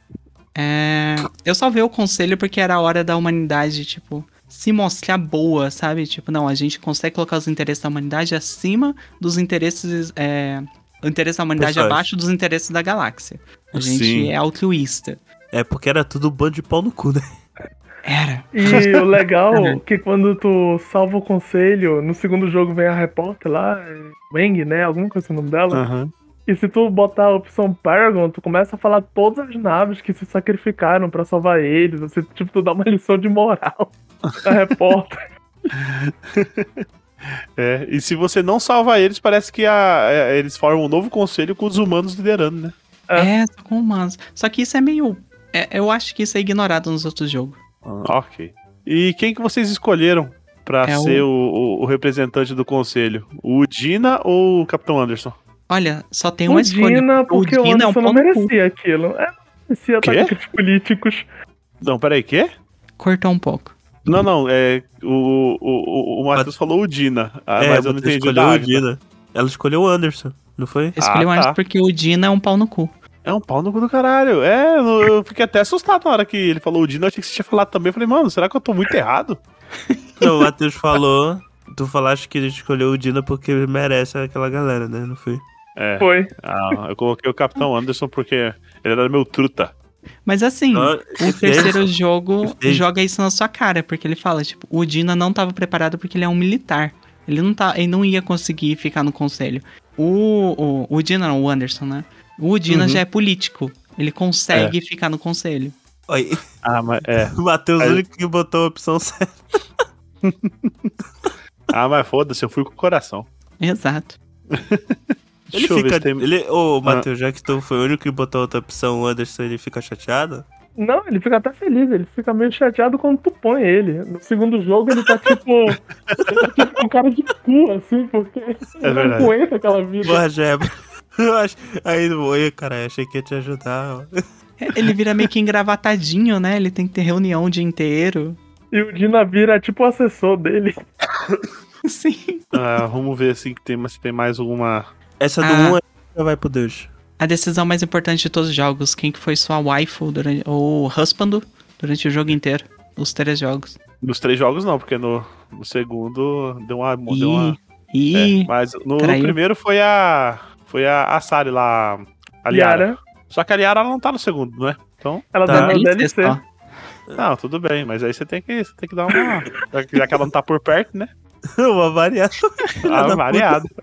É, eu salvei o conselho porque era a hora da humanidade, tipo, se mostrar boa, sabe? Tipo, não, a gente consegue colocar os interesses da humanidade acima dos interesses. É, o interesse da humanidade Pessoais. abaixo dos interesses da galáxia. A gente Sim. é altruísta. É porque era tudo um bando de pau no cu, né? Era. E o legal *laughs* é que quando tu salva o conselho, no segundo jogo vem a repórter lá, Wang, né? Alguma coisa assim o nome dela. Aham. E se tu botar a opção Paragon, tu começa a falar todas as naves que se sacrificaram pra salvar eles. Você, tipo, tu dá uma *laughs* lição de moral a *laughs* repórter. É, e se você não salva eles, parece que a- é, eles formam um novo conselho com os humanos liderando, né? É, só com humanos. Só que isso é meio. É, eu acho que isso é ignorado nos outros jogos. Ok. E quem que vocês escolheram pra É o- ser o... O, o representante do conselho? O Dina ou o Capitão Anderson? Olha, só tem O uma escolha. Dina, porque o, Dina é um Anderson não merecia aquilo. É, não merecia Quê? ataques políticos. Não, peraí, quê? Cortou um pouco. Não, não, é. O, o, o, o Matheus falou o Dina, ah, é, mas eu não entendi escolheu o. Dina. Ela escolheu o Anderson, não foi? Escolheu Ah, antes tá. porque o Dina é um pau no cu. É um pau no cu do caralho. É, eu fiquei até assustado na hora que ele falou o Dina, eu achei que você tinha falado também. Eu falei, mano, será que eu tô muito errado? *laughs* Não, o Matheus falou. Tu falaste que ele escolheu o Dina porque merece aquela galera, né? Não foi? É. Foi. Ah, eu coloquei o Capitão Anderson porque ele era meu truta. Mas assim, Não, o fez- terceiro jogo joga isso na sua cara, porque ele fala, tipo, o Dina não tava preparado porque ele é um militar. Ele não, tá, ele não ia conseguir ficar no conselho. O, o, o Dina, não, o Anderson, né? O Dina Uhum. já é político. Ele consegue ficar no conselho. Olha, Ah, mas é. o *laughs* Matheus é o Aí- único que botou a opção certa. *laughs* Ah, mas foda-se, eu fui com o coração. Exato. Ele fica. tem. Ele, ô, Matheus, já que tu foi o único que botou outra opção, o Anderson, ele fica chateado? Não, ele fica até feliz, ele fica meio chateado quando tu põe ele. No segundo jogo ele tá tipo. *laughs* ele tá tipo com cara de cu, assim, porque ele não verdade. aguenta aquela vida. Porra, Jeba. *laughs* Eu acho. Aí, oi, cara, achei que ia te ajudar. É, Ele vira meio que engravatadinho, né? Ele tem que ter reunião o dia inteiro. E o Dina vira tipo o assessor dele. *laughs* Sim. Ah, vamos ver assim, que tem, se tem mais alguma. Essa do Ah. 1 já vai pro Deus. A decisão mais importante de todos os jogos. Quem que foi sua waifu durante, ou husband durante o jogo inteiro. Os três jogos. Nos três jogos não, porque no, no segundo deu uma. Deu Ih, uma ih. é, mas no, no primeiro foi a. Foi a, a Sari lá. A Liara. Liara, Só que a Liara ela não tá no segundo, não é? Então. ela Tá. tá na DLC só. Não, tudo bem, mas aí você tem que, você tem que dar uma. já que- ela não tá por perto, né? *laughs* Uma variada. Ah, da variado. *laughs*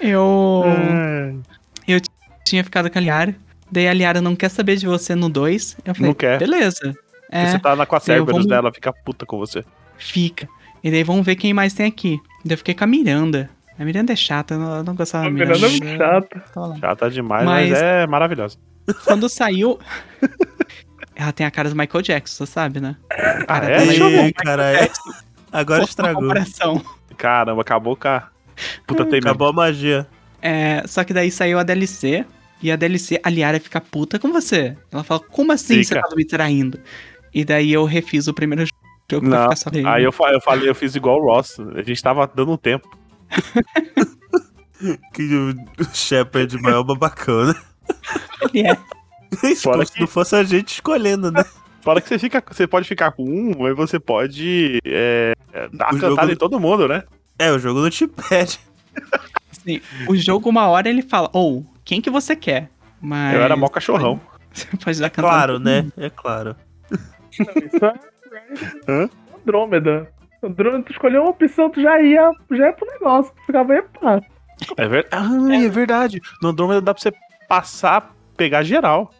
Eu É. tinha ficado com a Liara. Daí a Liara não quer saber de você no 2. Eu falei, Não quer. beleza. É, Você tá lá com a eu Cerberus vou- dela, fica puta com você. fica. E daí vamos ver quem mais tem aqui. Daí eu fiquei com a Miranda. A Miranda é chata, eu não, eu não gostava A da Miranda é muito Miranda. chata. Tá tá demais, mas, Mas- é maravilhosa. Quando saiu. *laughs* Ela tem a cara do Michael Jackson, você sabe, né? Ah, Cara, é? tem- Deixa eu ver. cara, é. Agora Uma estragou. comparação. Caramba, acabou com a. Puta tem mesmo. Acabou a magia. É, só que daí saiu a DLC. E a DLC, a Liara fica puta com você. Ela fala, como assim você Fica. tá me traindo? E daí eu refiz o primeiro jogo pra Não. Aí eu, eu falei, eu fiz igual o Ross. A gente tava dando um tempo. *laughs* Que o Shepard maior babacão, né? Ele é. Fora que- não fosse a gente escolhendo, né? Fora que você fica. Você pode ficar com um, aí você pode é, é, dar O cantada jogo- em todo mundo, né? É, o jogo não te pede. Assim, o jogo, uma hora, ele fala, ou, quem que você quer? Mas. Eu era mó cachorrão. *laughs* Você pode dar cantada. Claro, né? É claro. Isso é Hã? Andrômeda. Andrômeda, tu escolheu uma opção, tu já ia, já ia pro negócio. Tu ficava pá. É, ver... ah, é verdade. No Andrômeda dá pra você passar, pegar geral.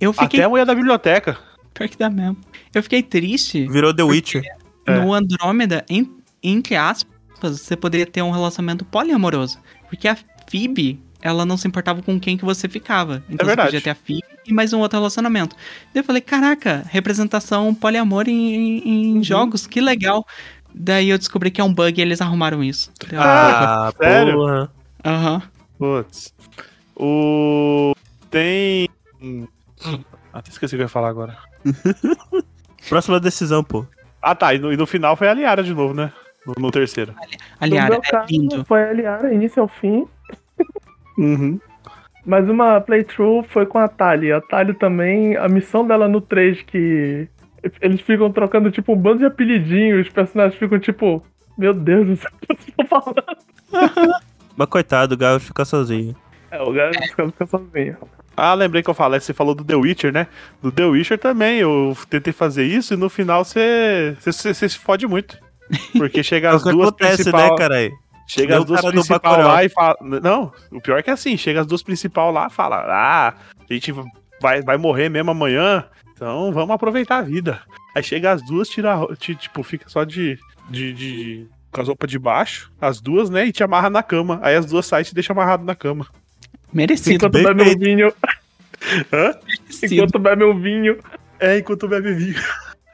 Eu fiquei. Até a mulher da biblioteca. Pior que dá mesmo. Eu fiquei triste Virou The Witcher. É. no Andrômeda, em- entre aspas, você poderia ter um relacionamento poliamoroso. Porque a Phoebe, ela não se importava com quem que você ficava. Então você verdade. podia ter a Phoebe e mais um outro relacionamento. Daí eu falei, caraca, representação poliamor em, em- Uhum. jogos, que legal. Daí eu descobri que é um bug e eles arrumaram isso. Ah, sério? porra. Aham. Putz. O. Tem. Ah, Até esqueci o que eu ia falar agora. *laughs* Próxima decisão, pô. Ah, tá. E no, e no final foi a Liara de novo, né? No, no terceiro. no Aliás, meu é caso, lindo. foi a Liara, início ao fim. Uhum. Mas uma playthrough foi com a Tali. A Tali também, a missão dela no 3 que eles ficam trocando tipo um bando de apelidinhos, os personagens ficam tipo, meu Deus, não sei o que vocês estão falando. *laughs* Mas coitado, o Galo fica sozinho. É, o cara fica, fica sozinho. Ah, lembrei que eu falei, você falou do The Witcher, né? Do The Witcher também, eu tentei fazer isso e no final você, você, você, você se fode muito. Porque chega as duas acontece, principais. né, carai? Chega Deu as duas Bacurau. lá e fala. Não, o pior é que é assim, chega as duas principal lá e fala: Ah, a gente vai, vai morrer mesmo amanhã, então vamos aproveitar a vida. Aí chega as duas, tira, tipo, fica só de. de, de com as roupas de baixo, as duas, né? E te amarra na cama. Aí as duas saem e te deixam amarrado na cama. Merecido. Enquanto bebe um feito. vinho. Hã? merecido. Enquanto bebe um vinho. É, enquanto bebe vinho.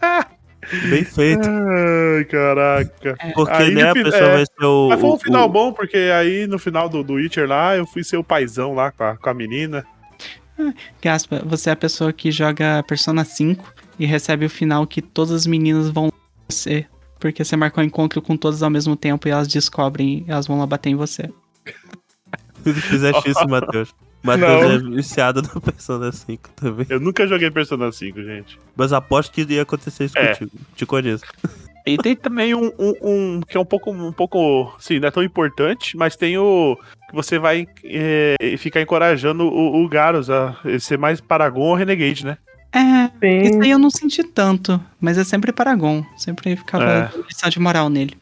*laughs* Bem feito. Ai, caraca. Porque, Aí, né, a pessoa é, vai ser o. Mas foi um o- final o- bom, porque aí no final do, do Witcher lá, eu fui ser o paizão lá com a, com a menina. Gaspa, você é a pessoa que joga Persona 5 e recebe o final que todas as meninas vão você. Porque você marcou um encontro com todas ao mesmo tempo e elas descobrem, elas vão lá bater em você. *laughs* Se tu fizeste isso, *laughs* Matheus. Matheus é *laughs* viciado no Persona 5 também. Eu nunca joguei Persona 5, gente. Mas aposto que ia acontecer isso É. contigo. Te conheço. E tem também um, um, um que é um pouco, um pouco, sim, não é tão importante, mas tem o que você vai é, ficar encorajando o, o Garus a ser mais Paragon ou Renegade, né? É, isso Sim. aí eu não senti tanto, mas é sempre Paragon. Sempre ficava É. lição de moral nele.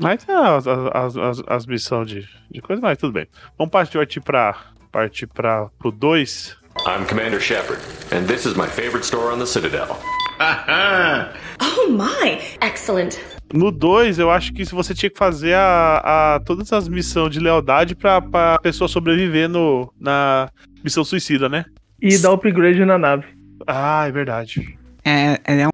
Mas é as, as, as, as missões de, de coisa, mas tudo bem. Vamos partir pra, partir pra, pro 2. I'm Commander Shepard, and this is my favorite store on the Citadel. *laughs* Oh my, excellent. No 2, eu acho que você tinha que fazer a, a- todas as missões de lealdade pra, pra pessoa sobreviver no, na missão suicida, né? E dá upgrade na nave. Ah, é verdade. É, é um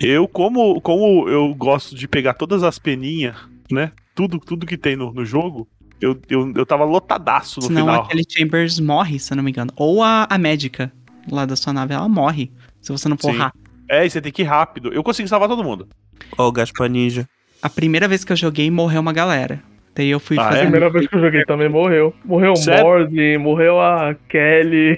Eu, como, como eu gosto de pegar todas as peninhas, né? Tudo, tudo que tem no, no jogo, eu, eu, eu tava lotadaço no senão final. aquele Chambers morre, se eu não me engano. Ou a, a médica lá da sua nave, ela morre. Se você não for rápido. É, e você tem que ir rápido. Eu consegui salvar todo mundo. Ó, o Gaspar Ninja. A primeira vez que eu joguei, morreu uma galera. Daí eu fui Ah, fazer. é? Primeira vez que eu joguei também morreu. Morreu o? Morse, morreu a Kelly,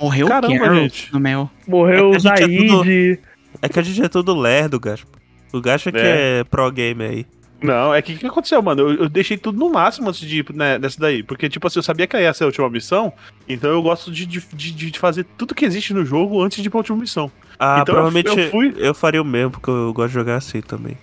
Morreu Caramba, o Carol gente. no Mel. morreu o É a gente é tudo- Zaid. É que a gente é todo lerdo, Gaspar. O Gaspar que É. é pro game aí. Não, é que o que aconteceu, mano? Eu, eu deixei tudo no máximo antes de ir né, nessa daí. Porque, tipo assim, eu sabia que ia ser a última missão. Então eu gosto de, de, de, de fazer tudo que existe no jogo antes de ir pra última missão. Ah, Então eu- provavelmente eu eu, fui- faria o mesmo, porque eu gosto de jogar assim também.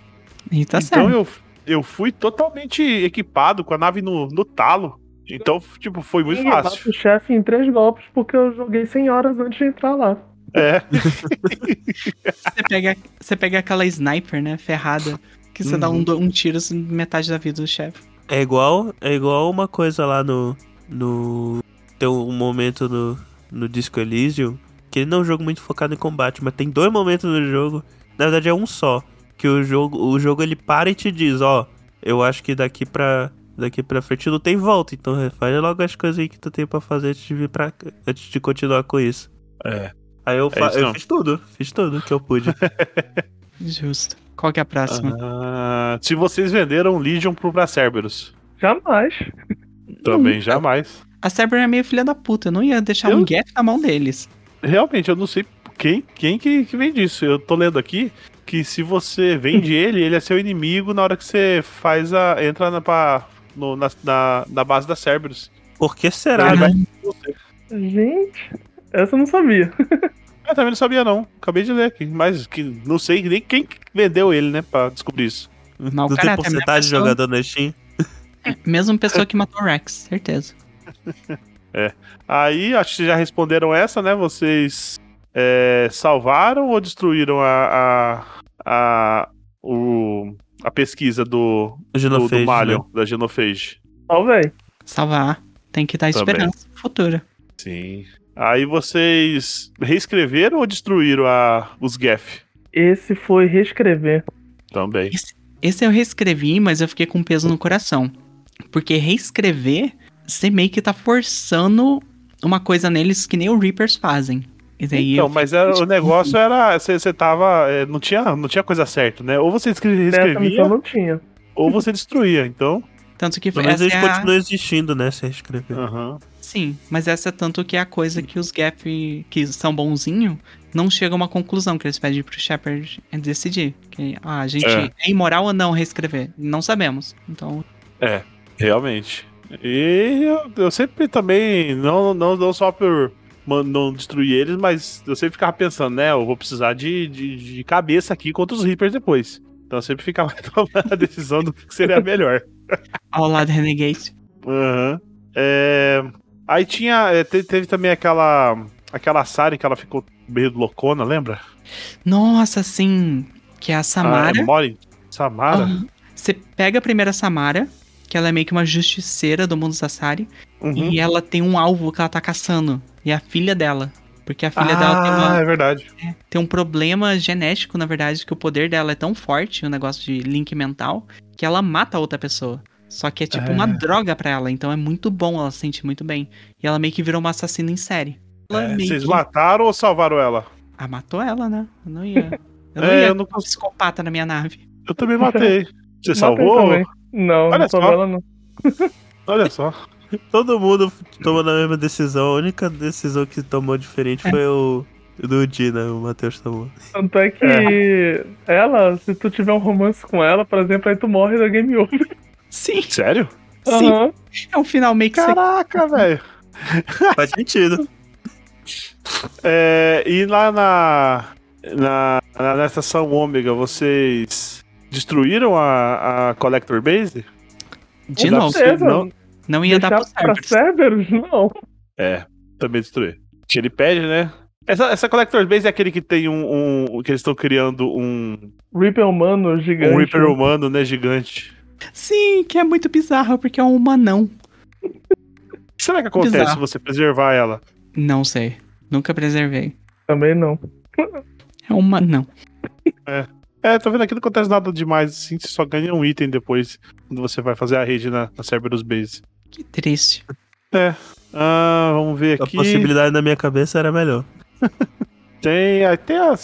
E tá então certo. eu, eu fui totalmente equipado com a nave no, no talo. Então, tipo, foi muito eu fácil. mato o chefe em três golpes porque eu joguei 100 horas antes de entrar lá. É. Você pega, você pega aquela sniper, né? Ferrada. Que você dá um, do- um tiro assim, metade da vida do chefe. É igual, é igual uma coisa lá no. no tem um momento no, no Disco Elysium que ele não é um jogo muito focado em combate, mas tem dois momentos no jogo, na verdade é um só, que o jogo, o jogo ele para e te diz, ó, eu acho que daqui pra daqui pra frente não tem volta, então faz logo as coisas aí que tu tem pra fazer antes de vir pra antes de continuar com isso. É. Aí eu, isso eu fiz tudo, fiz tudo que eu pude. *laughs* Justo. Qual que é a próxima? Ah, se vocês venderam Legion pro pra Cerberus. Jamais. Também jamais. A Cyber é meio filha da puta. Eu não ia deixar Eu- um gap na mão deles. Realmente, eu não sei quem, quem que, que vende isso. Eu tô lendo aqui que se você vende *laughs* ele, ele é seu inimigo na hora que você faz a. entra na, pra- no- na, na, na base da Cerberus. Por que será, né? Gente, essa eu não sabia. *laughs* Eu também não sabia, não. Acabei de ler aqui. Mas que não sei nem quem que vendeu ele, né? Pra descobrir isso. Não tem cara é mesma porcentagem de pessoa- jogador na Steam? Mesma pessoa que matou o Rex, certeza. *laughs* Aí, acho que vocês já responderam essa, né? Vocês é, salvaram ou destruíram a. a, a, o, a pesquisa do, do, Genophage, do Malion, né? da Genophage? Ó, véi. Salvar. Tem que dar Também. esperança futura. Sim. Aí vocês reescreveram ou destruíram a, os Geth? Esse foi reescrever. Também. Esse eu reescrevi, mas eu fiquei com peso no coração. Porque reescrever, você meio que tá forçando uma coisa neles que nem o Reapers fazem. Então, mas era, o negócio era. Você você tava. é, não, tinha, não tinha coisa certa, né? Ou você reescrevia, missão não tinha. ou você destruía. Então. Tanto que Pelo menos essa eles é a... continuam existindo, né? Se reescrever. aham. Sim, mas essa é tanto que é a coisa que os Gap que são bonzinho não chegam a uma conclusão que eles pedem pro Shepard decidir. Que ah, a gente É. é. imoral ou não reescrever? Não sabemos. Então, É, realmente. E eu, eu sempre também, não, não, não só por não destruir eles, mas eu sempre ficava pensando, né? Eu vou precisar de, de, de cabeça aqui contra os Reapers depois. Então eu sempre ficava *laughs* tomando a decisão do que seria melhor. *laughs* Ao lado Renegade. Aham. É, Aí tinha. é, te- Teve também aquela. Aquela Sari que ela ficou meio loucona, lembra? Nossa, sim. Que é a Samara. Ah, Mori? Samara? Aham. Você pega a primeira Samara, que ela é meio que uma justiceira do mundo Sassari, Uhum. e ela tem um alvo que ela tá caçando. E é a filha dela. Porque a filha dela tem, Ah, uma- é verdade. tem um problema genético, na verdade, que o poder dela é tão forte, o negócio de link mental, que ela mata a outra pessoa. Só que é tipo É. uma droga pra ela, então é muito bom, ela se sente muito bem. E ela meio que virou uma assassina em série. Ela É, vocês que... mataram ou salvaram ela? Ah, matou ela, né? Eu não ia. Eu não É, ia eu não um psicopata na minha nave. Eu também matei. Você Matei salvou? também. Não, Olha não salvou só. ela não. Olha só. *laughs* Todo mundo tomando a mesma decisão. A única decisão que tomou diferente foi o do Dina, o Matheus tomou. Tanto é que ela, se tu tiver um romance com ela, por exemplo, aí tu morre da game over. Sim, Sério? sim. Aham. É um final meio que Caraca, velho. *laughs* Faz sentido. É, e lá na, na, na, na estação Ômega, vocês destruíram a, a Collector Base? De novo, não. não ia dar Deixar pra Cerberus. Cerberus? Não. É, também destruir. Que ele pede, né? Essa, essa Collector Base é aquele que tem um. um- que eles estão criando um, Reaper humano gigante. um Reaper humano, né? Gigante. Sim, que é muito bizarro, porque é um humanão. O *laughs* que será que acontece Bizarro. se você preservar ela? Não sei. Nunca preservei. Também não. É um humanão. É, tô vendo aqui não acontece nada demais, assim, você só ganha um item depois, quando você vai fazer a rede na, na Cerberus Base. Que triste. Ah, vamos ver A aqui. possibilidade na minha cabeça era melhor. *laughs* Tem,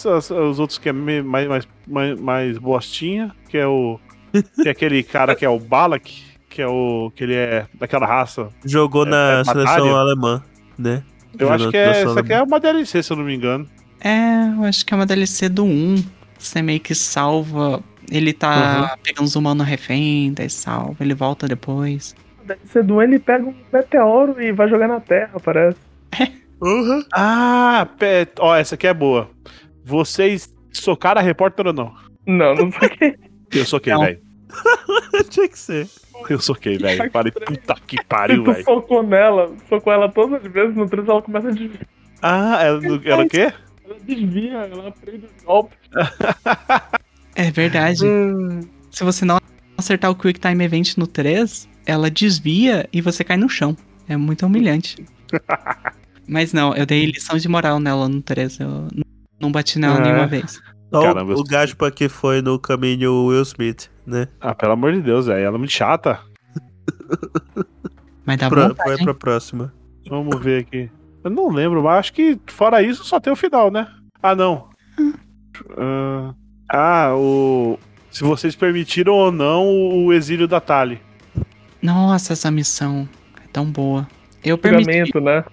as- os outros que é me- mais, mais, mais, mais bostinha, que é o. Tem aquele cara que é o Balak, que é o. que ele é daquela raça. Jogou É- na é seleção alemã, né? Eu Jogou acho que é. Essa aqui é uma DLC, se eu não me engano. É, eu acho que é uma DLC do 1. Você meio que salva. Ele tá pegando os humanos refém, daí salva, ele volta depois. Ser do ele pega um meteoro e vai jogar na Terra, parece. Uhum. Ah, pe- ó, essa aqui é boa. Vocês socaram a repórter ou não? Não, não sei o que. Eu soquei, velho. *laughs* Tinha que ser. Eu soquei, velho. Falei, puta que pariu, *laughs* tu velho. socou nela, socou ela todas as vezes, no 3 ela começa a desviar. Ah, ela, ela o quê? Ela desvia, ela aprende os golpes. *laughs* É verdade. Se você não acertar o Quick Time Event no 3, ela desvia e você cai no chão. É muito humilhante. Mas não, eu dei lição de moral nela no 3. Eu não bati nela Ah. nenhuma vez. Caramba, o, eu- o Gaspa que foi no caminho Will Smith, né? Ah, pelo amor de Deus, velho. Ela é muito chata. *laughs* Mas dá Pra, vontade, vai pra próxima. Vamos ver aqui. Eu não lembro, mas acho que fora isso só tem o final, né? Ah, não. Ah, ah, o. Se vocês permitiram ou não o exílio da Tali. Nossa, essa missão é tão boa. Eu permiti. Julgamento, né?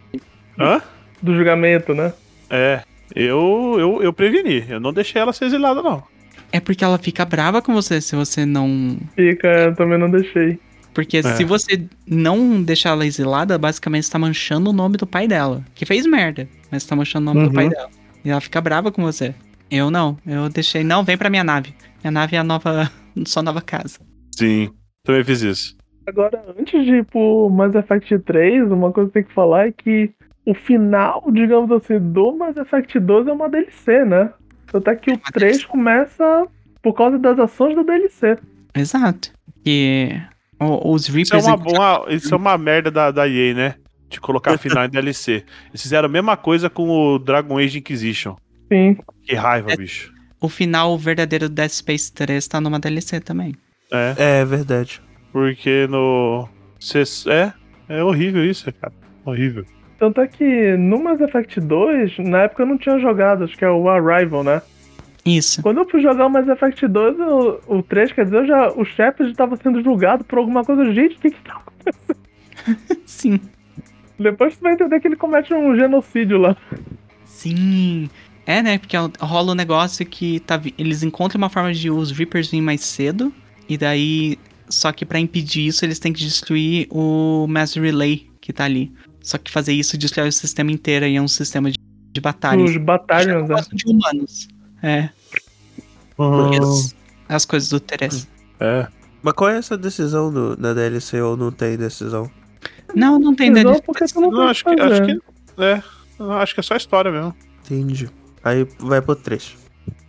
Hã? Do julgamento, né? É. Eu, eu, eu preveni. Eu não deixei ela ser exilada, não. É porque ela fica brava com você se você não. Fica, eu também não deixei. Porque É. se você não deixar ela exilada, basicamente você tá manchando o nome do pai dela. Que fez merda, mas você tá manchando o nome do Uhum. pai dela. E ela fica brava com você. Eu não. Eu deixei. Não, vem pra minha nave. Minha nave é a nova. *laughs* sua nova casa. Sim. Também fiz isso. Agora, antes de ir pro Mass Effect 3, uma coisa que tem que falar é que o final, digamos assim, do Mass Effect 2 é uma DLC, né? Até que o uma 3 DLC. começa por causa das ações da DLC. Exato. E os Isso é Reapers. uma, uma- isso é uma merda da, da EA, né? De colocar final em DLC. Eles fizeram a mesma coisa com o Dragon Age Inquisition. Sim. Que raiva, É. bicho. O final verdadeiro do Dead Space 3 tá numa DLC também. É. É verdade. Porque no. cê- é, é horrível isso, cara. Horrível. Tanto é que no Mass Effect 2, na época eu não tinha jogado, acho que é o Arrival, né? Isso. Quando eu fui jogar o Mass Effect 2, eu- o 3, quer dizer, eu já, o Shepard estava sendo julgado por alguma coisa. Gente, o que que tá *laughs* Sim. Depois tu vai entender que ele comete um genocídio lá. Sim. É, né? Porque rola um negócio que tá, eles encontram uma forma de os Reapers virem mais cedo. E daí. Só que pra impedir isso, eles têm que destruir o Mass Relay que tá ali. Só que fazer isso destrói o sistema inteiro e é um sistema de, de batalha. Os batalhões, né? de humanos. É. Porque as, as coisas do Teres. É. Mas qual é essa decisão do, da DLC ou não tem decisão? Não, não tem Não, DLC. não, Não, tem acho que, acho que. É. Não, Acho que é só história mesmo. Entendi. Aí vai pro 3.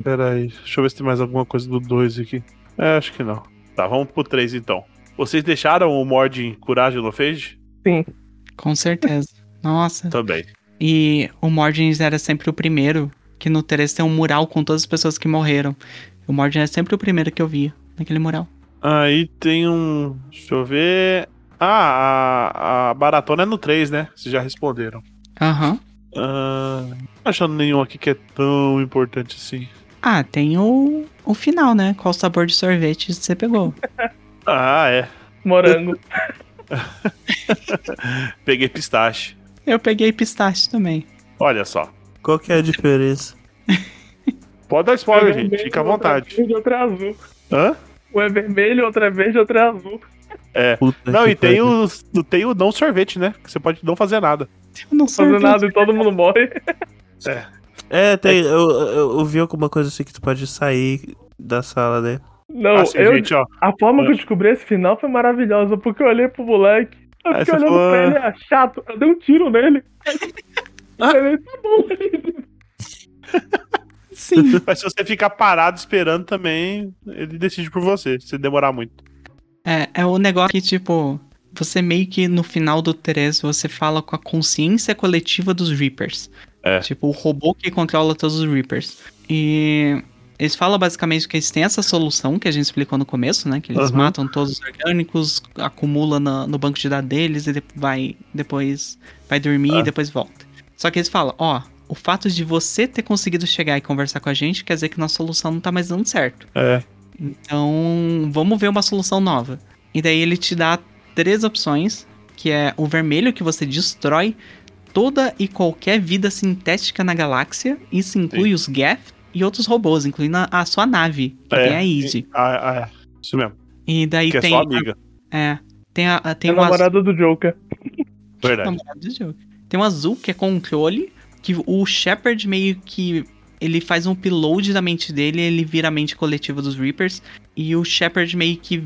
Pera aí. Deixa eu ver se tem mais alguma coisa do 2 aqui. É, acho que não. Tá, vamos pro 3 então. Vocês deixaram o Mordin curar Genophage? Sim. Com certeza. Nossa. Também. E o Morgens era sempre o primeiro, que no Teres tem um mural com todas as pessoas que morreram. O Morgen é sempre o primeiro que eu via naquele mural. Aí tem um. Deixa eu ver. Ah, a, a baratona é no 3, né? Vocês já responderam. Aham. Ah, não tô achando nenhum aqui que é tão importante assim. Ah, tem o, o final, né? Qual sabor de sorvete você pegou? *laughs* Ah, é. Morango. *laughs* *laughs* Peguei pistache. Eu peguei pistache também. Olha só. Qual que é a diferença? *laughs* Pode dar spoiler, é gente. vermelho, Fica à é vontade. verde, outro é azul. Hã? Um é vermelho, outro é verde, outro é azul. Puta Não, e tem o, tem o não sorvete, né? Que você pode não fazer nada. Eu não sorvete. nada e todo mundo morre. É, tem. Eu, eu, eu vi alguma coisa assim que tu pode sair da sala, né? Não, assim, eu, gente, ó. a forma que eu descobri esse final foi maravilhosa, porque eu olhei pro moleque, eu fiquei olhando falou, pra ele, é chato, eu dei um tiro nele. *laughs* Ele, tá bom. *laughs* Sim. Mas se você ficar parado esperando também, ele decide por você, se demorar muito. É, é o negócio que, tipo, você meio que no final do Teres você fala com a consciência coletiva dos Reapers. É. Tipo, o robô que controla todos os Reapers. E eles falam basicamente que eles têm essa solução que a gente explicou no começo, né? Que eles Uhum. matam todos os orgânicos, acumula na- no banco de dados deles e de- vai depois vai dormir Ah. e depois volta. Só que eles falam, ó, o fato de você ter conseguido chegar e conversar com a gente quer dizer que nossa solução não tá mais dando certo. É. Então, vamos ver uma solução nova. E daí ele te dá três opções, que é o vermelho que você destrói toda e qualquer vida sintética na galáxia, isso inclui os Geth e outros robôs, incluindo a, a sua nave, que É. tem a Easy. Ah, é. Isso mesmo. E daí que é tem sua amiga. é, tem a, a- tem É o a azul, namorada do Joker. Verdade. namorado do jogo. Tem um azul que é controle, que o Shepard meio que ele faz um upload da mente dele, ele vira a mente coletiva dos Reapers e o Shepard meio que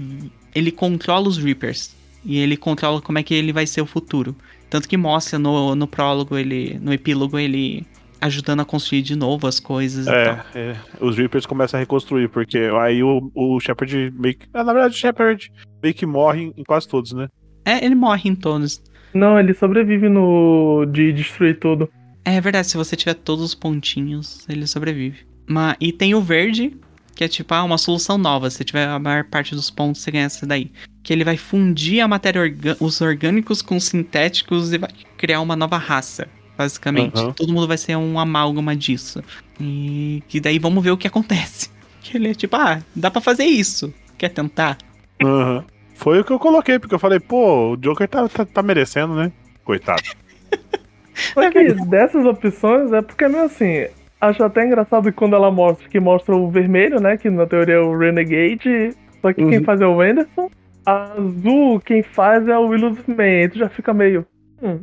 ele controla os Reapers e ele controla como é que ele vai ser o futuro. Tanto que mostra no, no prólogo ele, no epílogo ele ajudando a construir de novo as coisas e É, tal. é, os Reapers começam a reconstruir, porque aí o, o Shepard meio que. ah, na verdade, o Shepard meio que morre em, quase todos, né? É, ele morre em todos. Não, ele sobrevive no de destruir tudo. É verdade, se você tiver todos os pontinhos, ele sobrevive. Mas, e tem o verde, que é tipo ah, uma solução nova. Se tiver a maior parte dos pontos, você ganha essa daí. Que ele vai fundir a matéria orgâ- os orgânicos com sintéticos e vai criar uma nova raça. Basicamente. Aham. Todo mundo vai ser um amálgama disso. E que daí vamos ver o que acontece. *laughs* Que ele é tipo, ah, dá pra fazer isso. Quer tentar? Aham. Foi o que eu coloquei, porque eu falei, pô, o Joker tá, tá, tá merecendo, né? Coitado. *laughs* Só que dessas opções é porque, meio assim, acho até engraçado que quando ela mostra, que mostra o vermelho, né? Que na teoria é o Renegade, só que quem Uhum. faz é o Anderson. A azul, quem faz é o Will Smith. Tu já fica meio. hum.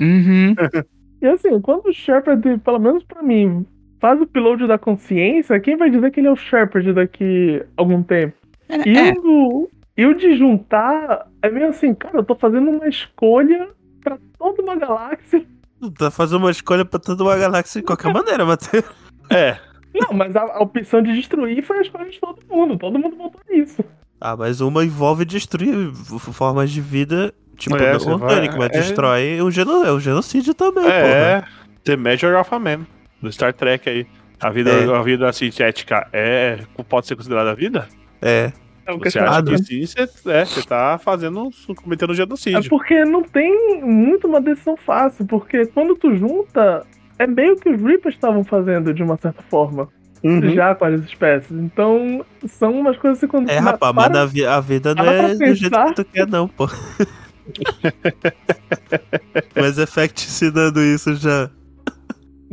Uhum. *laughs* E assim, quando o Shepard, pelo menos pra mim, faz o upload da consciência, quem vai dizer que ele é o Shepard daqui a algum tempo? É, E, é, o, e o de juntar é meio assim, cara, eu tô fazendo uma escolha pra toda uma galáxia. Tu tá fazendo uma escolha pra toda uma galáxia de qualquer maneira, Matheus. É, Não, mas a, a opção de destruir foi a escolha de todo mundo. Todo mundo votou nisso. Ah, mas uma envolve destruir formas de vida, tipo, É, não orgânico, vai- mas é- destrói o, geno, é o genocídio também, porra. é. The Measure of a Man, do Star Trek aí. A vida, É. a vida sintética é, pode ser considerada vida? É. É o Você acha que sim, você, é, você tá fazendo, cometendo É genocídio. porque não tem muito uma decisão fácil, porque quando tu junta, é meio que os Reapers estavam fazendo de uma certa forma, Uhum. já com as espécies. Então, são umas coisas que quando É, rapaz, mas a, vi- a vida não é pra do jeito pensar. que tu quer, não, pô. *laughs* *laughs* mas Effect ensinando isso já.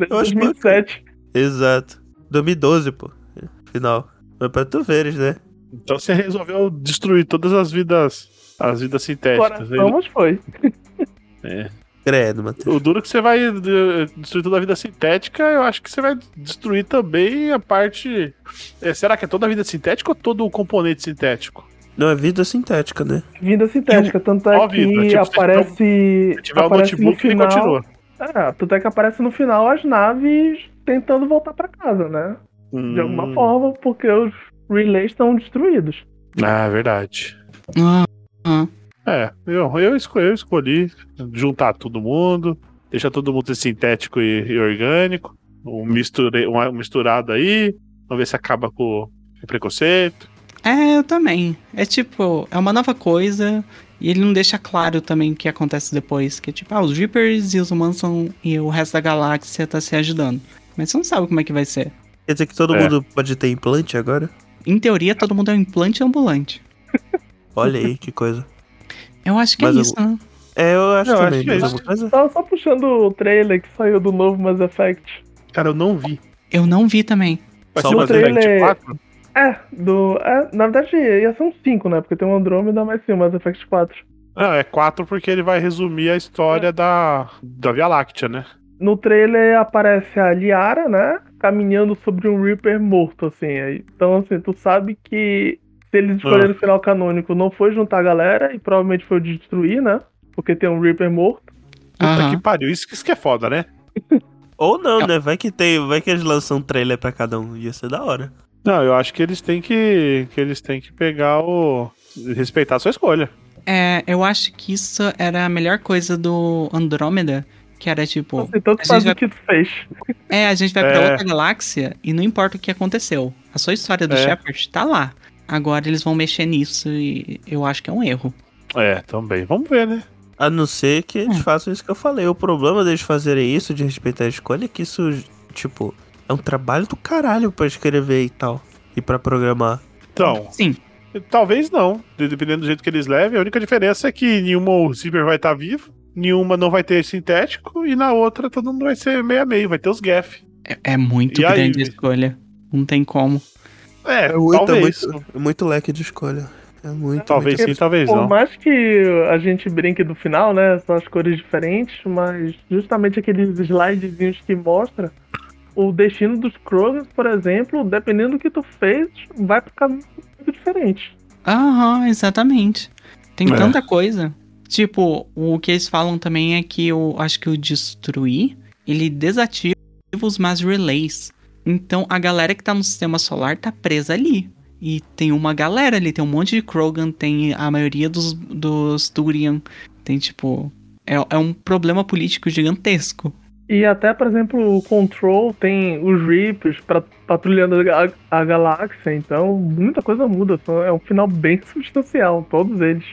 eu acho 2007. Exato. 2012, pô. Final. Foi pra tu veres, né? Então você resolveu destruir todas as vidas, as vidas sintéticas. Mas foi. *laughs* Credo, Matheus. O duro é que você vai eh, destruir toda a vida sintética, eu acho que você vai destruir também a parte. Eh, será que é toda a vida sintética ou todo o componente sintético? Não é vida sintética, né? Vida sintética, tanto é que vida, tipo, aparece. Se tiver o aparece no notebook, ele final. continua. É, tanto é que aparece no final as naves tentando voltar pra casa, né? De alguma Hum. forma, porque os relays estão destruídos. Ah, verdade. Ah, ah. É, eu, eu, escolhi, eu escolhi juntar todo mundo, deixar todo mundo sintético e, e orgânico, um, misture, um misturado aí, vamos ver se acaba com o preconceito. É, eu também. É tipo, é uma nova coisa. E ele não deixa claro também o que acontece depois. Que é tipo, ah, os Reapers e os humanos são, e o resto da galáxia tá se ajudando. Mas você não sabe como é que vai ser. Quer dizer que todo É. mundo pode ter implante agora? Em teoria, todo mundo é um implante ambulante. *laughs* Olha aí, que coisa. Eu acho que Mas é eu- isso, né? É, eu acho também. acho que é mas? Tava só puxando o trailer que saiu do novo Mass Effect. Cara, eu não vi. Eu não vi também. Vai Só ser o Mass trailer- Effect 4? É, do. É, na verdade ia ser um 5, né? Porque tem um Andromeda, mas sim, o Mass Effect 4. Não, é 4 porque ele vai resumir a história da, da Via Láctea, né? No trailer aparece a Liara, né? Caminhando sobre um Reaper morto, assim. Então, assim, tu sabe que se eles escolheram o final canônico, não foi juntar a galera e provavelmente foi destruir, né? Porque tem um Reaper morto. Puta que pariu, isso, isso que é foda, né? Ou não, É. né? Vai que tem, vai que eles lançam um trailer pra cada um. Ia ser da hora. Não, eu acho que eles têm que, que eles têm que pegar o respeitar a sua escolha. É, eu acho que isso era a melhor coisa do Andrômeda. Que era tipo, Assim, tanto a faz gente o que tu fez. é, a gente vai pra É. outra galáxia e não importa o que aconteceu. A sua história do É. Shepard tá lá. Agora eles vão mexer nisso e eu acho que é um erro. É, também. Vamos ver, né? A não ser que eles Hum. façam isso que eu falei. O problema deles fazerem isso, de respeitar a escolha, é que isso, tipo, é um trabalho do caralho pra escrever e tal. E pra programar. Então, Sim, talvez não. de- Dependendo do jeito que eles levem. A única diferença é que nenhuma Zipper vai estar vivo, nenhuma não vai ter sintético, e na outra todo mundo vai ser meio a meio, vai ter os GAF. é, é muito E aí, grande a Vi? escolha. Não tem como. É, É muito, é talvez. muito, é muito leque de escolha. É muito. Talvez muito... sim, talvez Por não. mais que a gente brinque do final, né? São as cores diferentes, mas justamente aqueles slidezinhos que mostra o destino dos Krogans, por exemplo, dependendo do que tu fez, vai pro caminho muito diferente. Aham, exatamente. Tem É. tanta coisa. Tipo, o que eles falam também é que eu acho que o destruir, ele desativa os mass relays. Então a galera que tá no sistema solar tá presa ali. E tem uma galera ali, tem um monte de Krogan, tem a maioria dos, dos Turian. Tem tipo. É, é um problema político gigantesco. E até, por exemplo, o Control tem os Reapers pra- patrulhando a, a galáxia, então muita coisa muda. É um final bem *laughs* substancial, todos eles.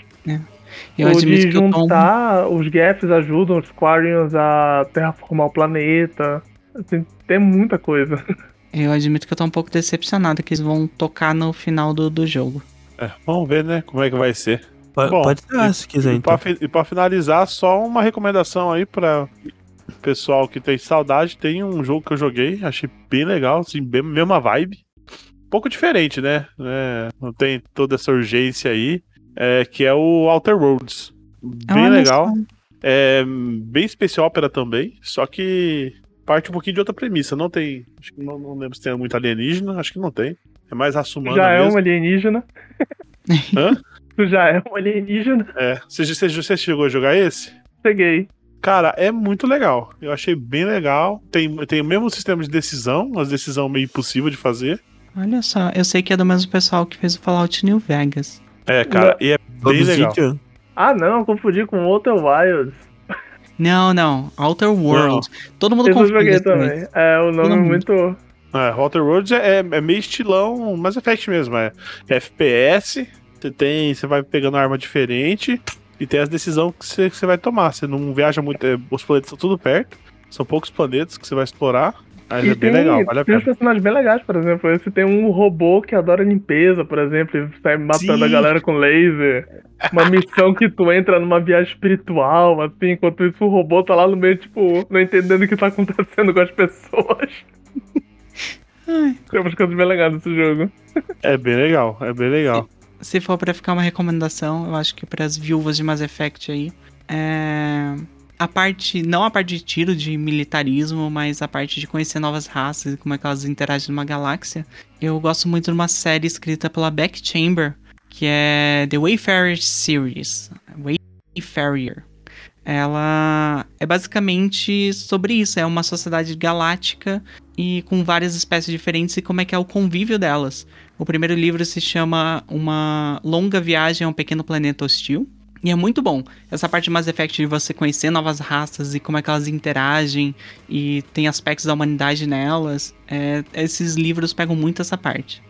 Eu o admito de juntar, os Gaffs ajudam os Quarians a terraformar o planeta. Assim, tem muita coisa. *laughs* Eu admito que eu tô um pouco decepcionado que eles vão tocar no final do, do jogo. É, vamos ver, né, como é que vai ser. Pode, Bom, pode ser, se quiser, E então. pra, e pra finalizar, só uma recomendação aí pra pessoal que tem saudade. Tem um jogo que eu joguei, achei bem legal, assim, bem, mesma vibe. Um pouco diferente, né? É, não tem toda essa urgência aí. é, que é o Outer Worlds. Bem legal. É bem especial ópera também, só que parte um pouquinho de outra premissa. Não tem. Acho que não, não lembro se tem muito alienígena, acho que não tem. É mais raça humana já é mesmo. um alienígena. Hã? Tu *laughs* já é um alienígena. É. Você, você, você chegou a jogar esse? Peguei. Cara, é muito legal. Eu achei bem legal. Tem, tem o mesmo sistema de decisão, uma decisão meio impossível de fazer. Olha só, eu sei que é do mesmo pessoal que fez o Fallout New Vegas. É, cara, e é bem legal. Ah, não, confundi com Outer Wilds. Não, não, Outer World. Todo mundo Esse eu confunde joguei também. dois. É, o nome é muito. É, Outer Worlds é, é meio estilão Mass Effect mesmo. É, é FPS, você tem. Você vai pegando arma diferente e tem as decisões que você, que você vai tomar. Você não viaja muito. é, os planetas estão tudo perto. São poucos planetas que você vai explorar. Mas E é bem tem, legal, vale a tem uns pena. personagens bem legais, por exemplo. Esse tem um robô que adora limpeza, por exemplo, e sai matando Sim. a galera com laser. Uma missão que tu entra numa viagem espiritual, assim, enquanto isso o robô tá lá no meio, tipo, não entendendo o que tá acontecendo com as pessoas. Ai, Tem umas coisas bem legais nesse jogo. É bem legal, é bem legal. Se for pra ficar uma recomendação, eu acho que pras viúvas de Mass Effect aí, é... a parte, não a parte de tiro, de militarismo, mas a parte de conhecer novas raças e como é que elas interagem numa galáxia. Eu gosto muito de uma série escrita pela Beck Chamber, que é The Wayfarer Series. Wayfarer. Ela é basicamente sobre isso, é uma sociedade galáctica e com várias espécies diferentes e como é que é o convívio delas. O primeiro livro se chama Uma Longa Viagem a um Pequeno Planeta Hostil. E é muito bom. Essa parte de Mass Effect de você conhecer novas raças e como é que elas interagem e tem aspectos da humanidade nelas. É, esses livros pegam muito essa parte.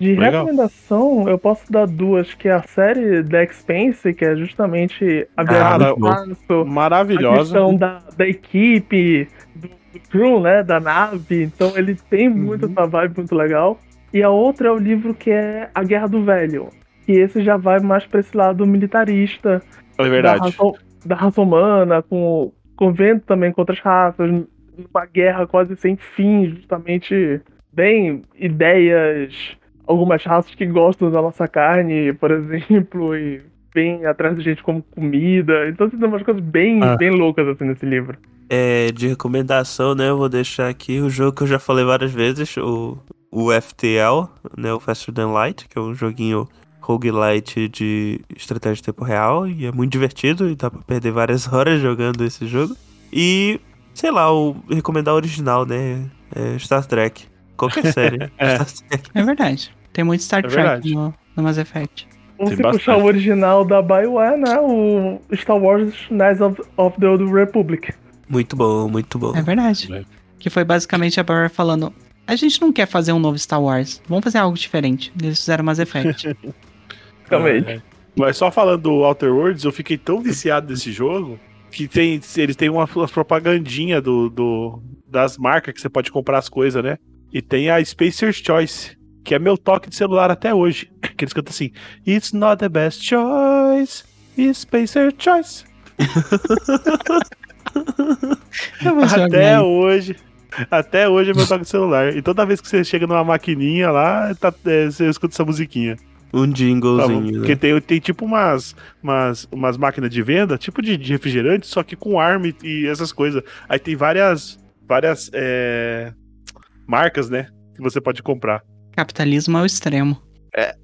De Legal. recomendação, eu posso dar duas, que é a série The Expanse, que é justamente a Cara, guerra do espaço, a Maravilhosa. questão da, da equipe, do, do crew, né, da nave. Então ele tem muito essa vibe muito legal. E a outra é o livro que é A Guerra do Velho. Que esse já vai mais pra esse lado militarista, É da verdade. raça, da raça humana, com, com vento também com outras raças, uma guerra quase sem fim, justamente bem ideias, algumas raças que gostam da nossa carne, por *laughs* exemplo, e vêm atrás da gente como comida. Então tem umas coisas bem, Ah. bem loucas assim nesse livro. É, de recomendação, né? Eu vou deixar aqui o jogo que eu já falei várias vezes, o, o FTL, né? O Faster Than Light, que é um joguinho roguelite de estratégia de tempo real e é muito divertido e dá pra perder várias *laughs* horas jogando esse jogo. E, sei lá, o recomendar o original, né? É Star Trek. Qualquer série. *laughs* É. Star Trek. É verdade. Tem muito Star É Trek no, no Mass Effect. Ou se puxar o original da BioWare, né? O Star Wars Knights of, of the Old Republic. Muito bom, muito bom. É verdade. É. Que foi basicamente a Bioware falando: a gente não quer fazer um novo Star Wars, vamos fazer algo diferente. Eles fizeram Mass Effect. *laughs* Basicamente. É. Mas só falando do Outer Worlds, eu fiquei tão viciado desse jogo que tem, eles têm uma, uma propagandinha do, do, das marcas que você pode comprar as coisas, né? E tem a Spacer's Choice, que é meu toque de celular até hoje. *laughs* Que eles cantam assim: It's not the best choice, it's Spacer's Choice. *laughs* Até aí. hoje. Até hoje é meu toque de celular. E toda vez que você chega numa maquininha lá, tá- é, você escuta essa musiquinha. Um Tá bom? jinglezinho, Porque né? tem, tem tipo umas, umas, umas máquinas de venda, tipo de, de refrigerante, só que com arma e, e essas coisas. Aí tem várias, várias é, marcas, né? Que você pode comprar. Capitalismo ao extremo. É,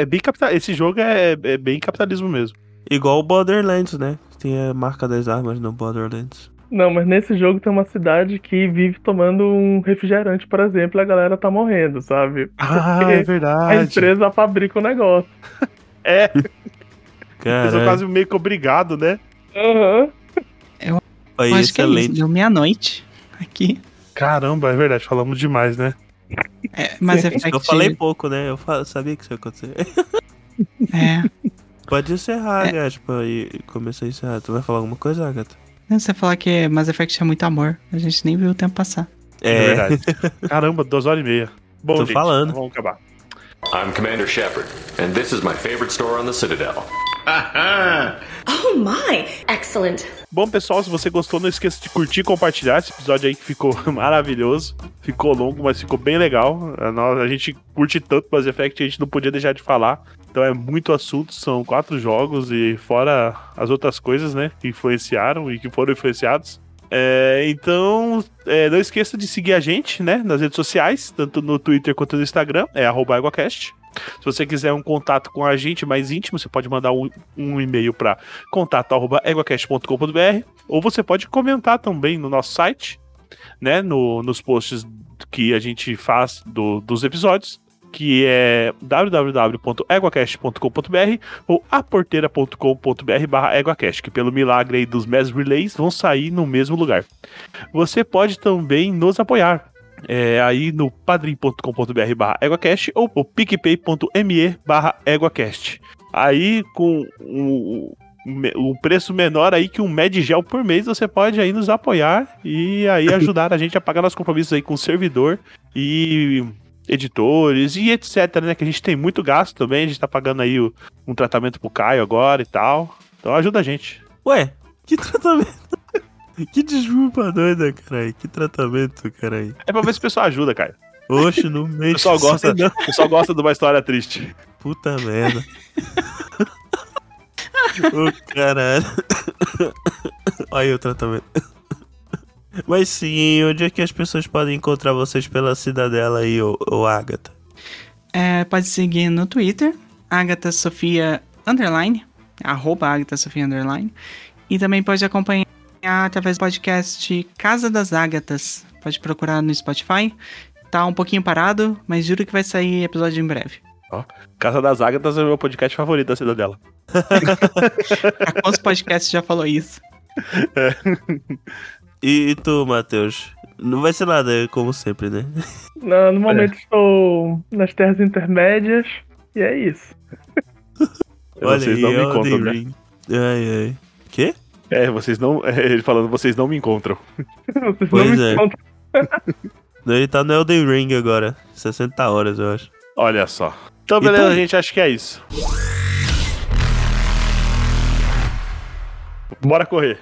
é bem capital. Esse jogo é, é bem capitalismo mesmo. Igual o Borderlands, né? Tem a marca das armas no Borderlands. Não, mas nesse jogo tem uma cidade que vive tomando um refrigerante, por exemplo, e a galera tá morrendo, sabe? Ah, Porque é A verdade. empresa fabrica o negócio. *laughs* É, eu sou Cara, quase meio que obrigado, né? Aham. foi Eu acho que é isso. excelente. Deu meia-noite aqui. Caramba, é verdade, falamos demais, né? É, Sim. Effect. Eu falei pouco, né? Eu sabia que isso ia acontecer. É. *laughs* Pode encerrar, É. Gaspa, e começar a encerrar. Tu vai falar alguma coisa, Agatha? Você falar que Mass Effect é muito amor. A gente nem viu o tempo passar. É, verdade. *laughs* Caramba, duas horas e meia. Bom, Tô gente, falando. Vamos acabar. I'm Commander Shepard, and this is my favorite store on the Citadel. *laughs* Oh my, excellent. Bom, pessoal, se você gostou, não esqueça de curtir e compartilhar esse episódio aí que ficou *laughs* maravilhoso. Ficou longo, mas ficou bem legal. A, nós- a gente curte tanto Mass Effect que a gente não podia deixar de falar. Então é muito assunto, são quatro jogos e fora as outras coisas, né, que influenciaram e que foram influenciados. É, então, é, não esqueça de seguir a gente, né, nas redes sociais, tanto no Twitter quanto no Instagram, é EguaCast. Se você quiser um contato com a gente mais íntimo, você pode mandar um, um e-mail para contato.eguacast.com.br ou você pode comentar também no nosso site, né, no, nos posts que a gente faz do- dos episódios, que é www.eguacast.com.br ou aporteira.com.br barra eguacast, que pelo milagre aí dos Mass Relays vão sair no mesmo lugar. Você pode também nos apoiar. é, aí no padrim.com.br barra EguaCast ou o picpay.me barra EguaCast. Aí com um, um preço menor aí que um Medgel por mês, você pode aí nos apoiar e aí *laughs* ajudar a gente a pagar nossos compromissos aí com o servidor e editores e etc, né? Que a gente tem muito gasto também, a gente tá pagando aí o- um tratamento pro Caio agora e tal. Então ajuda a gente. Ué, que tratamento? *laughs* que desculpa doida, caralho. Que tratamento, caralho. É pra ver se o pessoal ajuda, Caio. Oxe, não *laughs* O mexe. pessoal gosta, não. o pessoal gosta de uma história triste. Puta merda. *laughs* o caralho. *coughs* Olha aí o tratamento. Mas sim, onde é que as pessoas podem encontrar vocês pela cidadela aí, ô, ô Agatha? É, pode seguir no Twitter, Agatha Sofia Underline, arroba Agatha Sofia Underline. E também pode acompanhar através do podcast Casa das Ágatas. Pode procurar no Spotify. Tá um pouquinho parado, mas juro que vai sair episódio em breve. Casa das Ágatas é o meu podcast favorito da cidadela. *laughs* A Cons Podcast já falou isso. *laughs* E, e tu, Matheus? Não vai ser nada, como sempre, né? No, no *laughs* momento estou nas terras intermédias e é isso. *laughs* vocês não me encontram, né? Ring. Ai, ai. Quê? É, vocês não. é, ele falando, vocês não me encontram. *laughs* Vocês Pois não me é. encontram. Não, Ele tá no Elden Ring agora. 60 horas, eu acho. Olha só. Então, beleza, Então- gente, acho que é isso. Bora correr.